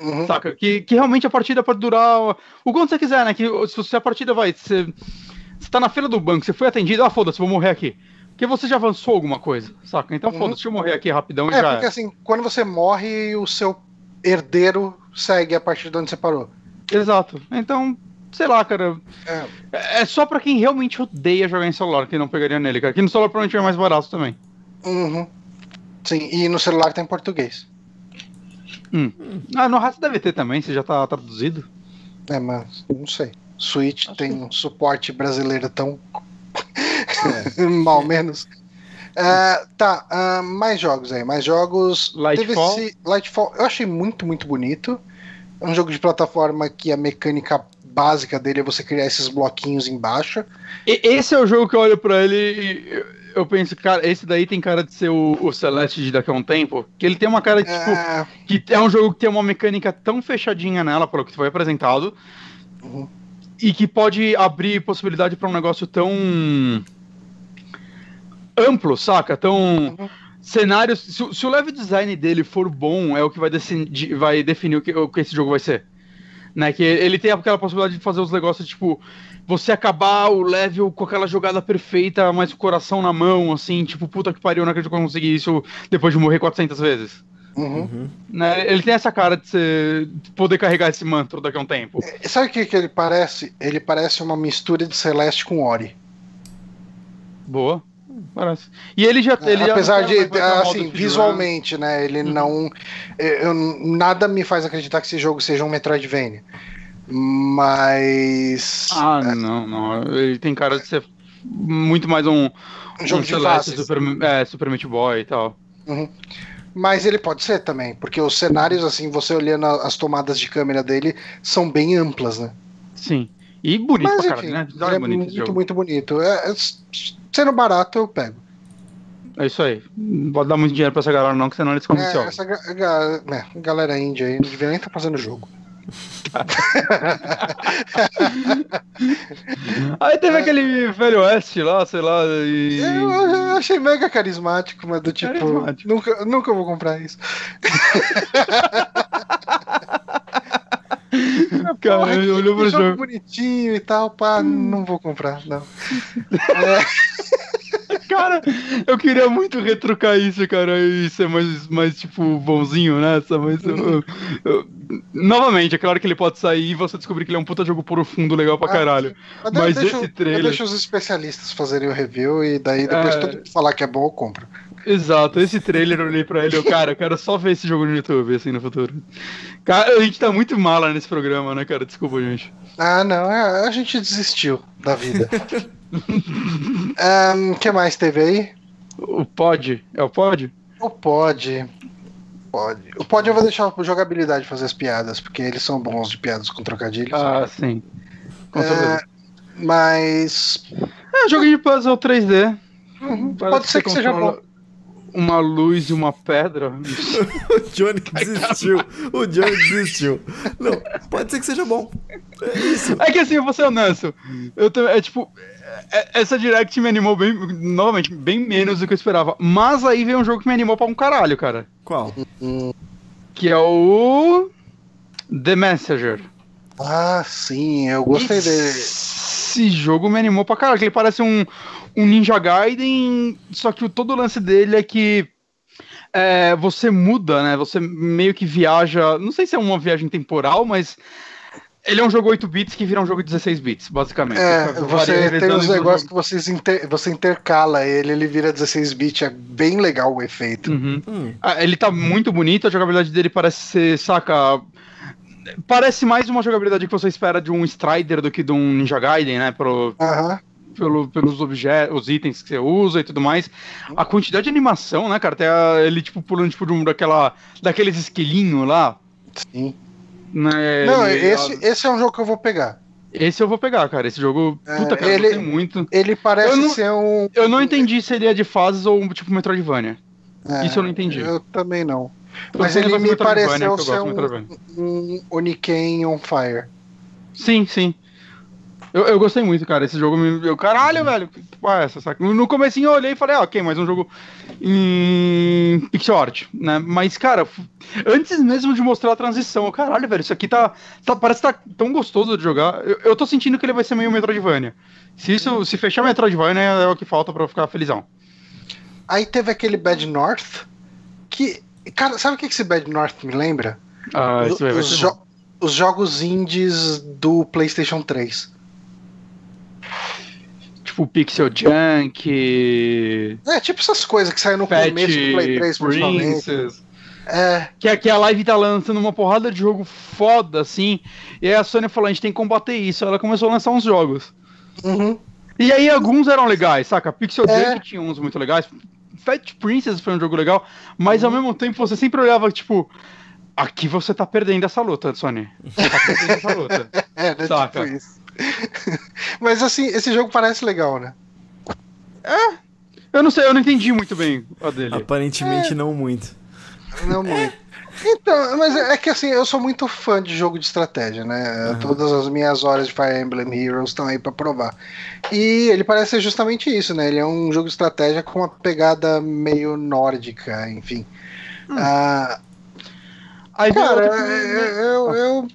Uhum. Saca? Que, que realmente a partida pode durar o, o quanto você quiser, né? Que se você- a partida vai. Você, você tá na fila do banco, você foi atendido, ah, foda-se, vou morrer aqui. Porque você já avançou alguma coisa, saca? Então Uhum. foda-se, deixa eu morrer aqui rapidão e É, já. porque é. assim, quando você morre, o seu herdeiro segue a partir de onde você parou. Exato. Então, sei lá, cara. É. É é só pra quem realmente odeia jogar em celular que não pegaria nele, cara. Que no celular provavelmente é mais barato também. Uhum. Sim, e no celular tá em português. Ah, no rato deve ter também, se já tá traduzido. É, mas não sei. Switch tem um suporte brasileiro tão. mal menos. Ah, tá, ah, mais jogos aí, mais jogos. Lightfall. Teve esse Lightfall, eu achei muito, muito bonito. É um jogo de plataforma que a mecânica básica dele é você criar esses bloquinhos embaixo. E- esse é o jogo que eu olho pra ele e eu, penso, cara, esse daí tem cara de ser o, o Celeste de daqui a um tempo. Que ele tem uma cara de, tipo, É, que é um jogo que tem uma mecânica tão fechadinha nela, pelo que foi apresentado, Uhum. e que pode abrir possibilidade pra um negócio tão amplo, saca? Tão Uhum. cenários. Se, o- se o level design dele for bom, é o que vai, decidir, vai definir o que, o que esse jogo vai ser. Né, que ele tem aquela possibilidade de fazer os negócios, tipo, você acabar o level com aquela jogada perfeita, mas o coração na mão, assim, tipo, puta que pariu, não acredito que eu consegui isso depois de morrer 400 vezes. uhum. Uhum. Né, ele tem essa cara de ser, de poder carregar esse manto daqui a um tempo. E Sabe o que, que ele parece? Ele parece uma mistura de Celeste com Ori. Boa. Parece. E ele já. Ele já Apesar não de, modo assim, visualmente, né? Ele não. eu- eu- nada me faz acreditar que esse jogo seja um Metroidvania. Mas. Ah, não, não. Ele tem cara de ser muito mais um. um jogo um de Celeste fases. Super, é, Super Meat Boy e tal. Mas ele pode ser também, porque os cenários, assim, você olhando as tomadas de câmera dele, são bem amplas, né? Sim. E bonito Mas pra enfim, caralho, né? é bonito muito, muito bonito. É, é, sendo barato, eu pego. É isso aí. Não pode dar muito dinheiro pra essa galera, não, que senão eles É, comercial. essa ga- ga- é, galera índia aí não devia nem estar fazendo jogo. Aí teve aquele velho oeste lá, sei lá, e. Eu, eu achei mega carismático, mas do tipo, nunca, nunca vou comprar isso. Cara, ele olhou pro jogo jogo. bonitinho e tal, pá, não vou comprar, não. Cara, eu queria muito retrucar isso, cara, e ser mais, mais tipo, bonzinho nessa, mas. eu- eu- novamente, é claro que ele pode sair e você descobrir que ele é um puta jogo profundo legal pra Ah, caralho. Mas, Mas deixa, esse trailer- eu deixo os especialistas fazerem o review e daí depois É. todo mundo falar que é bom, eu compro. Exato, esse trailer eu olhei pra ele, eu, cara, eu quero só ver esse jogo no YouTube, assim, no futuro. Cara, a gente tá muito mala nesse programa, né, cara? Desculpa, gente. Ah, não, é, a gente desistiu da vida. O que mais teve aí? O Pod, é o Pod? O Pod. Pod. O Pod eu vou deixar a jogabilidade fazer as piadas, porque eles são bons de piadas com trocadilhos. Ah, sim. Com É, mas. É, jogo de puzzle 3D. uhum, pode ser que você seja bom. Uma luz e uma pedra. O Johnny desistiu. O Johnny desistiu. Não, pode ser que seja bom. É isso. É que assim, eu vou ser honesto. Eu também, é tipo. é- essa Direct me animou bem. Novamente, bem menos do que eu esperava. Mas aí veio um jogo que me animou pra um caralho, cara. Qual? Que é o. The Messenger. Ah, sim, eu gostei dele. Esse jogo me animou pra caralho. que Ele parece um, um Ninja Gaiden, só que o, todo o lance dele é que é, você muda, né? Você meio que viaja. Não sei se é uma viagem temporal, mas. Ele é um jogo 8 bits que vira um jogo 16 bits, basicamente. É, você tem uns negócios que vocês inter, você intercala ele, ele vira 16 bits, é bem legal o efeito. Uhum. Hum. Ah, ele tá muito bonito, a jogabilidade dele parece ser, saca, parece mais uma jogabilidade que você espera de um Strider do que de um Ninja Gaiden, né? Pro, uhum. pelo, pelos objetos, os itens que você usa e tudo mais. A quantidade de animação, né, cara? Tem ele, tipo, pulando tipo, de um, daquela, daqueles esquilinhos lá. Sim. Né, Não, ele, esse, esse é um jogo que eu vou pegar. Esse eu vou pegar, cara. Esse jogo, é, puta, cara, ele, muito. Ele parece não, ser um. Eu não entendi se ele é de fases ou tipo Metroidvania. É, Isso eu não entendi. Eu também não. Mas ele me pareceu ser um, um Oniken on Fire. Sim, sim. Eu, eu gostei muito, cara. Esse jogo me. Eu, caralho, velho. Que porra é essa? Saca? No comecinho eu olhei e falei, ah, ok, mais um jogo em pixel art, né? Mas, cara, antes mesmo de mostrar a transição, eu, caralho, velho, isso aqui tá, tá. Parece que tá tão gostoso de jogar. Eu, eu tô sentindo que ele vai ser meio Metroidvania. Se isso, se fechar Metroidvania é o que falta pra eu ficar felizão. Aí teve aquele Bad North, que Cara, sabe o que esse Bad North me lembra? Ah, isso os, jo os jogos indies do PlayStation 3. Tipo Pixel Junk. É, tipo essas coisas que saem no começo do Play 3, principalmente. É. Que aqui a live tá lançando uma porrada de jogo foda, assim. E aí a Sony falou: a gente tem que combater isso. Ela começou a lançar uns jogos. Uhum. E aí alguns eram legais, saca? Pixel é. Junk tinha uns muito legais. Fat Princess foi um jogo legal, mas uhum. ao mesmo tempo você sempre olhava, tipo, aqui você tá perdendo essa luta, Sony. Você tá perdendo essa luta. é, né? Saca? Tipo isso. mas assim, esse jogo parece legal, né? É. Eu não sei, eu não entendi muito bem a dele. Aparentemente é. não muito. Não muito. Então, mas é que assim, eu sou muito fã de jogo de estratégia, né? Uhum. Todas as minhas horas de Fire Emblem Heroes estão aí para provar. E ele parece ser justamente isso, né? Ele é um jogo de estratégia com uma pegada meio nórdica, enfim. Hum. Ah, Aí cara, eu, eu, eu,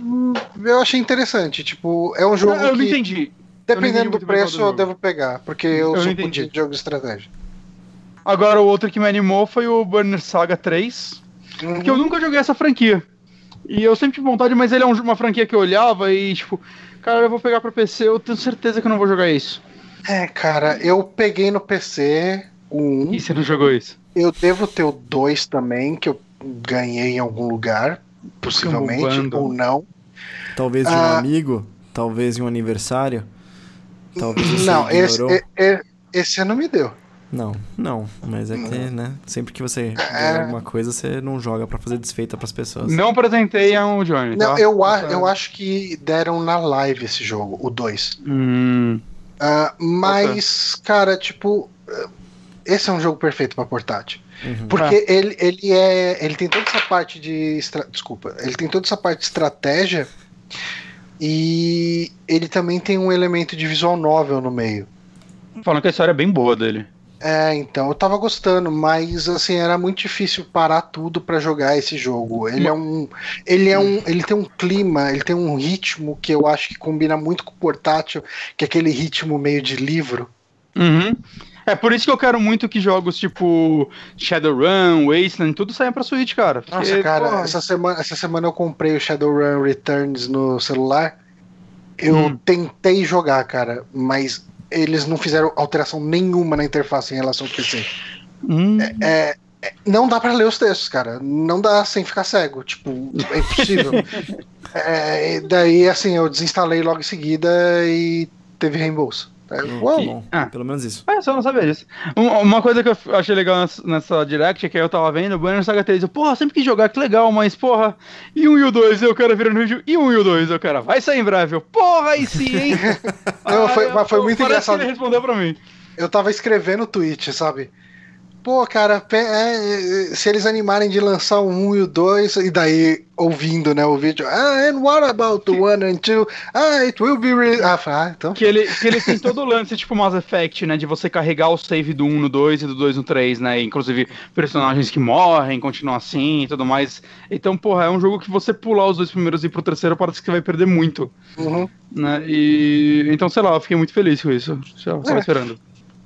eu, achei interessante. Tipo, é um jogo. Não, eu que, não entendi. Dependendo do preço, do eu devo pegar, porque eu, eu sou de jogo de estratégia. Agora, o outro que me animou foi o Burner Saga 3. Uhum. Porque eu nunca joguei essa franquia. E eu sempre tive vontade, mas ele é uma franquia que eu olhava e, tipo, cara, eu vou pegar pra PC, eu tenho certeza que eu não vou jogar isso. É, cara, eu peguei no PC o 1. E você não jogou isso? Eu devo ter o 2 também, que eu ganhei em algum lugar, possivelmente, ou não. Talvez de um ah, amigo, talvez em um aniversário. Talvez não, esse, esse, esse não me deu. Não, não. Mas é que, né? Sempre que você é... alguma coisa, você não joga para fazer desfeita pras pessoas. Não apresentei a um Johnny. Não, tá? eu, a, eu acho que deram na live esse jogo, o 2. Hum. Uh, mas, okay. cara, tipo. Esse é um jogo perfeito para portátil. Uhum. Porque ah. ele, ele é. Ele tem toda essa parte de. Estra... Desculpa. Ele tem toda essa parte de estratégia. E ele também tem um elemento de visual novel no meio. Falando que a história é bem boa dele. É, então, eu tava gostando, mas assim, era muito difícil parar tudo para jogar esse jogo. Ele é um. Ele é um. Ele tem um clima, ele tem um ritmo que eu acho que combina muito com o portátil, que é aquele ritmo meio de livro. Uhum. É por isso que eu quero muito que jogos tipo Shadowrun, Wasteland, tudo saia pra Switch, cara. Porque, Nossa, cara, essa semana, essa semana eu comprei o Shadowrun Returns no celular. Eu hum. tentei jogar, cara, mas eles não fizeram alteração nenhuma na interface em relação ao PC. Hum. É, é, é, não dá para ler os textos, cara. Não dá sem ficar cego. Tipo, é impossível. é, daí, assim, eu desinstalei logo em seguida e teve reembolso. É, hum, ah, pelo menos isso. É, só não sabia disso. Uma coisa que eu achei legal nessa, direct é que eu tava vendo, o Banner Saga 3, eu, porra, sempre quis jogar, que legal, mas porra, e um e o 2, eu quero vir no vídeo, e um e o 2, eu quero, vai sair em breve, eu, porra, aí sim, hein? não, foi, mas foi muito engraçado. ele respondeu pra mim. Eu tava escrevendo o tweet, sabe? Pô, cara, é, se eles animarem de lançar o 1 e o 2, e daí ouvindo, né, o vídeo, ah, and what about the 1 and 2? Ah, it will be re ah, ah, então. Que ele, que ele tem todo o lance, tipo Mass Effect, né, de você carregar o save do 1 no 2 e do 2 no 3, né, inclusive personagens que morrem, continuam assim e tudo mais. Então, porra, é um jogo que você pular os dois primeiros e ir pro terceiro parece que você vai perder muito. Uhum. Né, e, então, sei lá, eu fiquei muito feliz com isso. Eu tava é. esperando.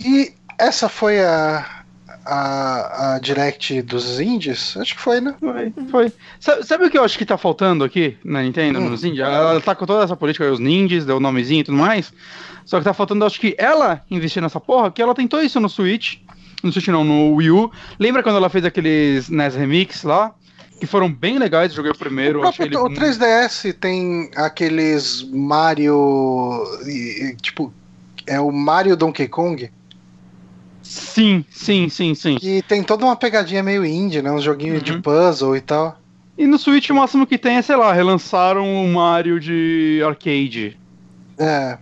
E essa foi a a, a Direct dos indies? Acho que foi, né? Foi, foi. Sabe, sabe, o que eu acho que tá faltando aqui na Nintendo, hum. nos indies? Ela tá com toda essa política, os ninjas, deu o nomezinho e tudo mais. Só que tá faltando, acho que ela investir nessa porra, que ela tentou isso no Switch. No Switch não, no Wii U. Lembra quando ela fez aqueles NES Remix lá? Que foram bem legais, joguei o primeiro. O, próprio, o 3DS tem aqueles Mario. Tipo, é o Mario Donkey Kong. Sim, sim, sim, sim. E tem toda uma pegadinha meio indie, né? Um joguinho uhum. de puzzle e tal. E no Switch o máximo que tem é, sei lá, relançaram o Mario de arcade. É.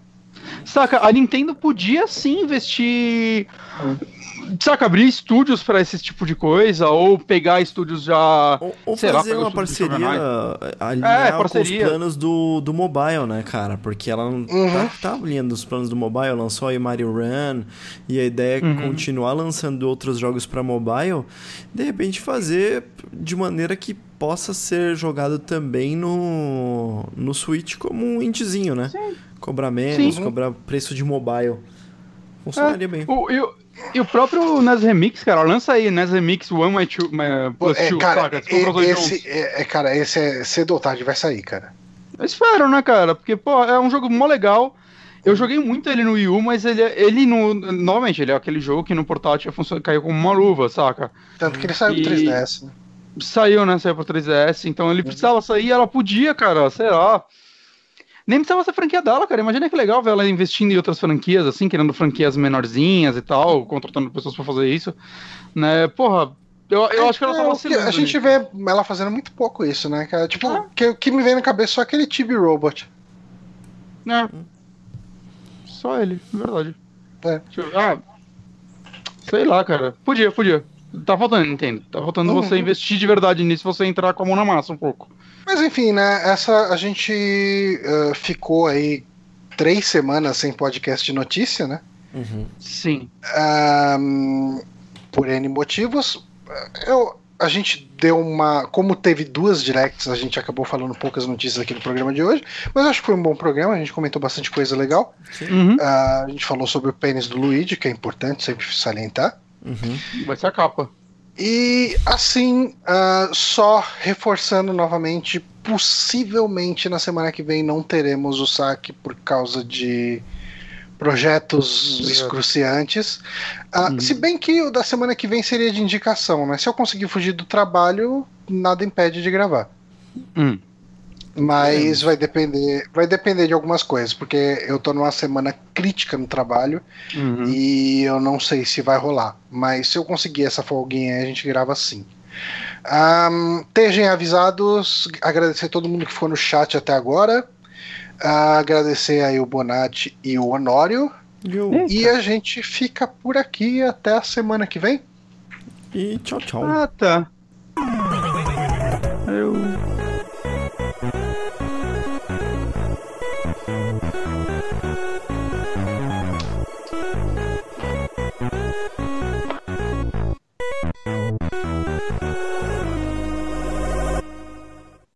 Saca, a Nintendo podia sim investir saca, abrir estúdios para esse tipo de coisa, ou pegar estúdios já. Ou, ou fazer lá, uma parceria alinhar é, parceria. com os planos do, do mobile, né, cara? Porque ela tá, uhum. tá, tá alinhando os planos do mobile, lançou aí Mario Run, e a ideia é uhum. continuar lançando outros jogos para mobile, de repente fazer de maneira que possa ser jogado também no, no Switch como um indiezinho, né? Sim. Cobrar menos, Sim. cobrar preço de mobile. Funcionaria é, bem. O, eu, e o próprio NES Remix, cara, lança aí NES Remix One My Two, my, Plus é, Two, cara, saca? Esse, é, é, cara, esse é cedo ou tarde vai sair, cara. Eu espero, né, cara? Porque, pô, é um jogo mó legal. Eu joguei muito ele no Wii U, mas ele, ele no. Novamente, ele é aquele jogo que no portátil funciona, caiu como uma luva, saca? Tanto que ele saiu e... pro 3DS, né? Saiu, né? Saiu pro 3DS, então ele precisava sair, ela podia, cara, sei lá. Nem precisava ser franquia dela, cara. Imagina que legal ver ela investindo em outras franquias, assim, querendo franquias menorzinhas e tal, contratando pessoas pra fazer isso. Né? Porra, eu, eu é, acho que ela tá vacilando. A gente vê ela fazendo muito pouco isso, né, cara? Tipo, o que, que me vem na cabeça é só aquele Tibi Robot. É. Só ele, verdade. É. Ah, sei lá, cara. Podia, podia. Tá faltando, entendo. Tá faltando uhum. você investir de verdade nisso, você entrar com a mão na massa um pouco. Mas enfim, né? Essa a gente uh, ficou aí três semanas sem podcast de notícia, né? Uhum. Sim. Um, por N motivos. Eu, a gente deu uma. Como teve duas directs, a gente acabou falando poucas notícias aqui no programa de hoje. Mas acho que foi um bom programa, a gente comentou bastante coisa legal. Uhum. Uh, a gente falou sobre o pênis do Luigi, que é importante sempre salientar. Uhum. Vai ser a capa. E assim, uh, só reforçando novamente, possivelmente na semana que vem não teremos o saque por causa de projetos excruciantes. Uh, Se bem que o da semana que vem seria de indicação, né? Se eu conseguir fugir do trabalho, nada impede de gravar. Hum. Mas é. vai depender, vai depender de algumas coisas, porque eu tô numa semana crítica no trabalho uhum. e eu não sei se vai rolar. Mas se eu conseguir essa folguinha aí, a gente grava sim. Um, estejam avisados, agradecer a todo mundo que ficou no chat até agora. Uh, agradecer aí o Bonatti e o Honório. E a gente fica por aqui até a semana que vem. E tchau, tchau. Ah, tá. Eu...